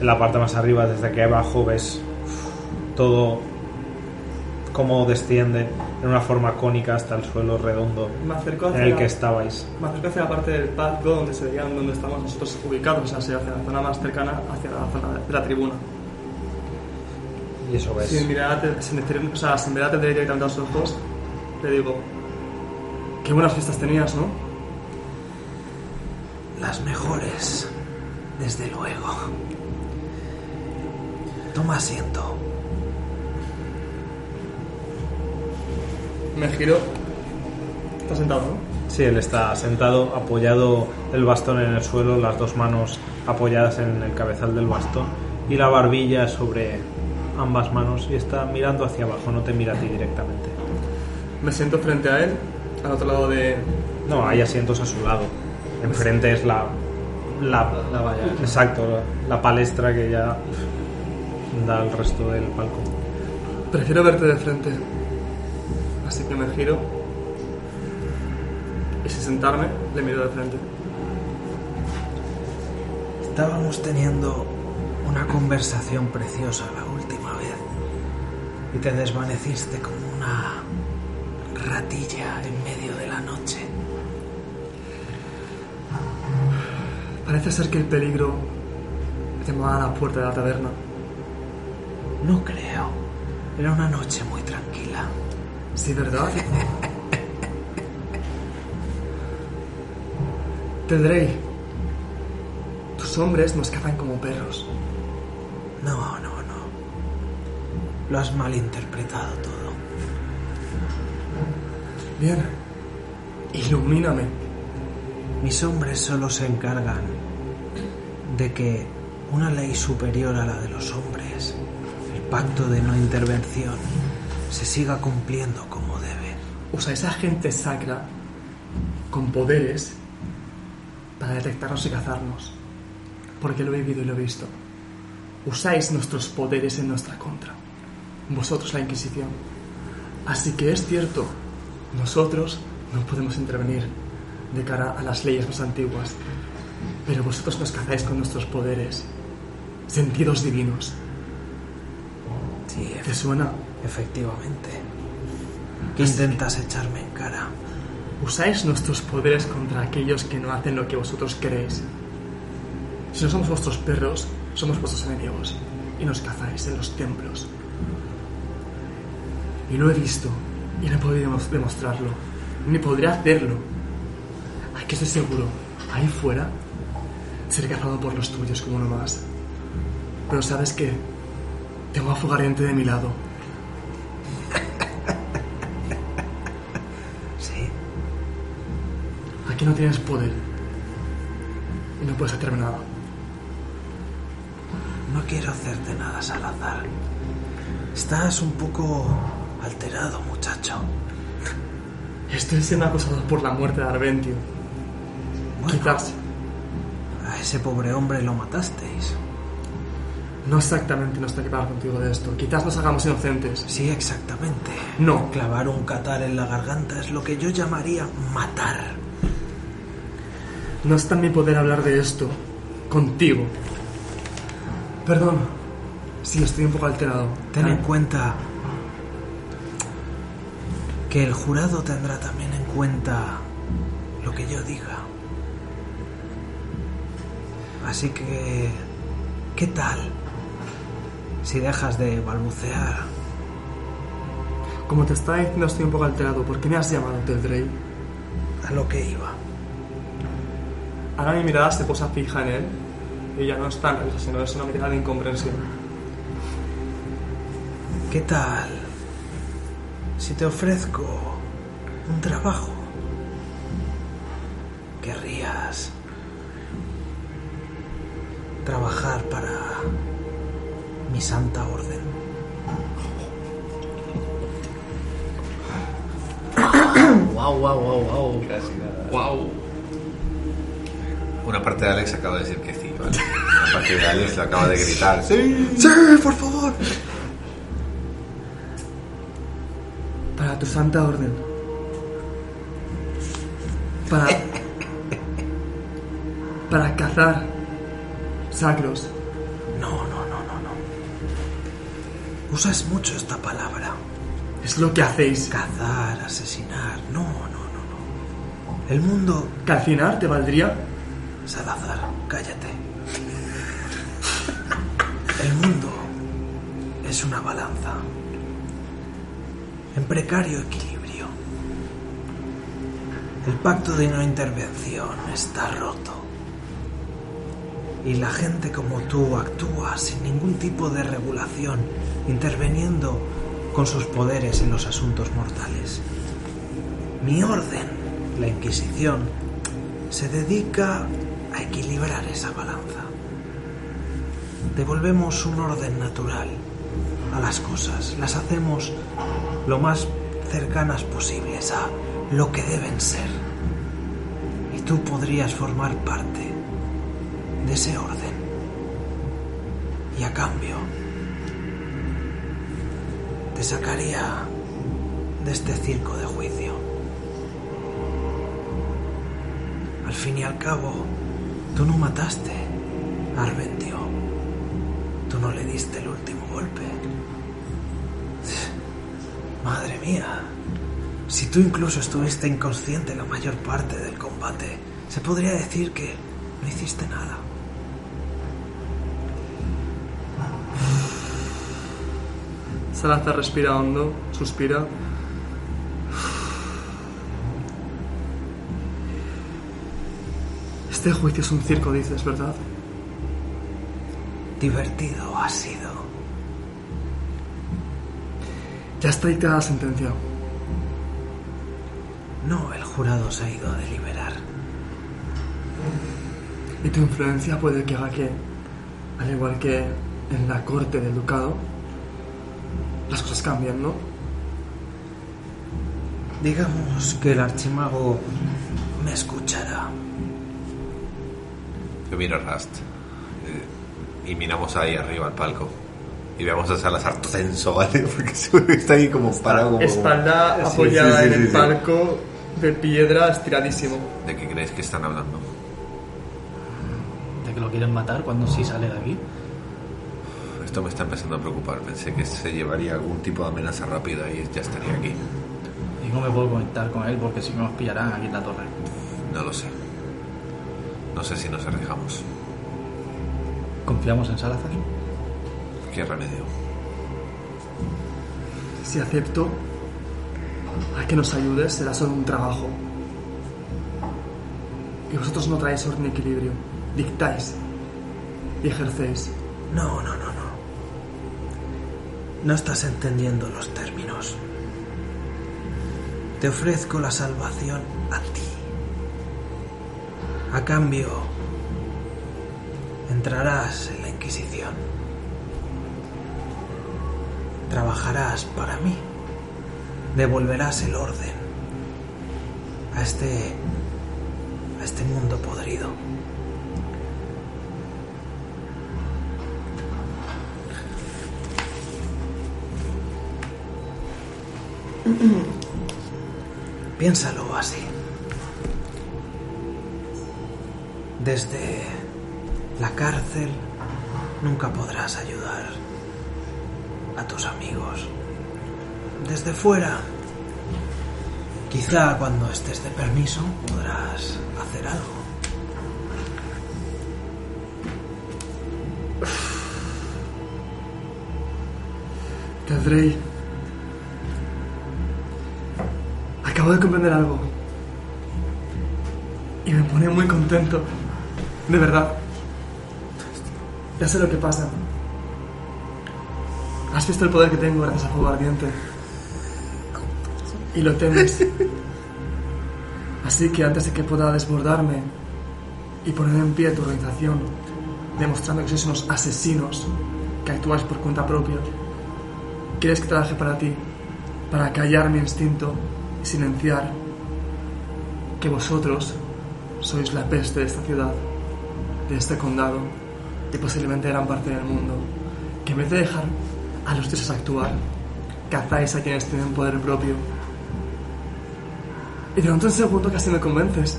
en la parte más arriba, desde aquí abajo ves todo cómo desciende en una forma cónica hasta el suelo redondo Me acerco en hacia, el la, que estabais. me acerco hacia la parte del palco donde se veía donde estamos nosotros ubicados, o sea, hacia la zona más cercana, hacia la zona de la tribuna. Y eso ves. Sin mirar, a- sin, decir- o sea, sin mirar a Tendré directamente a los ojos, le digo, qué buenas fiestas tenías, ¿no? Las mejores, desde luego. Toma asiento. Me giro. Está sentado, ¿no? Sí, él está sentado, apoyado el bastón en el suelo, las dos manos apoyadas en el cabezal del bastón y la barbilla sobre ambas manos y está mirando hacia abajo, no te mira a ti directamente. Me siento frente a él, al otro lado de... No, hay asientos a su lado. Enfrente es la. La, La valla. Exacto, la, la palestra que ya da al resto del palco. Prefiero verte de frente. Así que me giro. Y sin sentarme, le miro de frente. Estábamos teniendo una conversación preciosa la última vez. Y te desvaneciste como una ratilla en medio de la noche. Parece ser que el peligro llamaba a la puerta de la taberna. No creo. Era una noche muy tranquila. Sí, ¿verdad? Tendré. Tus hombres nos cazan como perros. No, no, no. Lo has malinterpretado todo. Bien. Ilumíname. Mis hombres solo se encargan de que una ley superior a la de los hombres, el pacto de no intervención, se siga cumpliendo como debe. Usáis a gente sacra con poderes para detectarnos y cazarnos. Porque lo he vivido y lo he visto. Usáis nuestros poderes en nuestra contra. Vosotros la Inquisición. Así que es cierto, nosotros no podemos intervenir de cara a las leyes más antiguas. Pero vosotros nos cazáis con nuestros poderes. Sentidos divinos. Sí, ¿Te suena? Efectivamente. ¿Qué intentas echarme en cara? Usáis nuestros poderes contra aquellos que no hacen lo que vosotros queréis. Si no somos vuestros perros, somos vuestros enemigos. Y nos cazáis en los templos. Y lo he visto. Y no he podido demos- demostrarlo. Ni podré hacerlo. Aquí estoy seguro. Ahí fuera, seré cazado por los tuyos como uno más. Pero sabes qué? Tengo a Fugariente de mi lado. Aquí no tienes poder. Y no puedes hacerme nada. no quiero hacerte nada, Salazar. Estás un poco alterado, muchacho. Estoy siendo acusado por la muerte de Arventio. Bueno, Quizás, a ese pobre hombre lo matasteis. no exactamente no para hablar contigo de esto. Quizás nos hagamos inocentes. Sí, exactamente. No. Clavar un catar en la garganta es lo que yo llamaría matar. No está en mi poder hablar de esto. Contigo. Perdón. Sí, estoy un poco alterado. Ten en Ah, cuenta que el jurado tendrá también en cuenta lo que yo diga. Así que, ¿qué tal si dejas de balbucear? Como te estaba diciendo, estoy un poco alterado. ¿Por qué me has llamado Teldrey? A lo que iba. Ahora mi mirada se posa fija en él. Y ya no es tan risa, sino es una mirada de incomprensión. ¿Qué tal si te ofrezco un trabajo? ¿Querrías trabajar para mi santa orden? Wow, wow, wow, wow. Una parte de Alex acaba de decir que sí. Vale. Aparte de Alex lo acaba de gritar. ¡Sí! ¡Sí, por favor! Para tu santa orden. Para. Para cazar sacros. No, no, no, no, no. Usas mucho esta palabra. Es lo que hacéis. Cazar, asesinar. No, no, no, no. El mundo... Calcinar te valdría. Salazar, cállate. El mundo es una balanza. En precario equilibrio. El pacto de no intervención está roto. Y la gente como tú actúa sin ningún tipo de regulación, interviniendo con sus poderes en los asuntos mortales. Mi orden, la Inquisición, se dedica equilibrar esa balanza. Devolvemos un orden natural a las cosas, las hacemos lo más cercanas posibles a lo que deben ser. Y tú podrías formar parte de ese orden. Y a cambio, te sacaría de este circo de juicio. Al fin y al cabo, tú no mataste a Arventio. Tú no le diste el último golpe. Madre mía, si tú incluso estuviste inconsciente la mayor parte del combate, se podría decir que no hiciste nada. Salazar respira hondo, suspira. Este juicio es un circo, dices, ¿verdad? Divertido ha sido. Ya está dictada la sentencia. No, el jurado se ha ido a deliberar. Y tu influencia puede que haga que, al igual que en la corte del ducado, las cosas cambien, ¿no? Digamos que el archimago me escuchará. Yo miro a Rust. eh, y miramos ahí arriba al palco. Y vemos a Salazar tenso, ¿vale? Porque seguro que está ahí como parado. como- Espalda apoyada sí, sí, en sí, el sí. palco de piedra, estiradísimo. ¿De qué crees que están hablando? De que lo quieren matar cuando sí sale de aquí. Esto me está empezando a preocupar. Pensé que se llevaría algún tipo de amenaza rápida y ya estaría aquí. Y no me puedo conectar con él porque si no nos pillarán aquí en la torre. No lo sé. No sé si nos arriesgamos. ¿Confiamos en Salazar? ¿Qué remedio? Si acepto a que nos ayudes, será solo un trabajo. Y vosotros no traéis orden y equilibrio. Dictáis y ejercéis. No, no, no, no. No estás entendiendo los términos. Te ofrezco la salvación a ti. A cambio, entrarás en la Inquisición. Trabajarás para mí. Devolverás el orden a este a este mundo podrido. Piénsalo Desde la cárcel nunca podrás ayudar a tus amigos. Desde fuera, quizá cuando estés de permiso podrás hacer algo. Tendré. Acabo de comprender algo. Y me pone muy contento. De verdad. Ya sé lo que pasa. Has visto el poder que tengo gracias a Fuego Ardiente. Y lo temes. Así que antes de que pueda desbordarme y poner en pie tu organización, demostrando que sois unos asesinos que actuáis por cuenta propia, ¿Quieres que trabaje para ti? Para callar mi instinto y silenciar que vosotros sois la peste de esta ciudad. De este condado y posiblemente gran parte del mundo, que en vez de dejar a los dioses actuar, cazáis a quienes tienen poder propio. Y durante un segundo casi me convences.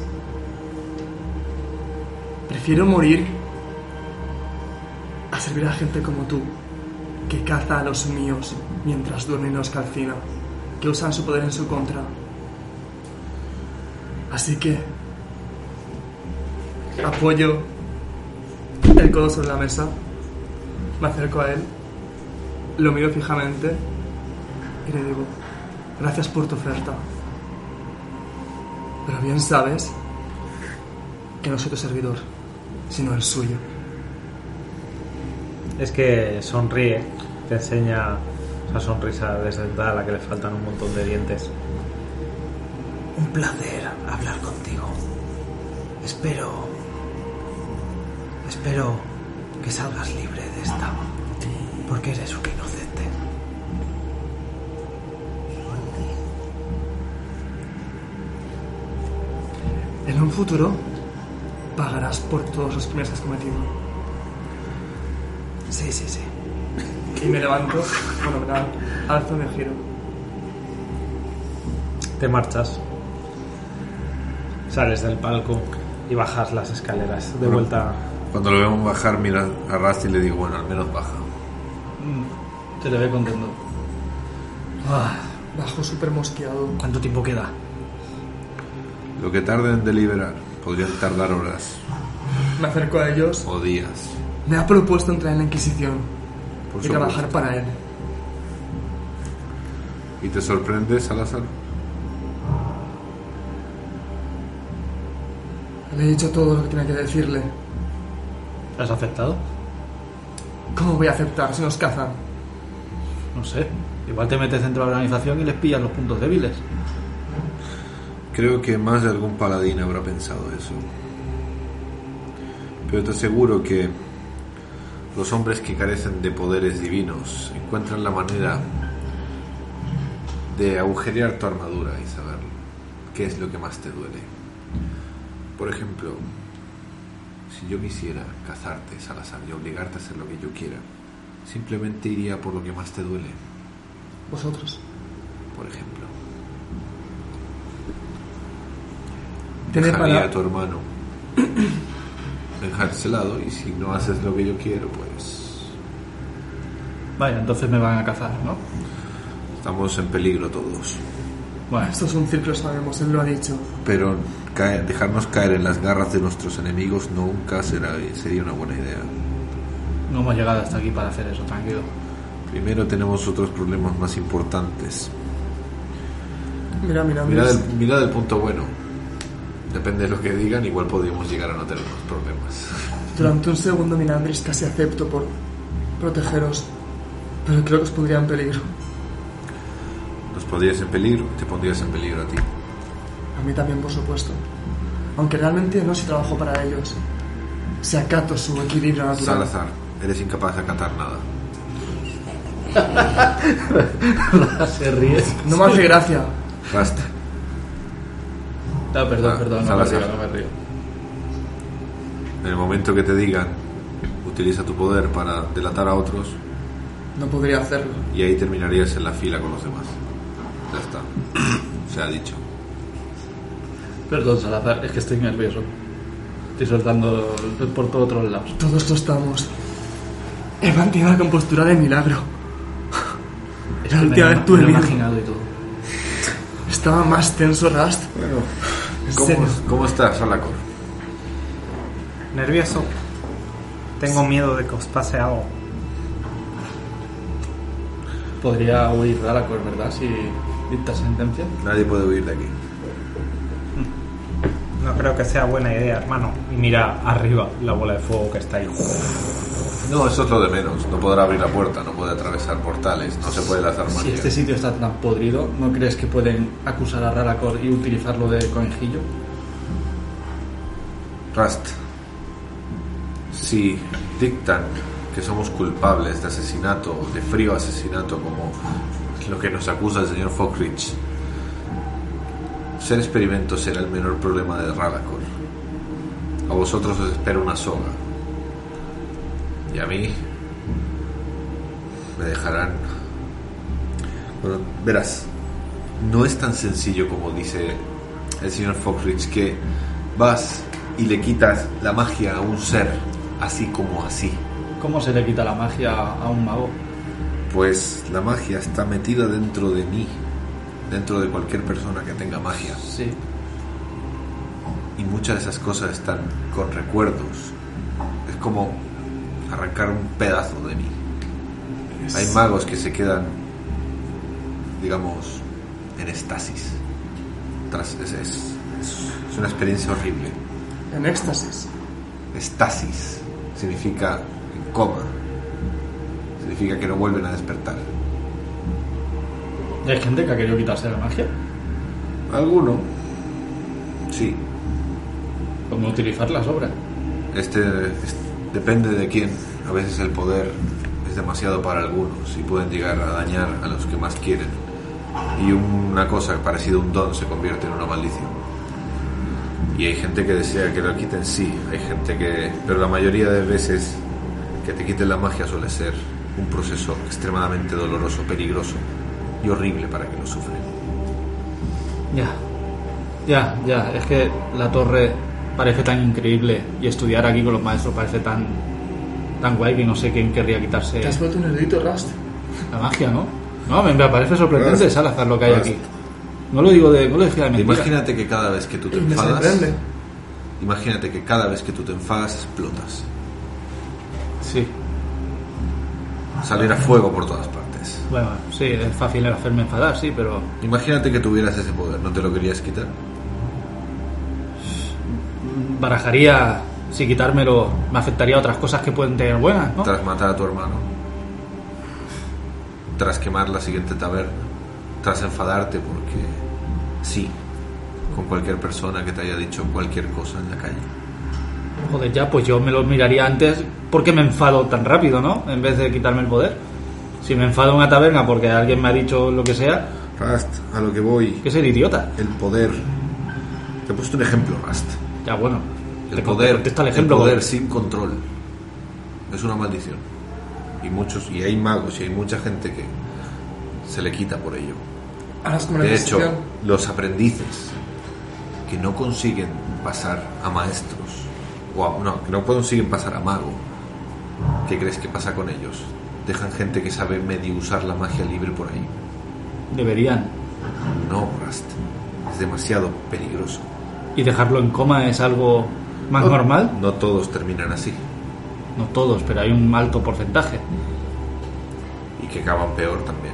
Prefiero morir a servir a gente como tú, que caza a los míos mientras duermen los calcina, que usan su poder en su contra. Así que apoyo el codo sobre la mesa, me acerco a él, lo miro fijamente y le digo, gracias por tu oferta. Pero bien sabes que no soy tu servidor, sino el suyo. Es que sonríe, te enseña esa sonrisa desdentada a la que le faltan un montón de dientes. Un placer hablar contigo. Espero. Espero que salgas libre de esta. Porque eres un inocente. En un futuro pagarás por todos los crímenes que has cometido. Sí, sí, sí. Y me levanto, bueno, me alzo y me giro. Te marchas. Sales del palco y bajas las escaleras. De Bueno. vuelta. Cuando lo vemos bajar, mira a Rusty y le digo, bueno, al menos baja. Se le ve contento. Ah, bajo súper mosqueado. ¿Cuánto tiempo queda? Lo que tarde en deliberar podría tardar horas Me acerco a ellos. o días. Me ha propuesto entrar en la Inquisición Por y supuesto. trabajar para él. ¿Y te sorprende, Salazar? Le he dicho todo lo que tenía que decirle. ¿Has aceptado? ¿Cómo voy a aceptar si nos cazan? No sé. Igual te metes dentro de la organización y les pillas los puntos débiles. Creo que más de algún paladín habrá pensado eso. Pero te aseguro que los hombres que carecen de poderes divinos encuentran la manera de agujerear tu armadura y saber qué es lo que más te duele. Por ejemplo, si yo quisiera cazarte, Salazar, y obligarte a hacer lo que yo quiera, simplemente iría por lo que más te duele, Vosotros. por ejemplo. Tener dejaría para- a tu hermano encarcelado y si no haces lo que yo quiero, pues Vaya, entonces me van a cazar, ¿no? estamos en peligro todos. Bueno, Esto es un círculo, sabemos, él lo ha dicho. Pero caer- dejarnos caer en las garras de nuestros enemigos nunca será, sería una buena idea. no hemos llegado hasta aquí para hacer eso, tranquilo. Primero tenemos otros problemas más importantes. Mira, mira, Mira mira. del, mira del punto bueno. Depende de lo que digan, igual podríamos llegar a no tener más problemas. Durante un segundo, Minandris, casi acepto por protegeros. Pero creo que os pondría en peligro. Nos pondrías en peligro, te pondrías en peligro a ti. A mí también, por supuesto. Aunque realmente no si trabajo para ellos. Si acato su equilibrio natural. Salazar, eres incapaz de acatar nada. Se ríe. No me hace gracia. Basta. No, perdón, Ah, perdón, no me Salazar. río, no me río. En el momento que te digan, utiliza tu poder para delatar a otros, No podría hacerlo. y ahí terminarías en la fila con los demás. Ya está. Se ha dicho. Perdón, Salazar, es que estoy nervioso. Estoy soltando por todos otros lados. Todos lo estamos. He mantenido la compostura de milagro. La última Me vez lo- tuve me lo he imaginado y todo. Estaba más tenso, Rust. En ¿Cómo. ¿Cómo estás, Salacor? Nervioso. Tengo miedo de que os pase algo. Podría huir Dalacor, ¿verdad? Si dicta sentencia. Nadie puede huir de aquí. No creo que sea buena idea, hermano. Y mira arriba la bola de fuego que está ahí. No, eso es lo de menos. No podrá abrir la puerta, no puede atravesar portales, no se puede lanzar Si magia. este sitio está tan podrido, ¿no crees que pueden acusar a Ralacor y utilizarlo de conejillo? Rust, si dictan que somos culpables de asesinato, de frío asesinato, como lo que nos acusa el señor Fockridge, ser experimento será el menor problema de Ralacor. A vosotros os espera una soga. Y a mí me dejarán... Bueno, verás, no es tan sencillo como dice el señor Foxrich que vas y le quitas la magia a un ser así como así. ¿Cómo se le quita la magia a un mago? Pues la magia está metida dentro de mí, dentro de cualquier persona que tenga magia. Sí. Y muchas de esas cosas están con recuerdos. Es como arrancar un pedazo de mí. Hay magos que se quedan, digamos, en estasis. Tras, es, es- es una experiencia horrible. En éxtasis. Estasis significa en coma. Significa que no vuelven a despertar. ¿Y hay gente que ha querido quitarse la magia? Alguno, sí. ¿Cómo utilizar la sobra? Este es- depende de quién. A veces el poder es demasiado para algunos y pueden llegar a dañar a los que más quieren. Y una cosa parecida a un don se convierte en una maldición. Y hay gente que desea que lo quiten, sí. Hay gente que... Pero la mayoría de veces que te quiten la magia suele ser un proceso extremadamente doloroso, peligroso y horrible para que lo sufren. Ya. Ya, ya. Es que la torre parece tan increíble y estudiar aquí con los maestros parece tan tan guay que no sé quién querría quitarse Te has vuelto un erudito, Rust. la magia, ¿no? No, me, me parece sorprendente, Rast. Salazar, lo que hay Rast. aquí. No lo digo de, no lo decía de mentira. Imagínate que cada vez que tú te enfadas... Imagínate que cada vez que tú te enfadas explotas. Sí. Salir a fuego por todas partes. Bueno, sí, es fácil el hacerme enfadar, sí, pero Imagínate que tuvieras ese poder, ¿no te lo querías quitar? barajaría si quitármelo me afectaría a otras cosas que pueden tener buenas, ¿no? Tras matar a tu hermano. Tras quemar la siguiente taberna. Tras enfadarte porque sí, con cualquier persona que te haya dicho cualquier cosa en la calle. Joder, ya, pues yo me lo miraría antes porque me enfado tan rápido, ¿no? En vez de quitarme el poder. Si me enfado en una taberna porque alguien me ha dicho lo que sea, Rust, a lo que voy. que ser idiota. El poder. Te he puesto un ejemplo, Rust. Ya, bueno. El te poder, contesta el el ejemplo. poder sin control es una maldición. Y muchos, y hay magos y hay mucha gente que se le quita por ello. Es De hecho, los aprendices que no consiguen pasar a maestros, o a- no, que no consiguen pasar a mago, ¿qué crees que pasa con ellos? Dejan gente que sabe medio usar la magia libre por ahí. Deberían. No, Rust. Es demasiado peligroso. Y dejarlo en coma es algo más normal. No todos terminan así. No todos, pero hay un alto porcentaje. Y que acaban peor también.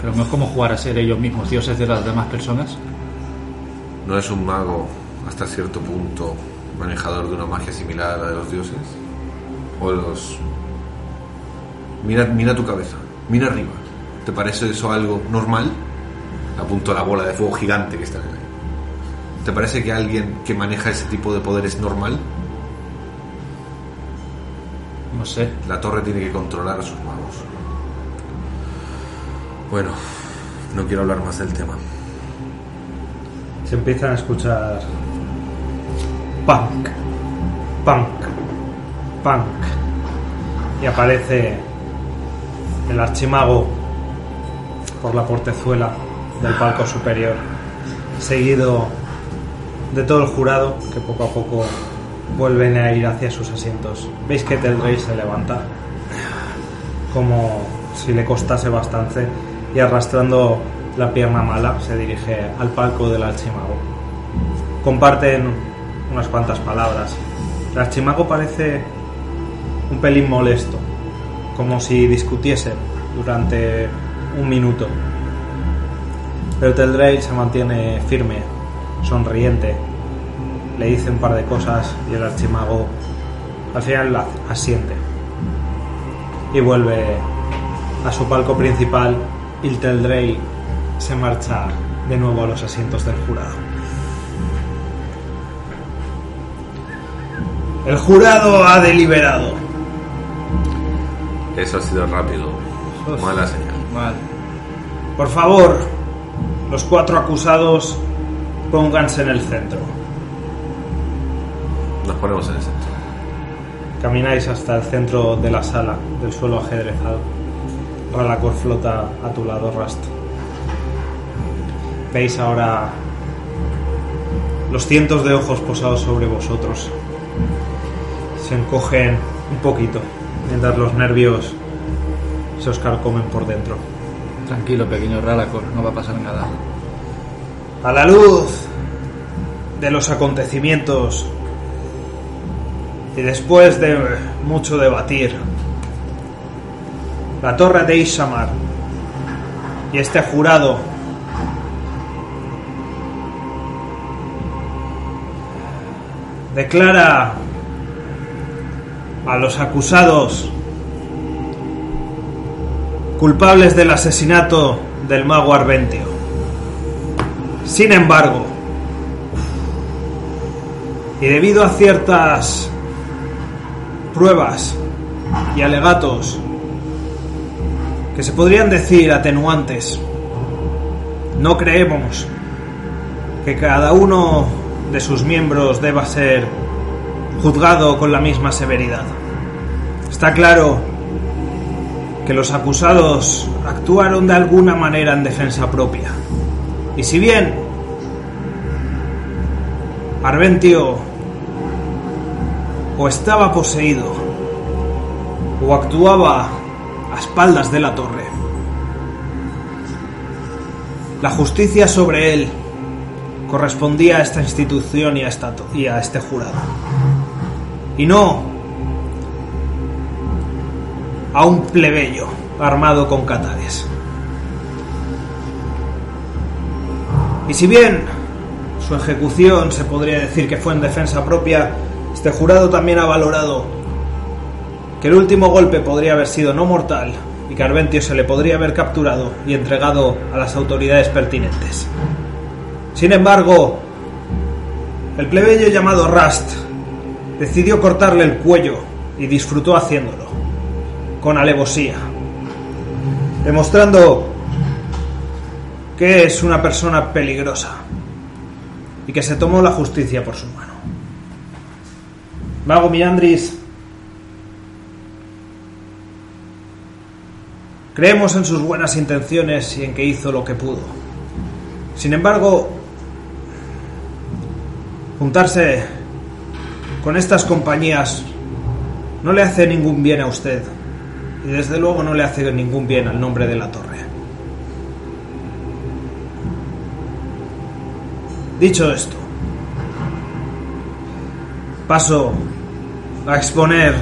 Pero no es como jugar a ser ellos mismos dioses de las demás personas. ¿No es un mago hasta cierto punto manejador de una magia similar a la de los dioses? O los... Mira, mira tu cabeza, mira arriba. ¿Te parece eso algo normal? Apunto a la bola de fuego gigante que está en el aire. ¿Te parece que alguien que maneja ese tipo de poder es normal? No sé. La torre tiene que controlar a sus magos. Bueno, no quiero hablar más del tema. Se empiezan a escuchar punk, punk, punk. Y aparece el archimago por la portezuela del palco superior, seguido de todo el jurado que poco a poco vuelven a ir hacia sus asientos. Veis que Tel Rey se levanta como si le costase bastante y arrastrando la pierna mala se dirige al palco del archimago. Comparten unas cuantas palabras. El archimago parece un pelín molesto, como si discutiesen durante un minuto. Pero Teldrey se mantiene firme, sonriente, le dice un par de cosas y el archimago al final asiente y vuelve a su palco principal y Teldrey se marcha de nuevo a los asientos del jurado. El jurado ha deliberado. Eso ha sido rápido. Mala señal. Mal. Por favor, los cuatro acusados pónganse en el centro. Nos ponemos en el centro. Camináis hasta el centro de la sala, del suelo ajedrezado. Ralacor flota a tu lado, Rast. Veis ahora los cientos de ojos posados sobre vosotros. Se encogen un poquito, mientras los nervios se os carcomen por dentro. Tranquilo, pequeño Ralacor, no va a pasar nada. A la luz de los acontecimientos y después de mucho debatir, la torre de Ishamar y este jurado declara a los acusados culpables del asesinato del mago Arventio. Sin embargo, y debido a ciertas pruebas y alegatos que se podrían decir atenuantes, no creemos que cada uno de sus miembros deba ser juzgado con la misma severidad. Está claro que los acusados actuaron de alguna manera en defensa propia. Y si bien Arventio o estaba poseído o actuaba a espaldas de la torre, la justicia sobre él correspondía a esta institución y a, este jurado. Y no a un plebeyo armado con catares. Y si bien su ejecución se podría decir que fue en defensa propia, este jurado también ha valorado que el último golpe podría haber sido no mortal y que Arventio se le podría haber capturado y entregado a las autoridades pertinentes. Sin embargo, el plebeyo llamado Rust decidió cortarle el cuello y disfrutó haciéndolo, con alevosía, demostrando que es una persona peligrosa y que se tomó la justicia por su mano. Mago Miandris, creemos en sus buenas intenciones y en que hizo lo que pudo. Sin embargo, juntarse con estas compañías no le hace ningún bien a usted y desde luego no le hace ningún bien al nombre de la torre. Dicho esto, paso a exponer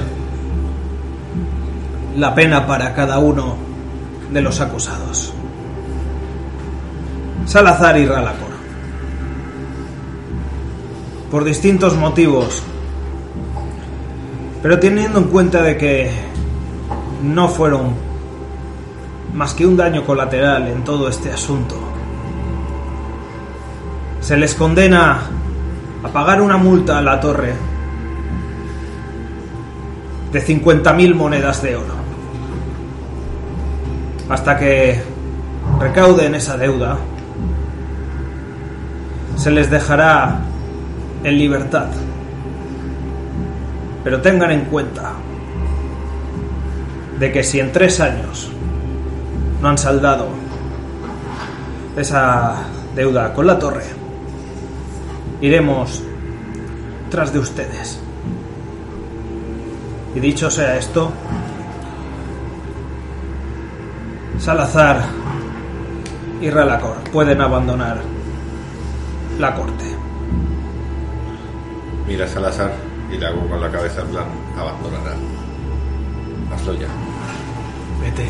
la pena para cada uno de los acusados. Salazar y Ralacor. Por distintos motivos, pero teniendo en cuenta de que no fueron más que un daño colateral en todo este asunto, se les condena a pagar una multa a la torre de 50.000 monedas de oro. Hasta que recauden esa deuda, se les dejará en libertad. Pero tengan en cuenta de que si en tres años no han saldado esa deuda con la torre, iremos tras de ustedes. Y dicho sea esto, Salazar y Ralacor pueden abandonar la corte. Mira Salazar y le hago con la cabeza en plan, abandonará. Hazlo ya. Vete,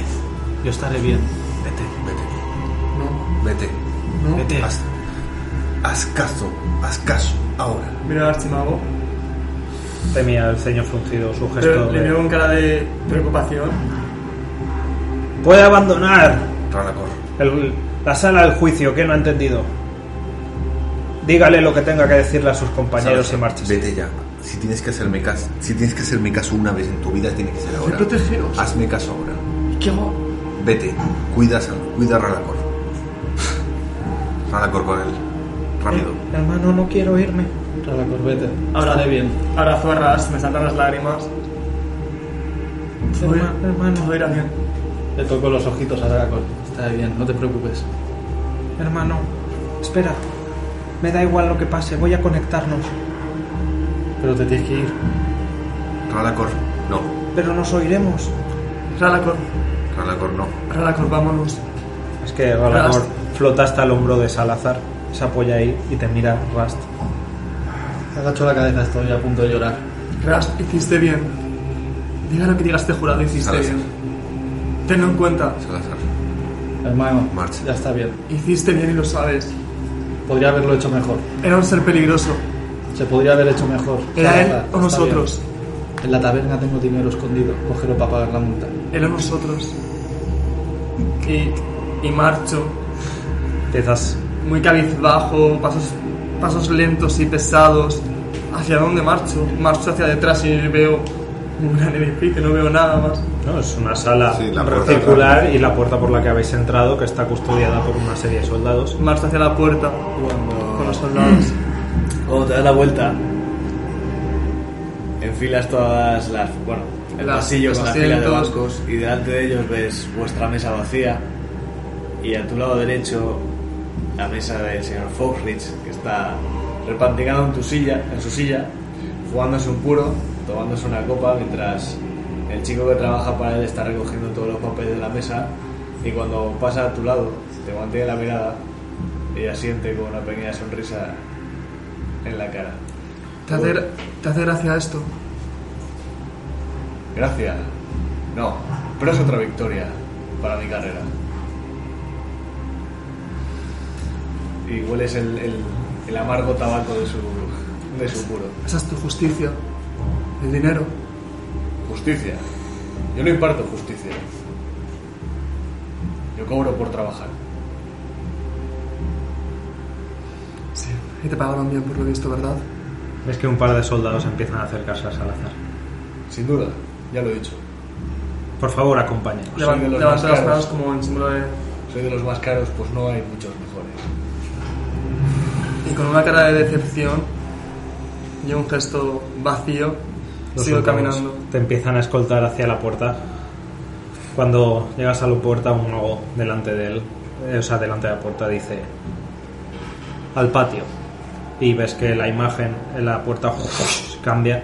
yo estaré bien. Vete, vete, No, vete. no. Vete. Haz, haz caso, haz caso, ahora. Mira al archimago. Temía el ceño fruncido, su gesto. Pero le de- veo con cara de preocupación. Puede abandonar Ranacor. el- la sala del juicio, que no ha entendido. Dígale lo que tenga que decirle a sus compañeros y marches. Vete ya. Si tienes que hacerme caso, si tienes que hacerme caso una vez en tu vida, tiene que ser ahora. protegeros. Hazme caso ahora. ¿Y qué hago? Vete, cuida cuida a Ranacor. Ranacor con él. rápido. Hermano, no quiero irme. A la corbete. Ahora de bien. Abrazo a Rast, me saltan las lágrimas. Herma- hermano. todo irá bien. Le toco los ojitos a Dracon. Está bien, no te preocupes. Hermano, espera. Me da igual lo que pase, voy a conectarnos. Pero te tienes que ir. Ralacor, no. Pero nos oiremos. Ralacor, Ralacor, no. Ralacor, vámonos. Es que Galacor Rast. flota hasta el hombro de Salazar, se apoya ahí y te mira Rast. Agacho la cabeza, estoy a punto de llorar. Rast, hiciste bien. Diga lo que digas, te jurado, hiciste Salazar. bien. Tenlo en cuenta, Salazar. Hermano, Marcha. ya está bien. hiciste bien y lo sabes. Podría haberlo hecho mejor. Era un ser peligroso. Se podría haber hecho mejor. Era él o nosotros. bien. En la taberna tengo dinero escondido. Cógelo para pagar la multa. Era nosotros. Y, y marcho, Empiezas muy cabizbajo, pasos, pasos lentos y pesados. ¿Hacia dónde marcho? Marcho hacia detrás y veo un gran edificio, no veo nada más. ¿no? Es una sala Sí, circular y la puerta por la que habéis entrado, que está custodiada por una serie de soldados. Marcho hacia la puerta Cuando, con los soldados. Cuando te das la vuelta, enfilas todas las. Bueno, el Las- pasillo con la fila de bancos y delante de ellos ves vuestra mesa vacía y a tu lado derecho la mesa del señor Foxrich que está repantigado en tu silla, en su silla, jugándose un puro, tomándose una copa mientras el chico que trabaja para él está recogiendo todos los papeles de la mesa y cuando pasa a tu lado te mantiene la mirada y asiente con una pequeña sonrisa en la cara. ¿Te hace, te hace gracia esto? Gracias. No, pero es otra victoria para mi carrera. Y hueles el, el- el amargo tabaco de su, de su puro. Esa es tu justicia. El dinero. Justicia. Yo no imparto justicia. Yo cobro por trabajar. Y te pagaron bien por lo visto, ¿verdad? Ves que un par de soldados empiezan a acercarse a Salazar. Sin duda, ya lo he dicho. Por favor, acompáñenos. Soy de los Levanta más las caros. manos como en símbolo de... Soy de los más caros, pues no hay muchos mejores. Y con una cara de decepción y un gesto vacío, Los sigo soldados caminando. Te empiezan a escoltar hacia la puerta. Cuando llegas a la puerta, un mago delante de él, eh, o sea, delante de la puerta, dice al patio. Y ves que la imagen en la puerta cambia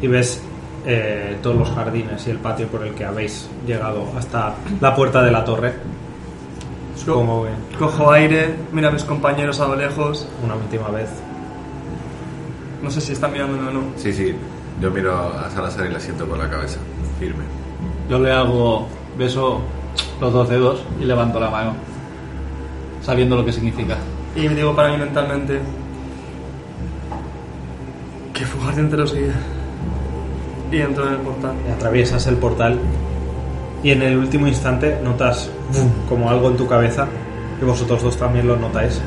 y ves eh, todos los jardines y el patio por el que habéis llegado hasta la puerta de la torre. Supongo que Cojo aire, mira a mis compañeros a lo lejos. una última vez. No sé si están mirándome o no. Sí, sí. Yo miro a Salazar y le siento con la cabeza. Firme. Yo le hago beso los dos dedos y levanto la mano. Sabiendo lo que significa. Y me digo para mí mentalmente que entre los guía. Y entro en el portal. Atraviesas el portal y en el último instante notas como algo en tu cabeza y vosotros dos también lo notáis.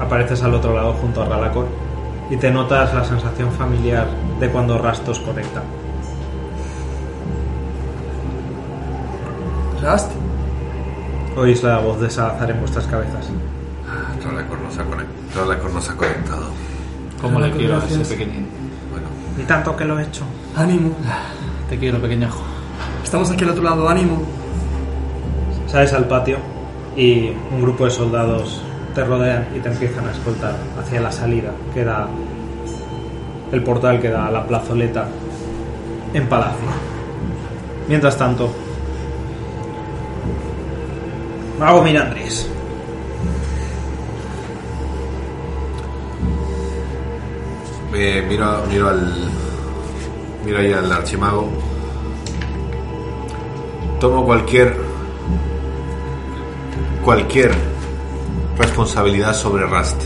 Apareces al otro lado junto a Ralacor y te notas la sensación familiar de cuando Rastos conecta. ¿Rast? Oís la voz de Salazar en vuestras cabezas. Ralacor nos ha, conect- Ralacor nos ha conectado. Como le quiero a ese pequeñín. Bueno, Y tanto que lo he hecho. Ánimo. Te quiero, pequeñajo. Estamos aquí al otro lado, ánimo. Sales al patio y un grupo de soldados te rodean y te empiezan a escoltar hacia la salida, que da el portal que da a la plazoleta en Palacio. Mientras tanto, Mago Mirandris. Eh, miro, miro al. Miro ahí al archimago. Tomo cualquier. Cualquier responsabilidad sobre Rust.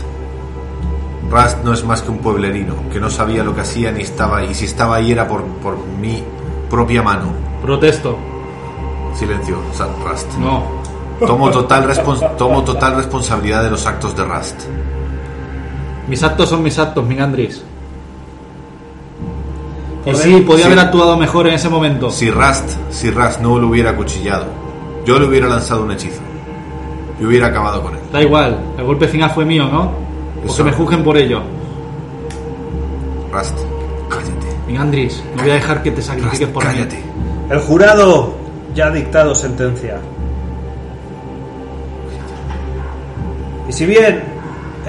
Rust no es más que un pueblerino que no sabía lo que hacía ni estaba. Y si estaba ahí era por, por mi propia mano. Protesto. Silencio, Rust. No. Tomo total, tomo total responsabilidad de los actos de Rust. Mis actos son mis actos, Mingandris. Y Por sí, podía sí. haber actuado mejor en ese momento. Si Rust, si Rust no lo hubiera acuchillado, yo le hubiera lanzado un hechizo. yo hubiera acabado con él. Da igual, el golpe final fue mío, ¿no? O Eso. que me juzguen por ello. Rast, cállate. Andris, no voy a dejar que te sacrifiques Rast, por mí. cállate. El jurado ya ha dictado sentencia. Y si bien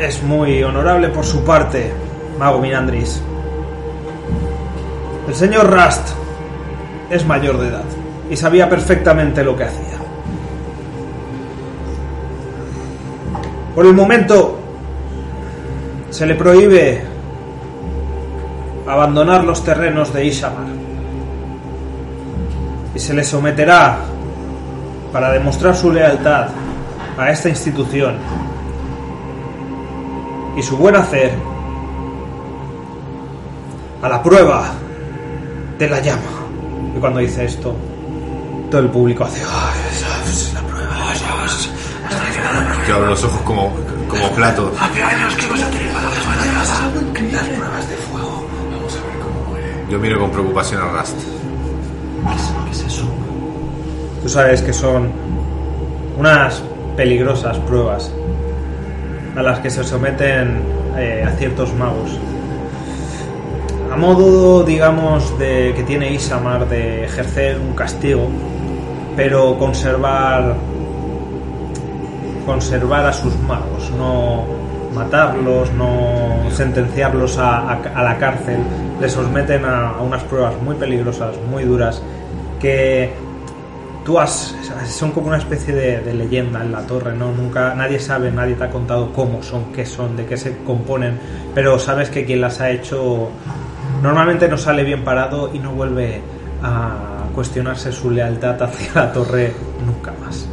es muy honorable por su parte, Mago Minandris, el señor Rust es mayor de edad y sabía perfectamente lo que hacía. Por el momento se le prohíbe abandonar los terrenos de Ishamar y se le someterá para demostrar su lealtad a esta institución y su buen hacer a la prueba de la llama. Y cuando dice esto, todo el público hace... "Ay, esa es la prueba de la llama". Yo abro los ojos como, como plato. Hace años que. Las pruebas de fuego. Vamos a ver cómo muere. Yo miro con preocupación a Rast. ¿Qué es eso? Tú sabes que son unas peligrosas pruebas a las que se someten eh, a ciertos magos. A modo, digamos, de que tiene Isamar de ejercer un castigo, pero conservar conservar a sus magos, no matarlos, no sentenciarlos a, la cárcel, les someten a, a unas pruebas muy peligrosas, muy duras, que tú has son como una especie de, de leyenda en la torre no nunca nadie sabe nadie te ha contado cómo son qué son de qué se componen pero sabes que quien las ha hecho normalmente no sale bien parado y no vuelve a cuestionarse su lealtad hacia la torre nunca más.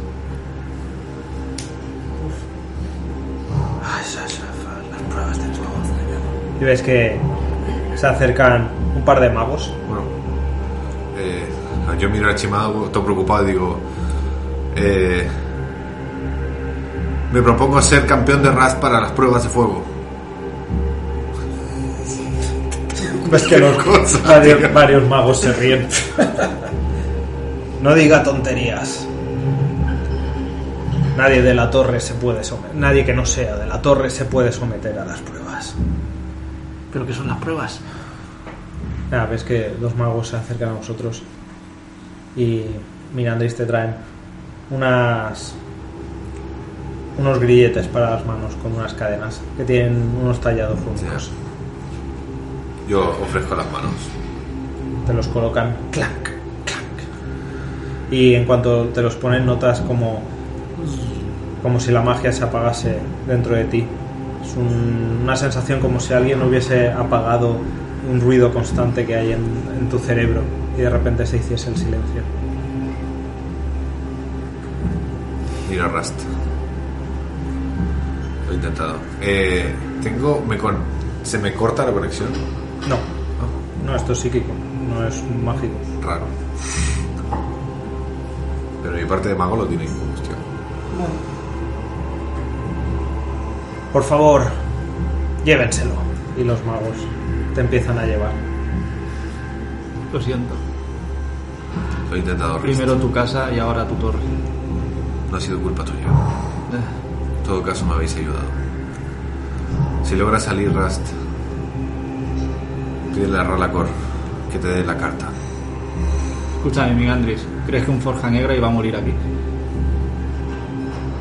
Ah, las pruebas y ves que se acercan un par de magos. Bueno, eh, yo miro a Chimago, todo preocupado y digo: eh, Me propongo ser campeón de Rast para las pruebas de fuego. ves que los cosa, varios, magos se ríen. No diga tonterías. Nadie de la torre se puede someter nadie que no sea de la torre se puede someter a las pruebas. ¿Pero qué son las pruebas? Nada, ves que los magos se acercan a vosotros y mirandéis te traen unas unos grilletes para las manos con unas cadenas que tienen unos tallados únicos. Yo ofrezco las manos. Te los colocan clank, clank. Y en cuanto te los ponen notas como como si la magia se apagase dentro de ti. Es un- una sensación como si alguien hubiese apagado un ruido constante que hay en, en tu cerebro y de repente se hiciese el silencio. Mira Rast. Lo he intentado. Eh, tengo. Me con, ¿Se me corta la conexión? No, no, esto es psíquico, no es mágico. Raro. Pero mi parte de mago lo tiene combustión. Por favor, llévenselo. Y los magos te empiezan a llevar. Lo siento. Lo he intentado. Primero tu casa y ahora tu torre. No ha sido culpa tuya. Eh, En todo caso me habéis ayudado. Si logras salir, Rast, pídele a Rolacor que te dé la carta. Escúchame, mi Andris. ¿Crees que un Forja Negra iba a morir aquí?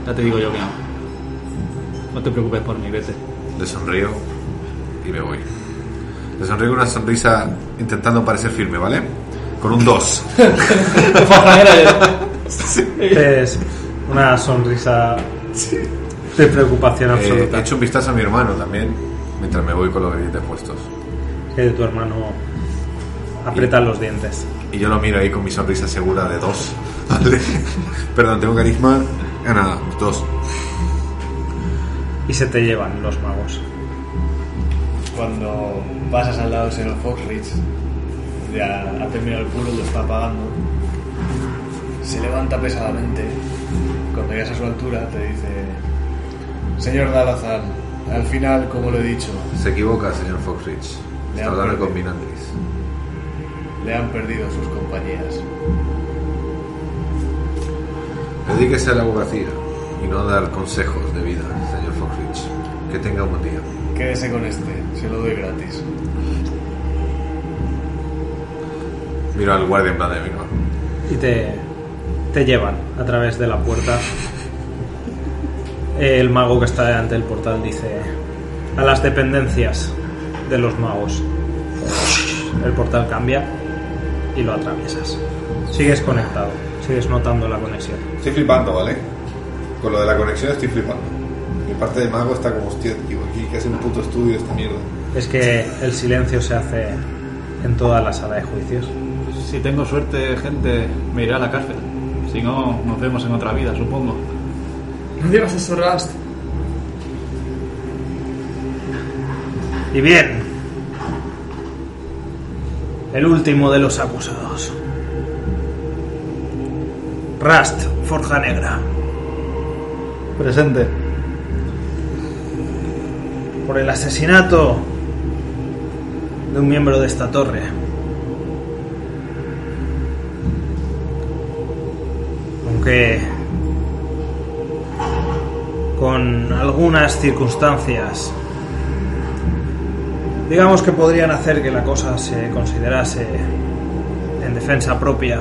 Ya te digo yo que no. No te preocupes por mí, vete. Le sonrío y me voy. Le sonrío con una sonrisa intentando parecer firme, ¿vale? Con un 2. Forja Negra, Es una sonrisa de preocupación Eh, absoluta. he hecho un vistazo a mi hermano también, mientras me voy con los grilletes puestos. Que tu hermano aprieta los dientes. Y yo lo miro ahí con mi sonrisa segura de 2. ¿Vale? Perdón, tengo carisma. Ah, nada, 2. Y se te llevan los magos. Cuando pasas al lado del señor Foxrich, ya ha terminado el puro, lo está apagando. Se levanta pesadamente. Cuando llegas a su altura, te dice: Señor Dalazar, al final, como lo he dicho, Se equivoca, señor Foxrich. Le Está han hablando perdido. con Minandris. le han perdido sus compañeras. Dedíquese a la abogacía. y no dar consejos de vida, señor Foxrich. Que tenga un buen día. Quédese con este, se lo doy gratis. Miro al guardia en plan de venga. y te, te llevan a través de la puerta. El mago que está delante del portal dice a las dependencias de los magos. El portal cambia y lo atraviesas. Sigues conectado, sigues notando la conexión. Estoy flipando, ¿vale? Con lo de la conexión estoy flipando. Mi parte de mago está como, hostia, tío, aquí que es un puto estudio esta mierda. Es que el silencio se hace en toda la sala de juicios. Si tengo suerte, gente, me iré a la cárcel. Si no, nos vemos en otra vida, supongo. No digas eso, Rust. Y bien, el último de los acusados. Rust, Forja Negra. Presente. por el asesinato de un miembro de esta torre. Aunque con algunas circunstancias, digamos que podrían hacer que la cosa se considerase en defensa propia.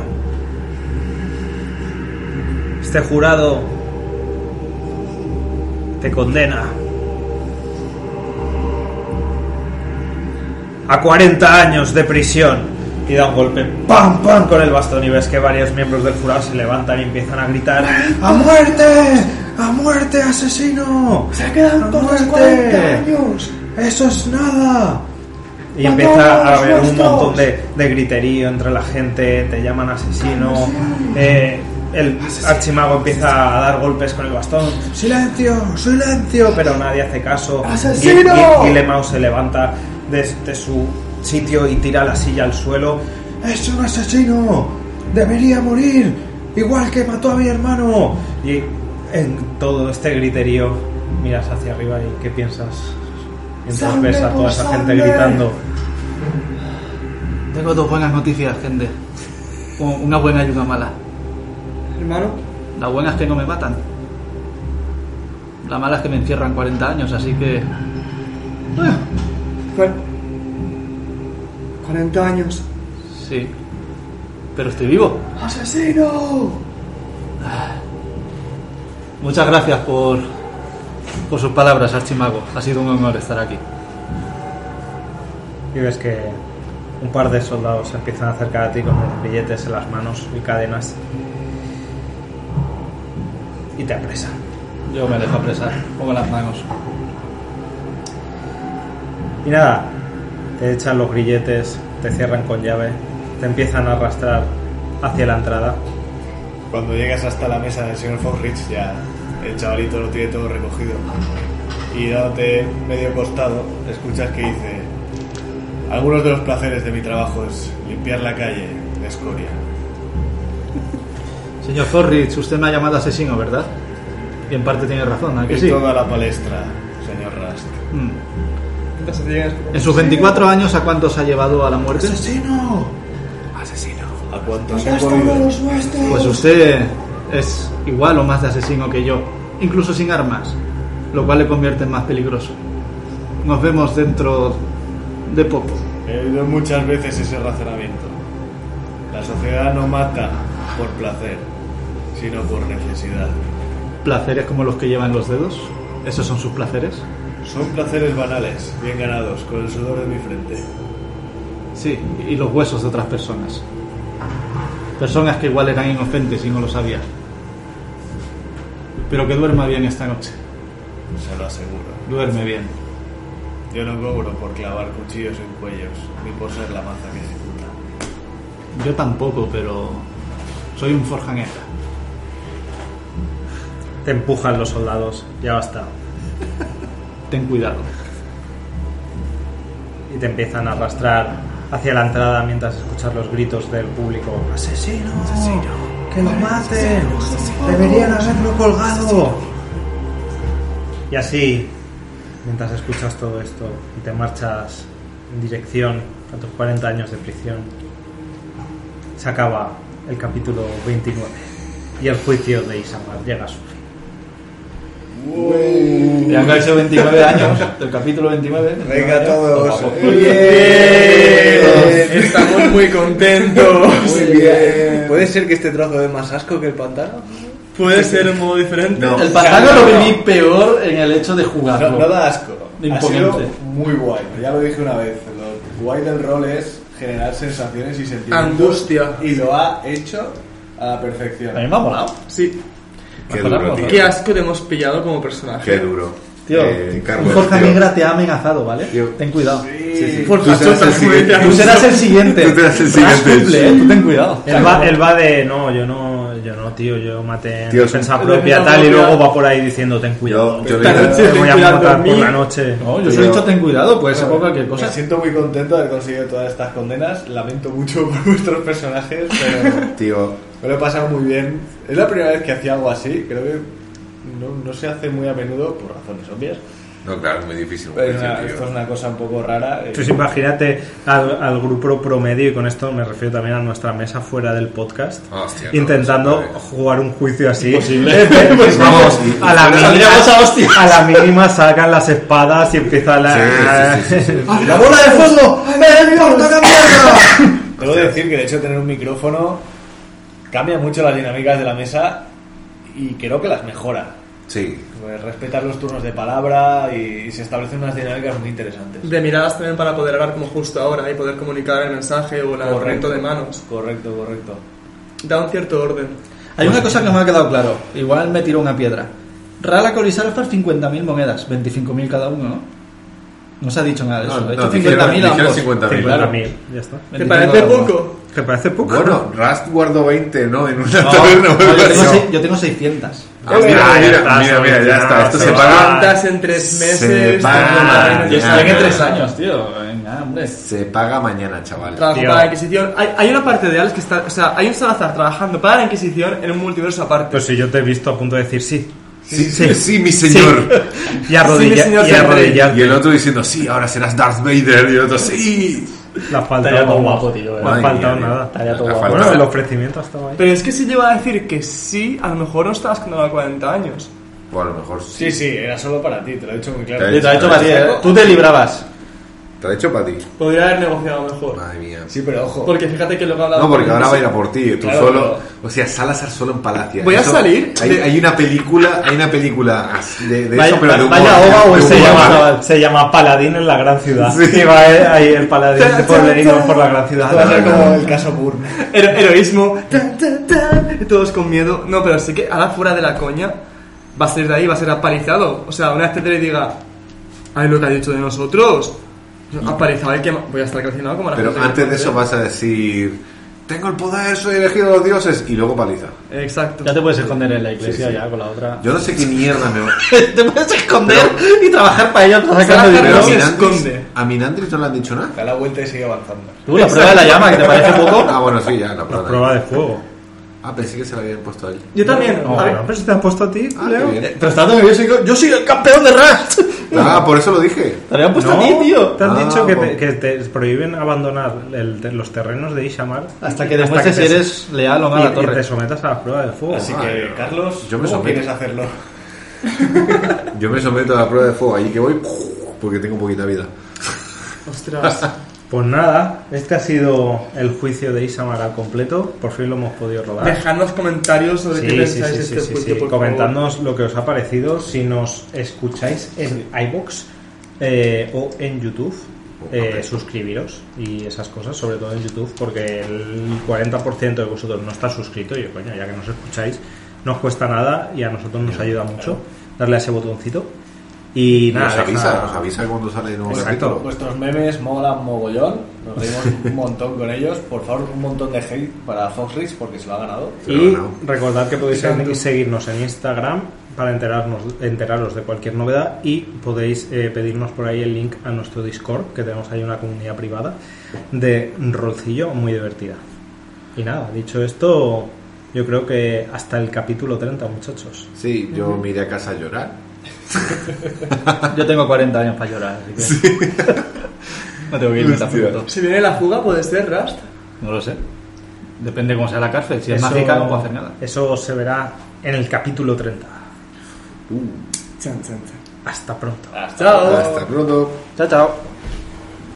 Este jurado te condena a 40 años de prisión. Y da un golpe, ¡pam, pam! con el bastón y ves que varios miembros del jurado se levantan y empiezan a gritar ¡A muerte! ¡A muerte, asesino! ¡Se quedan todos 40 años! ¡Eso es nada! Y empieza a haber un montón de, de griterío entre la gente, te llaman asesino. eh, el archimago empieza a dar golpes con el bastón. ¡Silencio! ¡Silencio! Pero nadie hace caso. ¡Asesino! Lemao se levanta desde su sitio y tira la silla al suelo. ¡Es un asesino! ¡Debería morir! ¡Igual que mató a mi hermano! Y en todo este griterío miras hacia arriba y ¿qué piensas? Mientras ¡Sangre ves a toda esa gente gritando. Tengo dos buenas noticias, gente. Una buena y una mala. Hermano, La buena es que no me matan. La mala es que me encierran 40 años, así que... cuar- 40 años. Sí. Pero estoy vivo. ¡Asesino! Muchas gracias por, por sus palabras, Archimago. Ha sido un honor estar aquí. Y ves que un par de soldados se empiezan a acercar a ti con billetes en las manos y cadenas. Y te apresan. Yo me dejo apresar. Pongo las manos. Y nada, te echan los grilletes, te cierran con llave, te empiezan a arrastrar hacia la entrada. Cuando llegas hasta la mesa del señor Foxrich, ya el chavalito lo tiene todo recogido. Y dándote medio costado, escuchas que dice: Algunos de los placeres de mi trabajo es limpiar la calle de escoria. Señor Forrich, usted me ha llamado asesino, ¿verdad? Y en parte tiene razón, ¿a que Y sí? toda la palestra, señor Rust. Mm. En sus 24 años, ¿a cuántos ha llevado a la muerte? ¡Asesino! ¿A cuántos he podido? Pues usted es igual o más de asesino que yo, incluso sin armas, lo cual le convierte en más peligroso. Nos vemos dentro de poco. He oído muchas veces ese razonamiento. La sociedad no mata por placer, sino por necesidad. ¿Placeres como los que llevan los dedos? ¿Esos son sus placeres? Son placeres banales, bien ganados, con el sudor de mi frente. Sí, y los huesos de otras personas. Personas que igual eran inocentes y no lo sabían. Pero que duerma bien esta noche. Se lo aseguro. Duerme bien. Yo no cobro por clavar cuchillos en cuellos, ni por ser la maza que ejecuta. Yo tampoco, pero soy un forjaneta. Te empujan los soldados, ya basta. Ten cuidado. Y te empiezan a arrastrar hacia la entrada mientras escuchas los gritos del público. ¡Asesino! ¡Que maten! ¡Deberían haberlo colgado! Y así, mientras escuchas todo esto y te marchas en dirección a tus 40 años de prisión, se acaba el capítulo 29 y el juicio de Isamar llega a su. Y han sido 29 años, del capítulo 29. Venga 29 todos. Bien. Estamos muy contentos. Muy bien. ¿Puede ser que este trozo dé más asco que el pantano? Puede ser un modo diferente. No. El pantano lo viví peor en el hecho de jugarlo. No, no da asco. Ha sido muy guay. Ya lo dije una vez. Lo guay del rol es generar sensaciones y sentimientos. Angustia. Y lo ha hecho a la perfección. A mí me ha molado. Sí. Qué duro, tío. Qué asco te hemos pillado como personaje. Qué duro. Tío, Eh, Carlos, Jorge tío. Negra te ha amenazado, ¿vale? Tío. Ten cuidado. Sí, sí. Por Tú serás el siguiente. Tú serás el siguiente. Tú serás el Ras siguiente. cumple, ¿eh? Tú ten cuidado. Él va, él va de no, yo no, yo no, tío, yo maté en Tío, defensa propia tal y luego va por ahí diciendo ten cuidado. Yo- yo te, Sí, voy ten a cuidado matar por la noche. No, yo os he dicho ten cuidado, puede ser cualquier cosa. Me siento muy contento de haber conseguido todas estas condenas. Lamento mucho por vuestros personajes, pero Tío, me lo he pasado muy bien. Es la primera vez que hacía algo así. Creo que no, no se hace muy a menudo por razones obvias. no, claro, es muy difícil. una- esto es una cosa un poco rara. eh, Pues imagínate al, al grupo promedio, y con esto me refiero también a nuestra mesa fuera del podcast, Hostia, no, intentando no jugar un juicio así. Imposible. Pues vamos, a la, mínima, a la mínima sacan las espadas y empieza la... Sí, sí, sí, sí, sí. ¡La bola de fuego! ¡Me importa la mierda! Debo decir que el hecho de tener un micrófono cambia mucho las dinámicas de la mesa y creo que las mejora. Sí, Pues respetar los turnos de palabra y se establecen unas dinámicas muy interesantes. De miradas también para poder hablar como justo ahora y poder comunicar el mensaje o el Correcto. de manos. Correcto, correcto. Da un cierto orden. Hay una cosa que me ha quedado claro. Igual me tiró una piedra. Rala Colisar por 50.000 monedas, 25.000 cada uno, ¿no? No se ha dicho nada de eso. No, He no, hecho dijeron- 50.000 dijeron ambos. 50.000. Claro. 50.000, ya está. ¿Te 25 parece poco? ¿Te parece poco? Bueno, Rust guardó 20, ¿no? En una No, taberna. no, yo, tengo No. seis- yo tengo 600. Ah, mira, ya mira, está, mira, mira, ya está. Esto se se paga. ¿Cuántas en tres meses? paga. Trabajo Yo estoy en. 3 años, tío. Venga, hombre. Se paga mañana, chaval. para Tío. la Inquisición. Hay, hay una parte de Alex que está. O sea, hay un Salazar trabajando para la Inquisición en un multiverso aparte. Pues si yo te he visto a punto de decir sí. Sí, sí, sí, mi señor. Y arrodilla- Sí, mi señor y arrodillarte. Y el otro diciendo, sí, ahora serás Darth Vader. Y el otro, sí. Le ha faltado, Estaría todo guapo, tío, eh. No ha faltado nada. Estaría todo guapo. Bueno, el ofrecimiento ha estado ahí. Pero es que si lleva a decir que sí, a lo mejor no estabas con a 40 años. O a lo mejor sí. Sí, sí, era solo para ti, te lo he dicho muy claro. Te Te lo hecho para ti, ¿eh? Tú te librabas. Te lo he hecho para ti. Podría haber negociado mejor. Madre mía. Sí, pero ojo. Porque fíjate que luego ha hablado No, porque ahora va a ir a por ti. Tú Claro, solo. O sea, Salazar solo en Palacia. Voy a salir Hay, de- hay una película, hay una película de, de Vaya- eso, pero de humor. vaya ova o de humor, llama-. Se llama Paladín en la gran ciudad. Sí. Y va ahí el paladín pueblerino por la gran ciudad. Va a ser no, como el caso Burn. Hero- heroísmo, tan, tan, tan, y todos con miedo. No, pero sí que ahora fuera de la coña, va a salir de ahí, va a ser apalizado. O sea, una vez que te le diga, ay, lo que ha dicho de nosotros, apalizado, hay que voy a estar creciendo como la Pero gente antes de eso vas a decir: Tengo el poder, soy elegido de los dioses. Y luego paliza. Exacto. Ya te puedes esconder en la iglesia Sí, sí. ya con la otra. Yo no sé qué mierda me va. te puedes esconder y trabajar para ellos para Salazar Pero a se. Minandris, esconde. a Minandris no le han dicho nada. Da la vuelta y sigue avanzando. Tú, la prueba de la llama, que te parece poco. Ah, bueno, sí, ya, la La prueba. prueba de fuego. Ah, pensé que se la habían puesto a él. Yo también. No, a ver, no, pero si te han puesto a ti, Ah, Leo. qué bien. Pero está tan nervioso. Yo, yo soy el campeón de Rust. Ah, por eso lo dije. Te habían puesto No, a ti, tío. te han Ah, dicho que por- te, que te prohíben abandonar el- te- los terrenos de Ishamar Hasta que demuestres si eres leal o no a la y te torre. sometas a la prueba de fuego. Así Ah, que, Carlos, yo me ¿cómo quieres hacerlo? Yo me someto a la prueba de fuego. Allí que voy, porque tengo poquita vida. ostras. Pues nada, este ha sido el juicio de Isamar al completo. Por fin lo hemos podido rodar. Dejadnos comentarios sobre qué Sí, sí, pensáis sí, sí, este sí, juicio, sí. por favor. Comentadnos lo que os ha parecido. Si nos escucháis en iBox eh, o en YouTube, eh, suscribiros y esas cosas, sobre todo en YouTube, porque el 40% de vosotros no está suscrito. Y coño, ya que nos escucháis, no os cuesta nada y a nosotros nos ayuda mucho darle a ese botoncito. Y nada, nos deja- avisa, nos avisa cuando sale el nuevo Exacto. capítulo. Vuestros memes molan mogollón. Nos reímos un montón con ellos. Por favor, un montón de hate para Fox Rich porque se lo ha ganado. Pero Y no. recordad que podéis seguirnos en Instagram para enterarnos, enteraros de cualquier novedad y podéis eh, pedirnos por ahí el link a nuestro Discord, que tenemos ahí una comunidad privada de rolcillo muy divertida. Y nada, dicho esto, yo creo que hasta el capítulo 30, muchachos. Sí, yo me iré a casa a llorar. Yo tengo 40 años para llorar, así que. no tengo que irme tampoco. Si viene la fuga, puede ser Rust. No lo sé. Depende cómo sea la cárcel. Si es mágica, no puedo hacer nada. Eso se verá en el capítulo 30. Chan, chan, chan. Hasta pronto. Chao. Hasta pronto. Chao, chao.